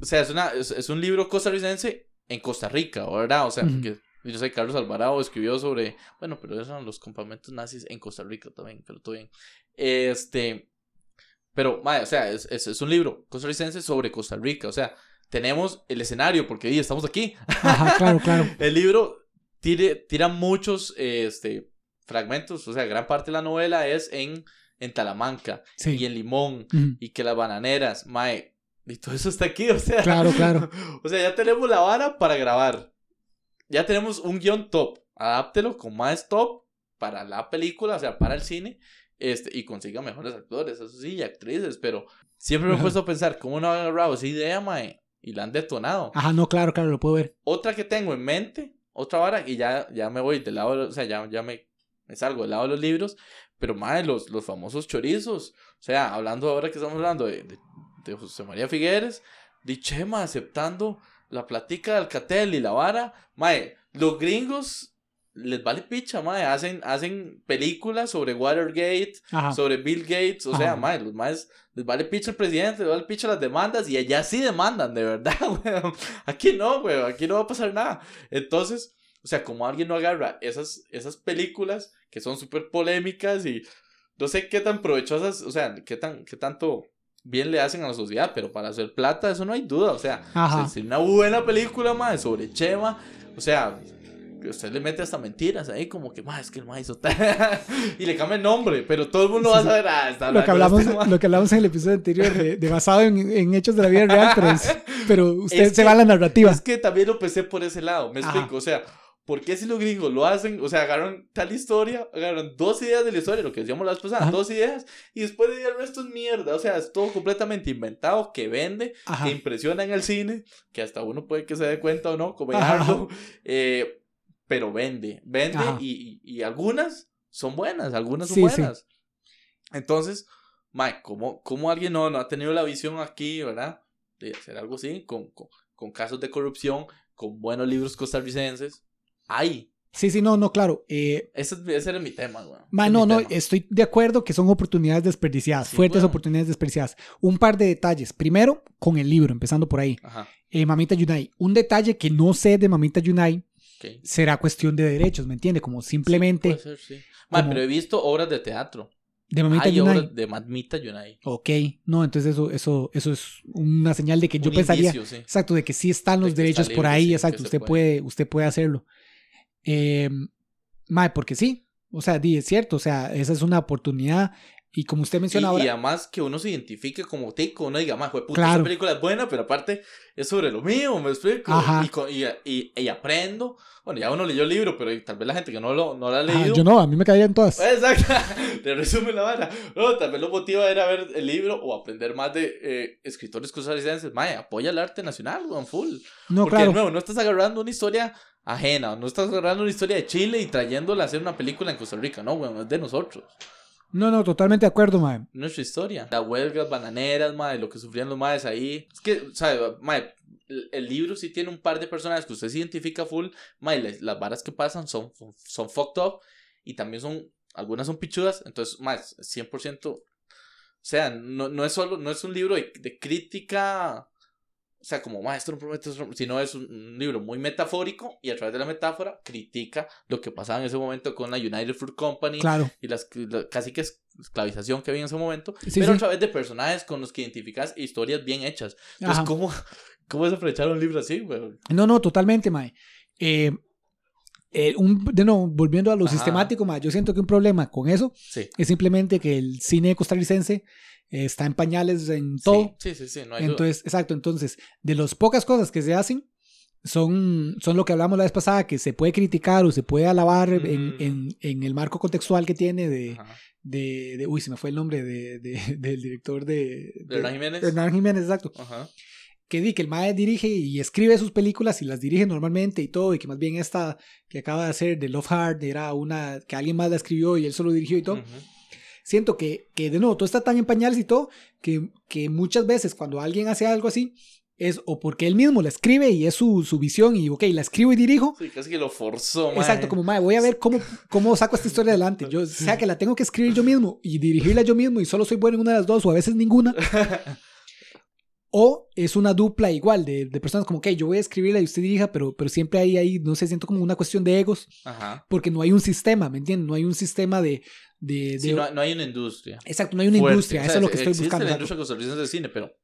A: o sea, es, una, es, es un libro costarricense en Costa Rica, ¿verdad? O sea, porque yo sé, Carlos Alvarado escribió sobre, bueno, pero esos eran los campamentos nazis en Costa Rica también, pero todo bien. Este, pero, mae, o sea, es, es, es un libro costarricense sobre Costa Rica, o sea, tenemos el escenario, porque estamos aquí.
B: Ajá, claro, claro.
A: El libro tire, tira muchos eh, este, fragmentos, o sea, gran parte de la novela es en, en Talamanca
B: Sí.
A: y en Limón y que las bananeras, mae, y todo eso está aquí, o sea.
B: Claro, claro.
A: O sea, ya tenemos la vara para grabar. Ya tenemos un guion top. Adáptelo con más top para la película, o sea, para el cine. Este, y consiga mejores actores, eso sí, y actrices, pero siempre me he puesto a pensar, ¿cómo no han agarrado esa idea, mae? Y la han detonado.
B: Ajá, no, claro, claro, lo puedo ver.
A: Otra que tengo en mente, otra vara, y ya, ya me voy del lado, o sea, ya, ya me, me salgo del lado de los libros, pero mae, los, los famosos chorizos. O sea, hablando ahora que estamos hablando de, de, de José María Figueres, de Chema aceptando la platica de Alcatel y la vara. Mae, los gringos les vale picha, mae. Hacen, hacen películas sobre Watergate,
B: Ajá.
A: sobre Bill Gates. O sea, mae, los maes les vale picha el presidente, les vale picha las demandas y allá sí demandan, de verdad, weón. Aquí no, weón. Aquí no va a pasar nada. Entonces, o sea, como alguien no agarra esas, esas películas que son súper polémicas y no sé qué tan provechosas, o sea, qué, tan, qué tanto bien le hacen a la sociedad, pero para hacer plata, eso no hay duda. O sea, si una buena película, mae, sobre Chema, o sea, usted le mete hasta mentiras ahí, como que, mae, es que el mae hizo tal. y le cambia el nombre, pero todo el mundo va a saber, ah, está
B: Lo que, hablamos,
A: este
B: lo que hablamos en el episodio anterior de, de basado en, en hechos de la vida real, pero, es- pero usted
A: Es
B: se
A: que-
B: va a la narrativa.
A: Es que también lo pensé por ese lado, me
B: Ajá.
A: explico, o sea, ¿por qué si los gringos lo hacen? O sea, agarran tal historia, agarran dos ideas de la historia, lo que decíamos la vez pasada,
B: Ajá.
A: dos ideas, y después de el resto es mierda, o sea, es todo completamente inventado, que vende,
B: Ajá.
A: que impresiona en el cine, que hasta uno puede que se dé cuenta o no, como eh, pero vende, vende y, y, y algunas son buenas, algunas son
B: Sí, sí.
A: buenas. Entonces, Mike, ¿cómo, cómo alguien no, no ha tenido la visión aquí, verdad? De hacer algo así, con, con, con casos de corrupción, con buenos libros costarricenses. Hay.
B: Sí, sí, no, no, claro. Eh,
A: Ese, es- ese era mi tema, güey.
B: ma, no, no,
A: tema.
B: estoy de acuerdo que son oportunidades desperdiciadas,
A: Sí,
B: fuertes
A: bueno.
B: oportunidades desperdiciadas. Un par de detalles. Primero, con el libro, empezando por ahí.
A: Ajá,
B: Eh, Mamita Yunai. Un detalle que no sé de Mamita Yunai
A: ok.
B: será cuestión de derechos, ¿me entiende? Como simplemente
A: Puede ser, sí. Ma,
B: como-
A: pero he visto obras de teatro.
B: de Mamita
A: Hay
B: Yunai.
A: obras de Mamita Yunai.
B: Ok, no, entonces eso, eso, eso es una señal de que yo
A: Un
B: pensaría,
A: indicio, sí.
B: exacto, de que sí están
A: De
B: los
A: que
B: derechos
A: está
B: por
A: libre,
B: ahí,
A: sí,
B: exacto, usted
A: puede.
B: puede, usted puede hacerlo. Eh, porque sí, o sea, di, es cierto, o sea, esa es una oportunidad y como usted menciona
A: y
B: ahora,
A: además que uno se identifique como tico, uno diga, más puta,
B: Claro.
A: esa película es buena, pero aparte es sobre lo mío, me explico. Y, y, y- aprendo. Bueno, ya uno leyó el libro, pero tal vez la gente que no lo, no lo ha
B: ah,
A: leído.
B: yo no, a mí me caían todas.
A: Exacto, te resume la vara. No, tal vez lo motiva a ir a ver el libro o aprender más de eh, escritores costarricenses. Mae, apoya el arte nacional, weón, full.
B: No,
A: Porque
B: claro,
A: de nuevo, no estás agarrando una historia ajena, no estás agarrando una historia de Chile y trayéndola a hacer una película en Costa Rica, no, weón, es de nosotros.
B: No, no, totalmente de acuerdo, mae.
A: nuestra historia. Las huelgas bananeras, madre, lo que sufrían los madres ahí. Es que, ¿sabe? Madre, el, libro sí tiene un par de personajes que usted se identifica full. Madre, las, las varas que pasan son, son fucked up y también son, algunas son pichudas. Entonces, madre, 100%. O sea, no, no es solo, no es un libro de crítica. O sea, como maestro, no no promete", sino es un, libro muy metafórico y a través de la metáfora critica lo que pasaba en ese momento con la United Fruit Company
B: Claro,
A: y las, la- casi que es esclavización que había en ese momento,
B: Sí,
A: pero
B: sí.
A: a través de personajes con los que identificas historias bien hechas. Entonces,
B: Ajá.
A: ¿cómo, ¿cómo es aprovechar un libro así,
B: no, no, totalmente, mae. Eh, eh, un, de nuevo, volviendo a lo
A: Ajá.
B: sistemático, mae, yo siento que un problema con eso
A: Sí.
B: es simplemente que el cine costarricense está en pañales en todo.
A: Sí, sí, sí, no hay duda.
B: Entonces, exacto, entonces, de las pocas cosas que se hacen, son, son lo que hablamos la vez pasada, que se puede criticar o se puede alabar en,
A: Mm.
B: en, en el marco contextual que tiene de, de, de- uy, se me fue el nombre de, de- del director de...
A: ¿De Hernán Jiménez?
B: Hernán Jiménez, exacto.
A: Ajá.
B: Que di que el MAE dirige y escribe sus películas y las dirige normalmente y todo, y que más bien esta que acaba de hacer de Love Hard era una que alguien más la escribió y él solo dirigió y todo. Siento que, que de nuevo todo está tan en pañales y todo que, que muchas veces cuando alguien hace algo así es o porque él mismo la escribe y es su, su visión y ok, la escribo y dirijo.
A: Sí, casi que lo forzó.
B: Exacto, como madre, voy a ver cómo, cómo saco esta historia adelante. Yo sea que la tengo que escribir yo mismo y dirigirla yo mismo y solo soy bueno en una de las dos o a veces ninguna. O es una dupla igual de, de personas como, ok, yo voy a escribirla y usted dirija, pero, pero siempre hay ahí, no sé, siento como una cuestión de egos,
A: Ajá.
B: porque no hay un sistema, ¿me entienden? No hay un sistema de... de, de-
A: Sí, no, no hay una industria.
B: Exacto, no hay una
A: fuerte.
B: industria,
A: O sea,
B: eso es lo que estoy buscando.
A: la industria costarricense de cine, pero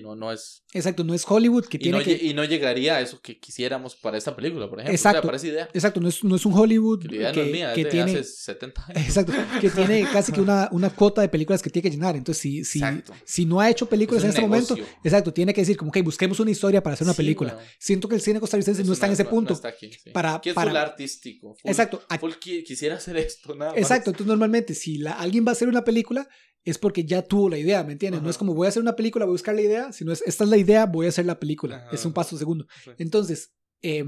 A: no, no es...
B: Exacto, no es Hollywood que
A: Y
B: tiene
A: no,
B: que...
A: y no llegaría a eso que quisiéramos para esta película, por ejemplo.
B: Exacto.
A: O sea, para esa idea.
B: Exacto, no es, no es un Hollywood
A: Que
B: que,
A: la idea no es mía,
B: que
A: es de
B: tiene...
A: hace 70 años.
B: Exacto, que tiene casi que una, una cuota de películas que tiene que llenar. Entonces, si, si,
A: Exacto.
B: si no ha hecho películas en este momento, exacto, tiene que decir como, ok, busquemos una historia para hacer una
A: Sí,
B: película. Siento que el cine costarricense no está en ese punto.
A: está aquí, sí.
B: Para-
A: Que es
B: para-
A: full artístico. full-
B: Exacto,
A: full qui- quisiera hacer esto, nada más.
B: Exacto, entonces normalmente si la, alguien va a hacer una película es porque ya tuvo la idea, ¿me entiendes? No
A: Ajá.
B: es como voy a hacer una película, voy a buscar la idea, sino es esta es la idea, voy a hacer la película.
A: Ajá.
B: Es un paso segundo.
A: Sí.
B: Entonces, eh,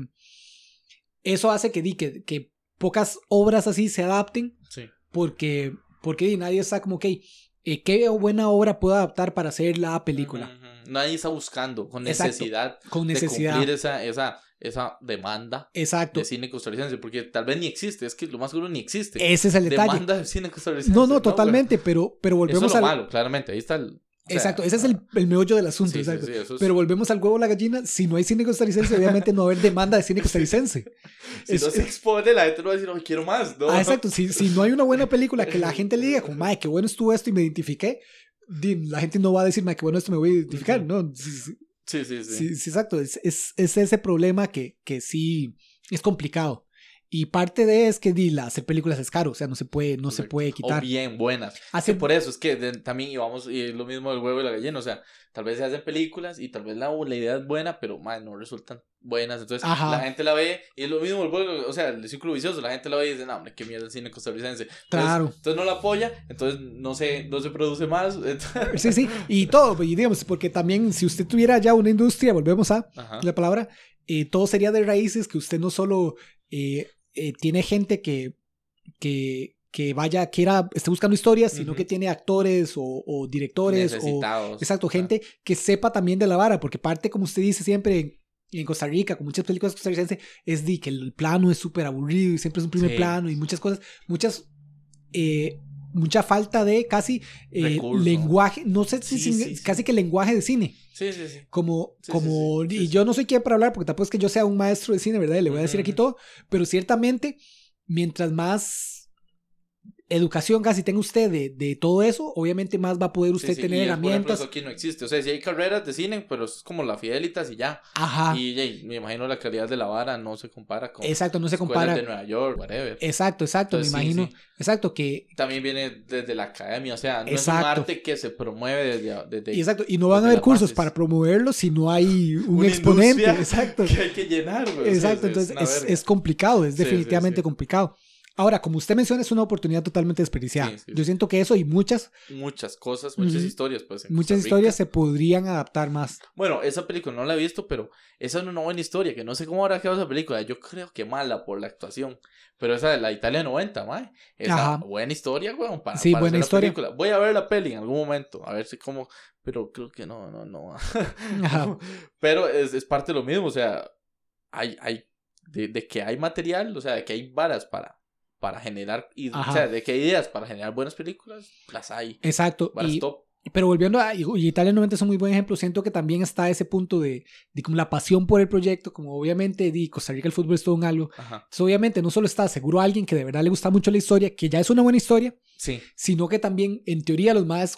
B: eso hace que, di, que, que pocas obras así se adapten
A: Sí.
B: porque, porque di, nadie está como, ok, eh, ¿qué buena obra puedo adaptar para hacer la película?
A: Ujú. Nadie está buscando con
B: Exacto,
A: necesidad,
B: Con
A: de cumplir esa, esa, esa demanda
B: Exacto.
A: de cine costarricense, porque tal vez ni existe, es que lo más seguro ni existe.
B: Ese es el detalle.
A: Demanda de cine costarricense.
B: No, no, totalmente, pero, pero
A: Eso
B: volvemos
A: es lo
B: al...
A: malo, claramente, ahí está el... o sea,
B: exacto, ese es el, el meollo del asunto,
A: sí,
B: exacto.
A: sí, eso es-
B: Pero volvemos al huevo la gallina. Si no hay cine costarricense, obviamente no va a haber demanda de cine costarricense.
A: si
B: es-
A: no se expone, la gente no va a decir, no, quiero más, ¿no?
B: Ah, exacto. Si, si no hay una buena película que la gente le diga, como, madre, qué bueno estuvo esto y me identifiqué, la gente no va a decir, madre, qué bueno esto me voy a identificar. No, sí, sí,
A: Sí, sí, sí.
B: exacto. Es, es, es ese problema que, que sí es complicado. Y parte de es que di, la- hacer películas es caro, o sea, no se puede, no se puede
A: O
B: quitar.
A: bien buenas.
B: Hace-
A: Que por eso es que de- también íbamos, y es lo mismo del huevo y la gallina, o sea, tal vez se hacen películas y tal vez la, la idea es buena, pero man, no resultan buenas, entonces
B: Ajá.
A: la gente la ve y es lo mismo el huevo, o sea, el círculo vicioso, la gente la ve y dice, no, hombre, qué mierda el cine costarricense. Entonces-
B: Claro.
A: Entonces, no la apoya, entonces no se, no se produce más. entonces-
B: Sí, sí, y todo, y digamos, porque también si usted tuviera ya una industria, volvemos a
A: Ajá.
B: la palabra, eh, todo sería de raíces, que usted no solo eh, eh, tiene gente que, que, que vaya, quiera, esté buscando historias, sino que tiene actores o, o directores o... Exacto, gente que sepa también de la vara, porque parte, como usted dice siempre, en, en Costa Rica, con muchas películas costarricenses, es de que el plano es súper aburrido y siempre es un primer
A: Sí.
B: plano y muchas cosas, muchas... eh, mucha falta de casi eh, lenguaje, no sé si
A: Sí, sí.
B: casi que lenguaje de cine,
A: Sí, sí, sí.
B: como, como, y yo no soy quien para hablar, porque tampoco es que yo sea un maestro de cine, ¿verdad? Y le voy a decir aquí todo, pero ciertamente, mientras más educación casi tenga usted de, de todo eso, obviamente más va a poder usted
A: Sí, sí,
B: tener
A: y es, por ejemplo,
B: herramientas.
A: eso aquí no existe. O sea, si hay carreras de cine, pero es como la Fidelitas y ya.
B: Ajá,
A: Y me imagino la calidad de la vara no se compara con
B: exacto, no se compara.
A: de Nueva York, whatever.
B: Exacto, exacto,
A: Entonces,
B: me
A: sí,
B: imagino. Exacto, que.
A: También viene desde la academia, o sea, no
B: Exacto.
A: es un arte que se promueve desde...
B: exacto, y no van a haber cursos
A: bases.
B: para promoverlo si no hay un
A: Una
B: exponente. Exacto.
A: que hay que llenar, güey. O sea,
B: Exacto,
A: es-
B: entonces es, complicado, es definitivamente complicado. Ahora, como usted menciona, es una oportunidad totalmente desperdiciada.
A: Sí, sí,
B: Yo siento que eso y muchas,
A: Muchas cosas, muchas historias, pues.
B: muchas historias se podrían adaptar más.
A: Bueno, esa película no la he visto, pero esa es una buena historia, que no sé cómo habrá quedado esa película. Yo creo que mala por la actuación. Pero esa de la Italia 90, mae. Esa
B: Ajá.
A: buena historia, weón, para,
B: Sí,
A: para
B: buena historia.
A: película. Voy a ver la peli en algún momento, a ver si cómo... Pero creo que no, no, no.
B: Ajá.
A: Pero es, es parte de lo mismo, o sea, hay, hay, de, de que hay material, o sea, de que hay varas para, para generar, o sea, de hay ideas para generar buenas películas, las hay.
B: Exacto. Y,
A: top.
B: pero volviendo a y y Italia 90 es un muy buen ejemplo, siento que también está ese punto de, de como la pasión por el proyecto, como obviamente di Costa Rica el fútbol es todo un algo.
A: Ajá.
B: Entonces, obviamente no solo está seguro a alguien que de verdad le gusta mucho la historia, que ya es una buena historia,
A: Sí.
B: sino que también en teoría los más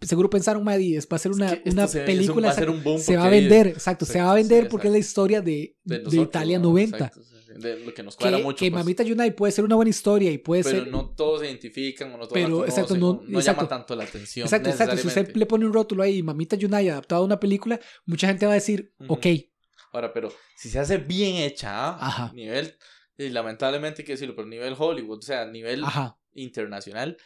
B: seguro pensaron, "Madre, es va a ser una,
A: Es que esto
B: una
A: se- es un-
B: película,
A: va a ser un boom
B: se va a vender, exacto, se va a vender
A: sí,
B: porque es la historia de,
A: de,
B: Italia
A: ¿no?
B: 90.
A: Exacto, sí, sí, de lo que nos cuadra
B: Que,
A: mucho.
B: que
A: pues.
B: Mamita Yunai puede ser una buena historia y puede
A: pero
B: ser...
A: no todos se identifican o no todos
B: Pero,
A: la
B: exacto, no-
A: o no
B: exacto.
A: llama tanto la atención.
B: Exacto, exacto. Si usted le pone un rótulo ahí, Mamita Yunai adaptado a una película, mucha gente va a decir,
A: Ujú.
B: ok,
A: Ahora, pero si se hace bien hecha.
B: Ajá.
A: nivel, y lamentablemente hay que decirlo, pero nivel Hollywood, o sea, nivel
B: ajá,
A: internacional,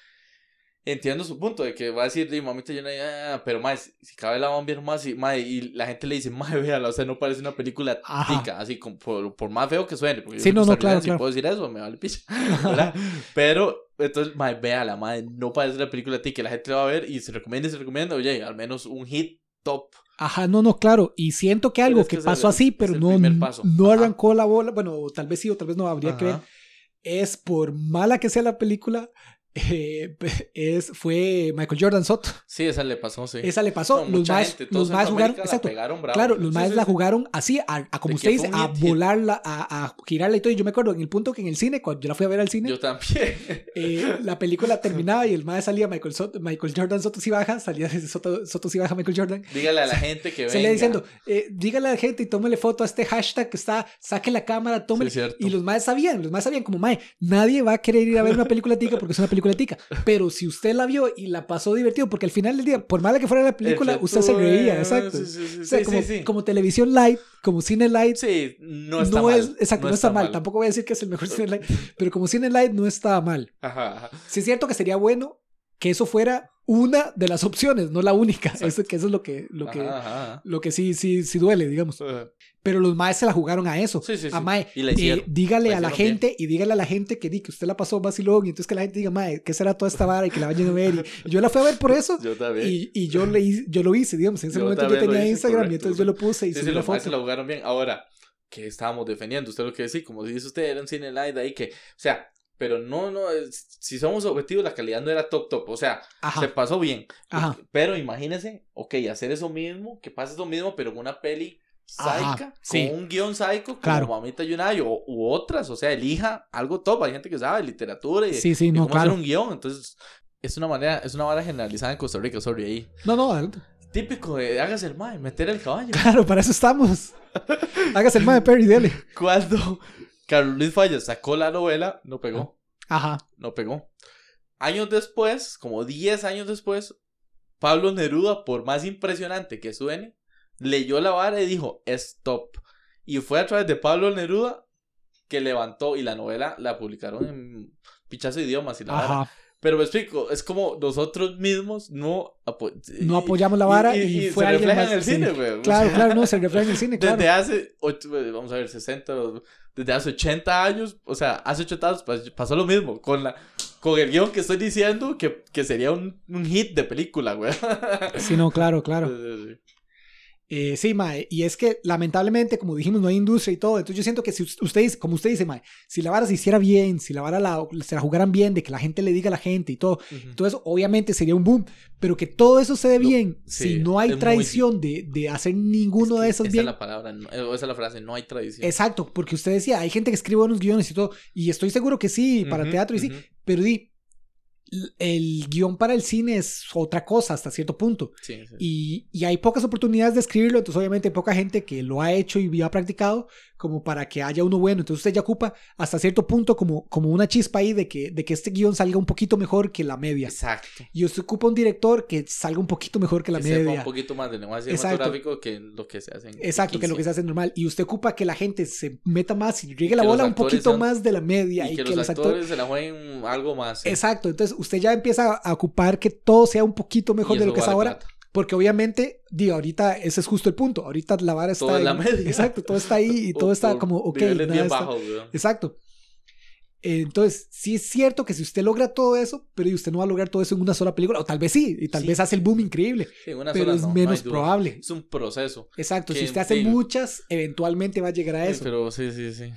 A: entiendo su punto de que va a decir, "Di, mamita, yo no, ah", pero más, si cabe la van a ver más, y, y la gente le dice, más, véala, o sea, no parece una película
B: Ajá.
A: tica, así, como, por, por más feo que suene, porque yo
B: Sí,
A: soy
B: no, no, claro,
A: y
B: claro.
A: puedo decir eso, me vale picha. Pero, entonces, mae, véala, mae, no parece una película tica, la gente la va a ver y se recomienda y se recomienda, oye, al menos un hit top.
B: ajá, no, no, claro. Y siento que algo
A: es que
B: que pasó
A: el-
B: así, pero no, no
A: Ajá.
B: arrancó la bola, bueno, tal vez sí o tal vez no, habría que ver. Es por mala que sea la película, eh, es, fue Michael Jordan Soto.
A: Sí, esa le pasó, sí.
B: Esa le pasó.
A: No,
B: los más, los más jugaron,
A: la
B: exacto.
A: pegaron bravo.
B: Claro, los
A: Sí,
B: más
A: sí,
B: la jugaron así, a, a como usted dice, a
A: hit,
B: volarla, a, a girarla y todo. Y yo me acuerdo en el punto que en el cine, cuando yo la fui a ver al cine,
A: Yo también.
B: eh, la película terminaba y el más salía Michael, Soto- Michael Jordan Soto si baja, salía desde Soto, Soto si baja Michael Jordan.
A: Dígale a la gente que venga.
B: Se le diciendo, eh, dígale a la gente y tómele foto a este hashtag que está, saque la cámara, tómele.
A: Sí,
B: y los más sabían, los más sabían como, mae, nadie va a querer ir a ver una película tica porque es una película Pero si usted la vio y la pasó divertido, porque al final del día, por mala que fuera la película,
A: El
B: usted se reía,
A: eh,
B: exacto.
A: Sí, sí, sí,
B: O sea, como, televisión light, como cine light,
A: Sí, no está
B: no
A: mal.
B: es, exacto, no, está, mal. Tampoco voy a decir que es el mejor cine light, pero como cine light no está mal.
A: Ajá, ajá.
B: Sí es cierto que sería bueno que eso fuera una de las opciones, no la única. Eso, que eso es lo que, lo que,
A: Ajá, ajá,
B: lo que sí, sí, sí duele, digamos. Pero los maes se la jugaron a eso.
A: Sí, sí, sí.
B: A mae,
A: Y la
B: eh, dígale
A: La
B: a la gente y dígale a la gente que, di, que usted la pasó vacilón y entonces que la gente diga, mae, ¿qué será toda esta vara? Y que la vayan a ver. Y yo la fui a ver por eso.
A: Yo también.
B: Y, y yo, le, yo lo hice, digamos. En ese
A: Yo
B: momento yo tenía
A: hice,
B: Instagram y
A: correcto,
B: entonces yo lo puse y
A: sí,
B: subí la foto.
A: se la jugaron bien. Ahora, que estábamos defendiendo. Usted lo que decía, como dice usted, era un cine light ahí que, o sea, pero no, no, si somos objetivos, la calidad no era top, top, o sea,
B: Ajá.
A: se pasó bien.
B: Ajá.
A: Pero imagínese, ok, hacer eso mismo, que pase eso mismo, pero en una peli
B: Ajá,
A: psycha,
B: sí.
A: con un guion psycho, como
B: Claro.
A: Mamita Yunai, o, u otras, o sea, elija algo top, hay gente que sabe literatura y,
B: Sí, sí,
A: y
B: no,
A: cómo hacer
B: claro.
A: un guion, entonces, es una manera, es una manera generalizada en Costa Rica, sorry, ahí.
B: No, no.
A: Típico de hágase el mae, meter el caballo.
B: claro, para eso estamos. Hágase el mae de Perry, dele.
A: Cuando Carlos Luis Fallas sacó la novela, no pegó,
B: Ajá.
A: no pegó. Años después, como 10 años después, Pablo Neruda, por más impresionante que suene, leyó la vara y dijo, es top. Y fue a través de Pablo Neruda que levantó y la novela la publicaron en pichazo de idiomas y la vara.
B: Ajá.
A: Pero me explico, es como nosotros mismos no, apo-
B: No apoyamos la vara y,
A: y
B: fue
A: se
B: alguien
A: refleja en el
B: sí.
A: cine, güey.
B: Claro, claro, no, se refleja en el cine, claro.
A: Desde hace, ocho- vamos a ver, 60, desde hace 80 años, o sea, hace 80 años pas- pasó lo mismo con la con el guion que estoy diciendo que, que sería un, un hit de película, güey.
B: Sí, no, claro, claro.
A: Sí, sí, sí.
B: Eh, sí, mae, y es que lamentablemente, como dijimos, no hay industria y todo. Entonces yo siento que si us- usted dice, como usted dice, mae, si la vara se hiciera bien, si la vara la, se la jugaran bien, de que la gente le diga a la gente y todo,
A: Ujú.
B: todo eso obviamente sería un boom. Pero que todo eso se dé
A: Lo-
B: bien,
A: sí,
B: si no hay
A: es muy
B: tradición de, de hacer ninguno
A: Es
B: de
A: que
B: esos
A: esa
B: bien.
A: es la palabra, no- eh, esa es la frase, no hay tradición.
B: Exacto, porque usted decía, hay gente que escribe buenos guiones y todo, y estoy seguro que sí, para
A: Ujú,
B: teatro y sí,
A: ujú.
B: pero di, el guion para el cine es otra cosa hasta cierto punto.
A: Sí, sí.
B: Y, y hay pocas oportunidades de escribirlo, entonces obviamente hay poca gente que lo ha hecho y ha practicado como para que haya uno bueno. Entonces usted ya ocupa hasta cierto punto como, como una chispa ahí de que, de que este guion salga un poquito mejor que la media.
A: Exacto.
B: Y usted ocupa un director que salga un poquito mejor que la
A: que sepa
B: media.
A: un poquito más de lenguaje cinematográfico que lo que se hace en
B: Exacto, que lo que se
A: hace
B: normal. Y usted ocupa que la gente se meta más y llegue la bola un poquito más de la media.
A: y,
B: Y,
A: que,
B: que,
A: los,
B: los
A: actores,
B: actores...
A: se la jueguen algo más.
B: Exacto, entonces usted ya empieza a ocupar que todo sea un poquito mejor de lo que es ahora.
A: plata.
B: Porque obviamente, digo, ahorita ese es justo el punto. Ahorita la vara está
A: Todo en la media.
B: Exacto, todo está ahí y todo
A: O
B: está como, ok. nada
A: bien
B: está-
A: güey.
B: Exacto. Entonces, sí es cierto que si usted logra todo eso, pero usted no va a lograr todo eso en una sola película, o tal vez sí, y tal
A: Sí.
B: vez hace el boom increíble,
A: Sí, en una
B: pero
A: sola
B: es
A: no, no
B: menos
A: duda.
B: probable.
A: Es un proceso.
B: Exacto, si usted hace
A: sí.
B: muchas, eventualmente va a llegar a
A: Sí,
B: eso.
A: pero sí, sí, sí.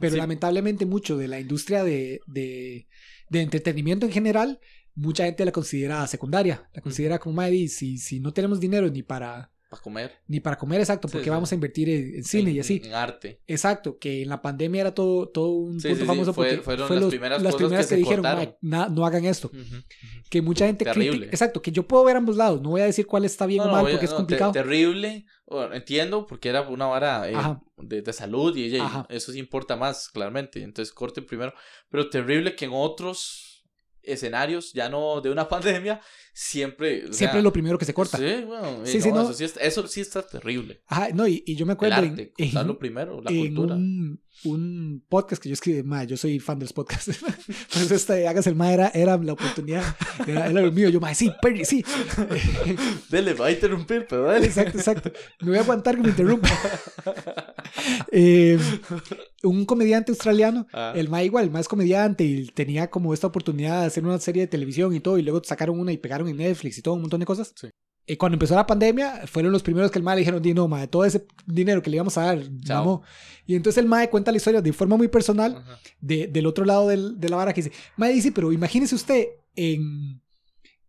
B: Pero
A: Sí.
B: lamentablemente mucho de la industria de, de, de entretenimiento en general, mucha gente la considera secundaria. La considera como, madre, si, si no tenemos dinero ni para,
A: Para comer.
B: ni para comer, exacto, porque
A: sí.
B: vamos a invertir en, en cine
A: en,
B: y así.
A: En arte.
B: Exacto, que en la pandemia era todo, todo un
A: Sí,
B: punto famoso
A: fue-
B: porque
A: fueron
B: fue
A: las
B: los-
A: primeras
B: las
A: cosas
B: primeras
A: que
B: dijeron,
A: cortaron.
B: "Mae, na- no hagan esto.
A: Ujú.
B: Que mucha gente critica. Exacto, que yo puedo ver ambos lados. No voy a decir cuál está bien
A: No,
B: o mal porque es
A: te-
B: complicado.
A: terrible. Bueno, entiendo porque era una vara eh, de, de salud y, y eso sí importa más, claramente. Entonces corten primero. Pero terrible que en otros escenarios, ya no de una pandemia, siempre.
B: Siempre
A: sea,
B: es lo primero que se corta.
A: Sí, bueno,
B: Sí, sí,
A: no. Eso, sí está, eso sí está terrible.
B: Ajá, no, y, y yo me
A: El
B: acuerdo
A: arte,
B: en,
A: cortarlo primero, la
B: en
A: cultura.
B: un, un podcast que yo escribí, ma, yo soy fan de los podcasts. Por eso este, hagas el ma era, era la oportunidad, era, era lo mío. Yo, ma, sí, Perry, sí.
A: Dele, va a interrumpir, pero dale.
B: exacto, exacto. Me voy a aguantar que me interrumpa. Eh, un comediante australiano,
A: Ah.
B: el ma igual, el ma es comediante y tenía como esta oportunidad de hacer una serie de televisión y todo, y luego sacaron una y pegaron en Netflix y todo, un montón de cosas.
A: Sí.
B: Y cuando empezó la pandemia, fueron los primeros que el ma le dijeron, di no, ma, todo ese dinero que le íbamos a dar, mamó". Y entonces el ma cuenta la historia de forma muy personal de- del otro lado del- de la vara que dice, ma dice, pero imagínese usted en,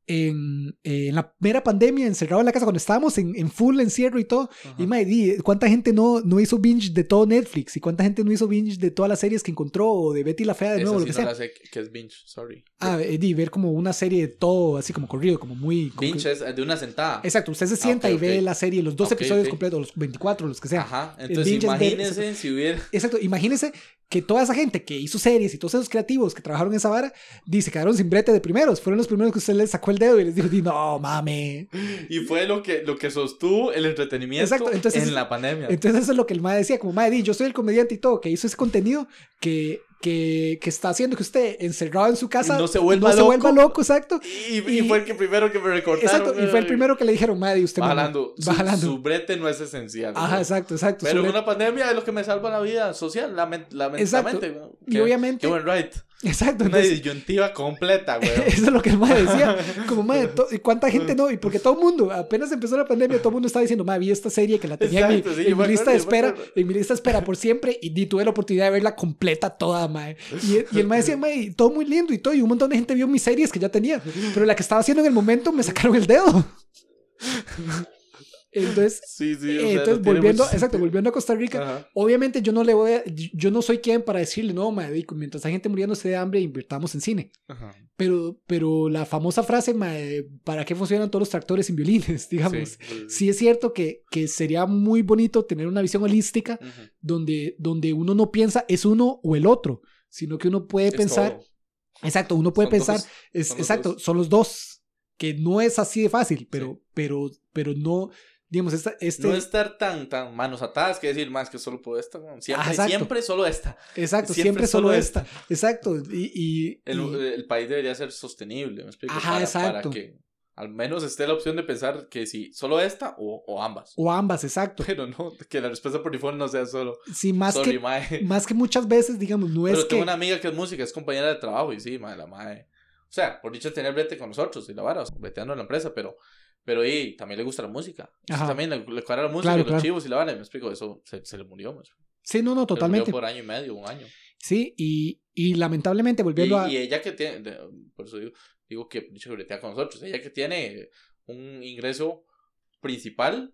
B: en, eh, en la mera pandemia, encerrado en la casa, cuando estábamos en, en full encierro y todo,
A: Ajá.
B: y ma, di, ¿cuánta gente no, no hizo binge de todo Netflix? ¿Y cuánta gente no hizo binge de todas las series que encontró o de Betty la Fea de
A: Esa
B: nuevo, lo
A: sí
B: que
A: no
B: sea?
A: la sé que es binge, sorry.
B: Ah, eh, di, ver como una serie de todo así como corrido, como muy... como
A: binge
B: que-
A: es de una sentada.
B: Exacto, usted se sienta
A: ok,
B: y ve
A: ok.
B: la serie, los dos
A: Ok,
B: episodios completos, los 24, los que sea.
A: Ajá. Entonces
B: ver-
A: imagínense si hubiera.
B: Exacto, imagínese que toda esa gente que hizo series y todos esos creativos que trabajaron en esa vara, dice, quedaron sin brete de primeros. Fueron los primeros que usted les sacó el dedo y les dijo, di, no, mame.
A: Y fue lo que, lo que sostuvo el entretenimiento
B: Exacto, entonces-
A: en la pandemia.
B: Entonces eso es lo que el mae decía, como mae, yo soy el comediante y todo, que hizo ese contenido que, que, que está haciendo que usted encerrado en su casa
A: no se vuelva
B: no se
A: loco.
B: vuelva loco, exacto.
A: y, y
B: y-
A: fue el que primero que me recordaron.
B: Exacto, y fue el primero que le dijeron, di, usted
A: Va
B: mamó".
A: jalando. Su, su brete no es esencial.
B: Ajá,
A: ¿no?
B: exacto, exacto.
A: Pero en una pandemia es lo que me salva la vida social, lament-
B: Exacto.
A: lamentablemente. ¿no?
B: Y obviamente-
A: Qué buen right.
B: Exacto.
A: Una
B: Entonces,
A: disyuntiva completa, güey.
B: eso es lo que el mae decía. Como, to- ¿y cuánta gente no? Y porque todo el mundo, apenas empezó la pandemia, todo el mundo estaba diciendo, mae, vi esta serie que la tenía en mi-
A: sí,
B: en, mi lista de espera, en mi lista de espera por siempre, y tuve la oportunidad de verla completa toda, mae. Y, y el mae decía, y todo muy lindo y todo, y un montón de gente vio mis series que ya tenía, pero la que estaba haciendo en el momento me sacaron el dedo. Entonces,
A: Sí, sí. o
B: eh,
A: sea,
B: entonces
A: no
B: volviendo, exacto, volviendo a Costa Rica,
A: Ajá.
B: obviamente yo no le voy a, yo no soy quien para decirle, no, digo, mientras hay gente muriéndose de hambre, invirtamos en cine.
A: Ajá.
B: Pero, pero la famosa frase, ¿para qué funcionan todos los tractores sin violines? Digamos.
A: Sí,
B: es cierto que, que sería muy bonito tener una visión holística donde, donde uno no piensa es uno o el otro, sino que uno puede
A: Es
B: pensar,
A: todo.
B: exacto, uno puede
A: Son
B: pensar,
A: dos.
B: es,
A: son
B: exacto,
A: dos.
B: son los dos, que no es así de fácil, pero, pero, pero no, digamos, esta, este,
A: No estar tan, tan manos atadas que decir más que solo puedo esta. Siempre,
B: Ah,
A: siempre solo esta.
B: exacto,
A: siempre
B: siempre, solo
A: solo
B: esta, exacto, y, y-
A: El,
B: y-
A: el país debería ser sostenible, ¿me explico?
B: Ajá,
A: para,
B: exacto.
A: Para que al menos esté la opción de pensar que si solo esta o, o ambas.
B: o ambas, exacto,
A: Pero no, que la respuesta por default no sea solo.
B: sí, más
A: sorry,
B: que,
A: mae.
B: más que muchas veces, digamos, no
A: Pero
B: es
A: tengo
B: que,
A: una amiga que es música, es compañera de trabajo y sí, mae, la mae. O sea, por dicho tener brete con nosotros y la vara, o sea, breteando en la empresa, pero, pero y también le gusta la música. Entonces, también le, le cuadra la música
B: Claro,
A: y los
B: claro.
A: chivos y la vara, me explico, eso se, se le murió, explico.
B: sí, no, no,
A: Se le
B: totalmente,
A: murió por año y medio, un año.
B: sí, y, y lamentablemente,
A: Y,
B: volviendo a...
A: y ella que tiene, por eso digo, digo que dicho con nosotros, ella que tiene un ingreso principal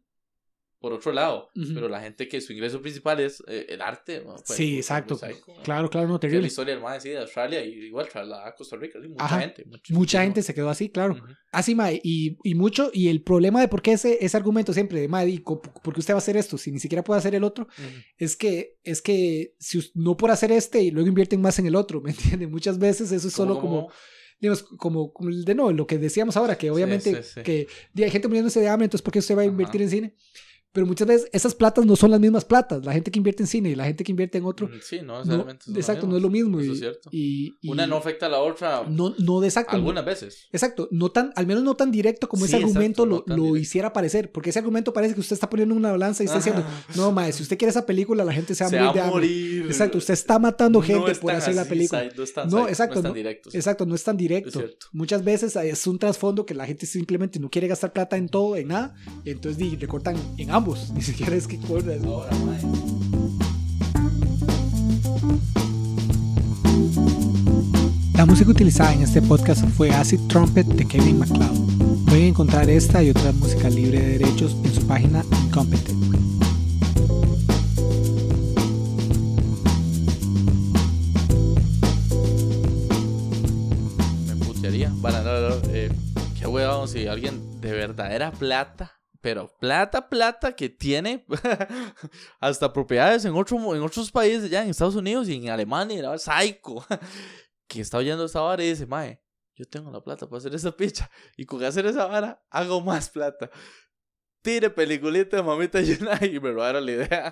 A: por otro lado, pero la gente que su ingreso principal es eh, el arte. Pues,
B: Sí,
A: pues,
B: exacto.
A: pues.
B: Claro, claro, no,
A: es la
B: terrible.
A: historia del de Australia y igual trasladada a Costa Rica, sí, mucha
B: Ajá.
A: gente. mucho-
B: Mucha gente se quedó así, claro.
A: Ujú.
B: Así, mae, y, y mucho, y el problema de por qué ese, ese argumento siempre de, mae, ¿por qué usted va a hacer esto si ni siquiera puede hacer el otro? Es que, es que si no por hacer este y luego invierten más en el otro, ¿me entiende? Muchas veces eso es solo
A: ¿Cómo,
B: como, digamos, como, de no, lo que decíamos ahora, que obviamente
A: sí, sí.
B: que hay gente muriéndose de hambre, entonces ¿por qué usted va a
A: Ajá.
B: invertir en cine? Pero muchas veces esas platas no son las mismas platas. La gente que invierte en cine y la gente que invierte en otro,
A: Mm, Sí, no,
B: no,
A: necesariamente
B: exacto, no es lo mismo.
A: Eso
B: y,
A: es cierto.
B: y- y
A: Una no afecta a la otra
B: no, no de exacto. no-
A: algunas veces.
B: Exacto, no tan, al menos no tan directo como
A: Sí,
B: ese argumento
A: exacto,
B: lo, lo hiciera parecer, porque ese argumento parece que usted está poniendo en una balanza y está diciendo, no, mae, si usted quiere esa película, la gente se va a
A: Se va a morir.
B: Exacto, usted está matando gente
A: es
B: por hacer la
A: así,
B: película.
A: side, no es tan side,
B: exacto,
A: No es tan directo. sí.
B: Exacto, no es tan
A: Es
B: directo.
A: cierto.
B: Muchas veces es un trasfondo que la gente simplemente no quiere gastar plata en todo, en nada, y entonces recortan en ambos, ni siquiera es que corta.
A: Ahora.
B: La música utilizada en este podcast fue Acid Trumpet de Kevin MacLeod. Pueden encontrar esta y otra música libre de derechos en su página Incompetent.
A: Me putearía. Bueno, no, no, eh, qué huevón si alguien de verdadera plata, pero plata, plata que tiene hasta propiedades en, otro, en otros países, ya en Estados Unidos y en Alemania, vara, psycho, que está oyendo esta vara y dice, mae, yo tengo la plata para hacer esa picha y con hacer esa vara hago más plata. Tire peliculita de mamita llena y me robaron la idea.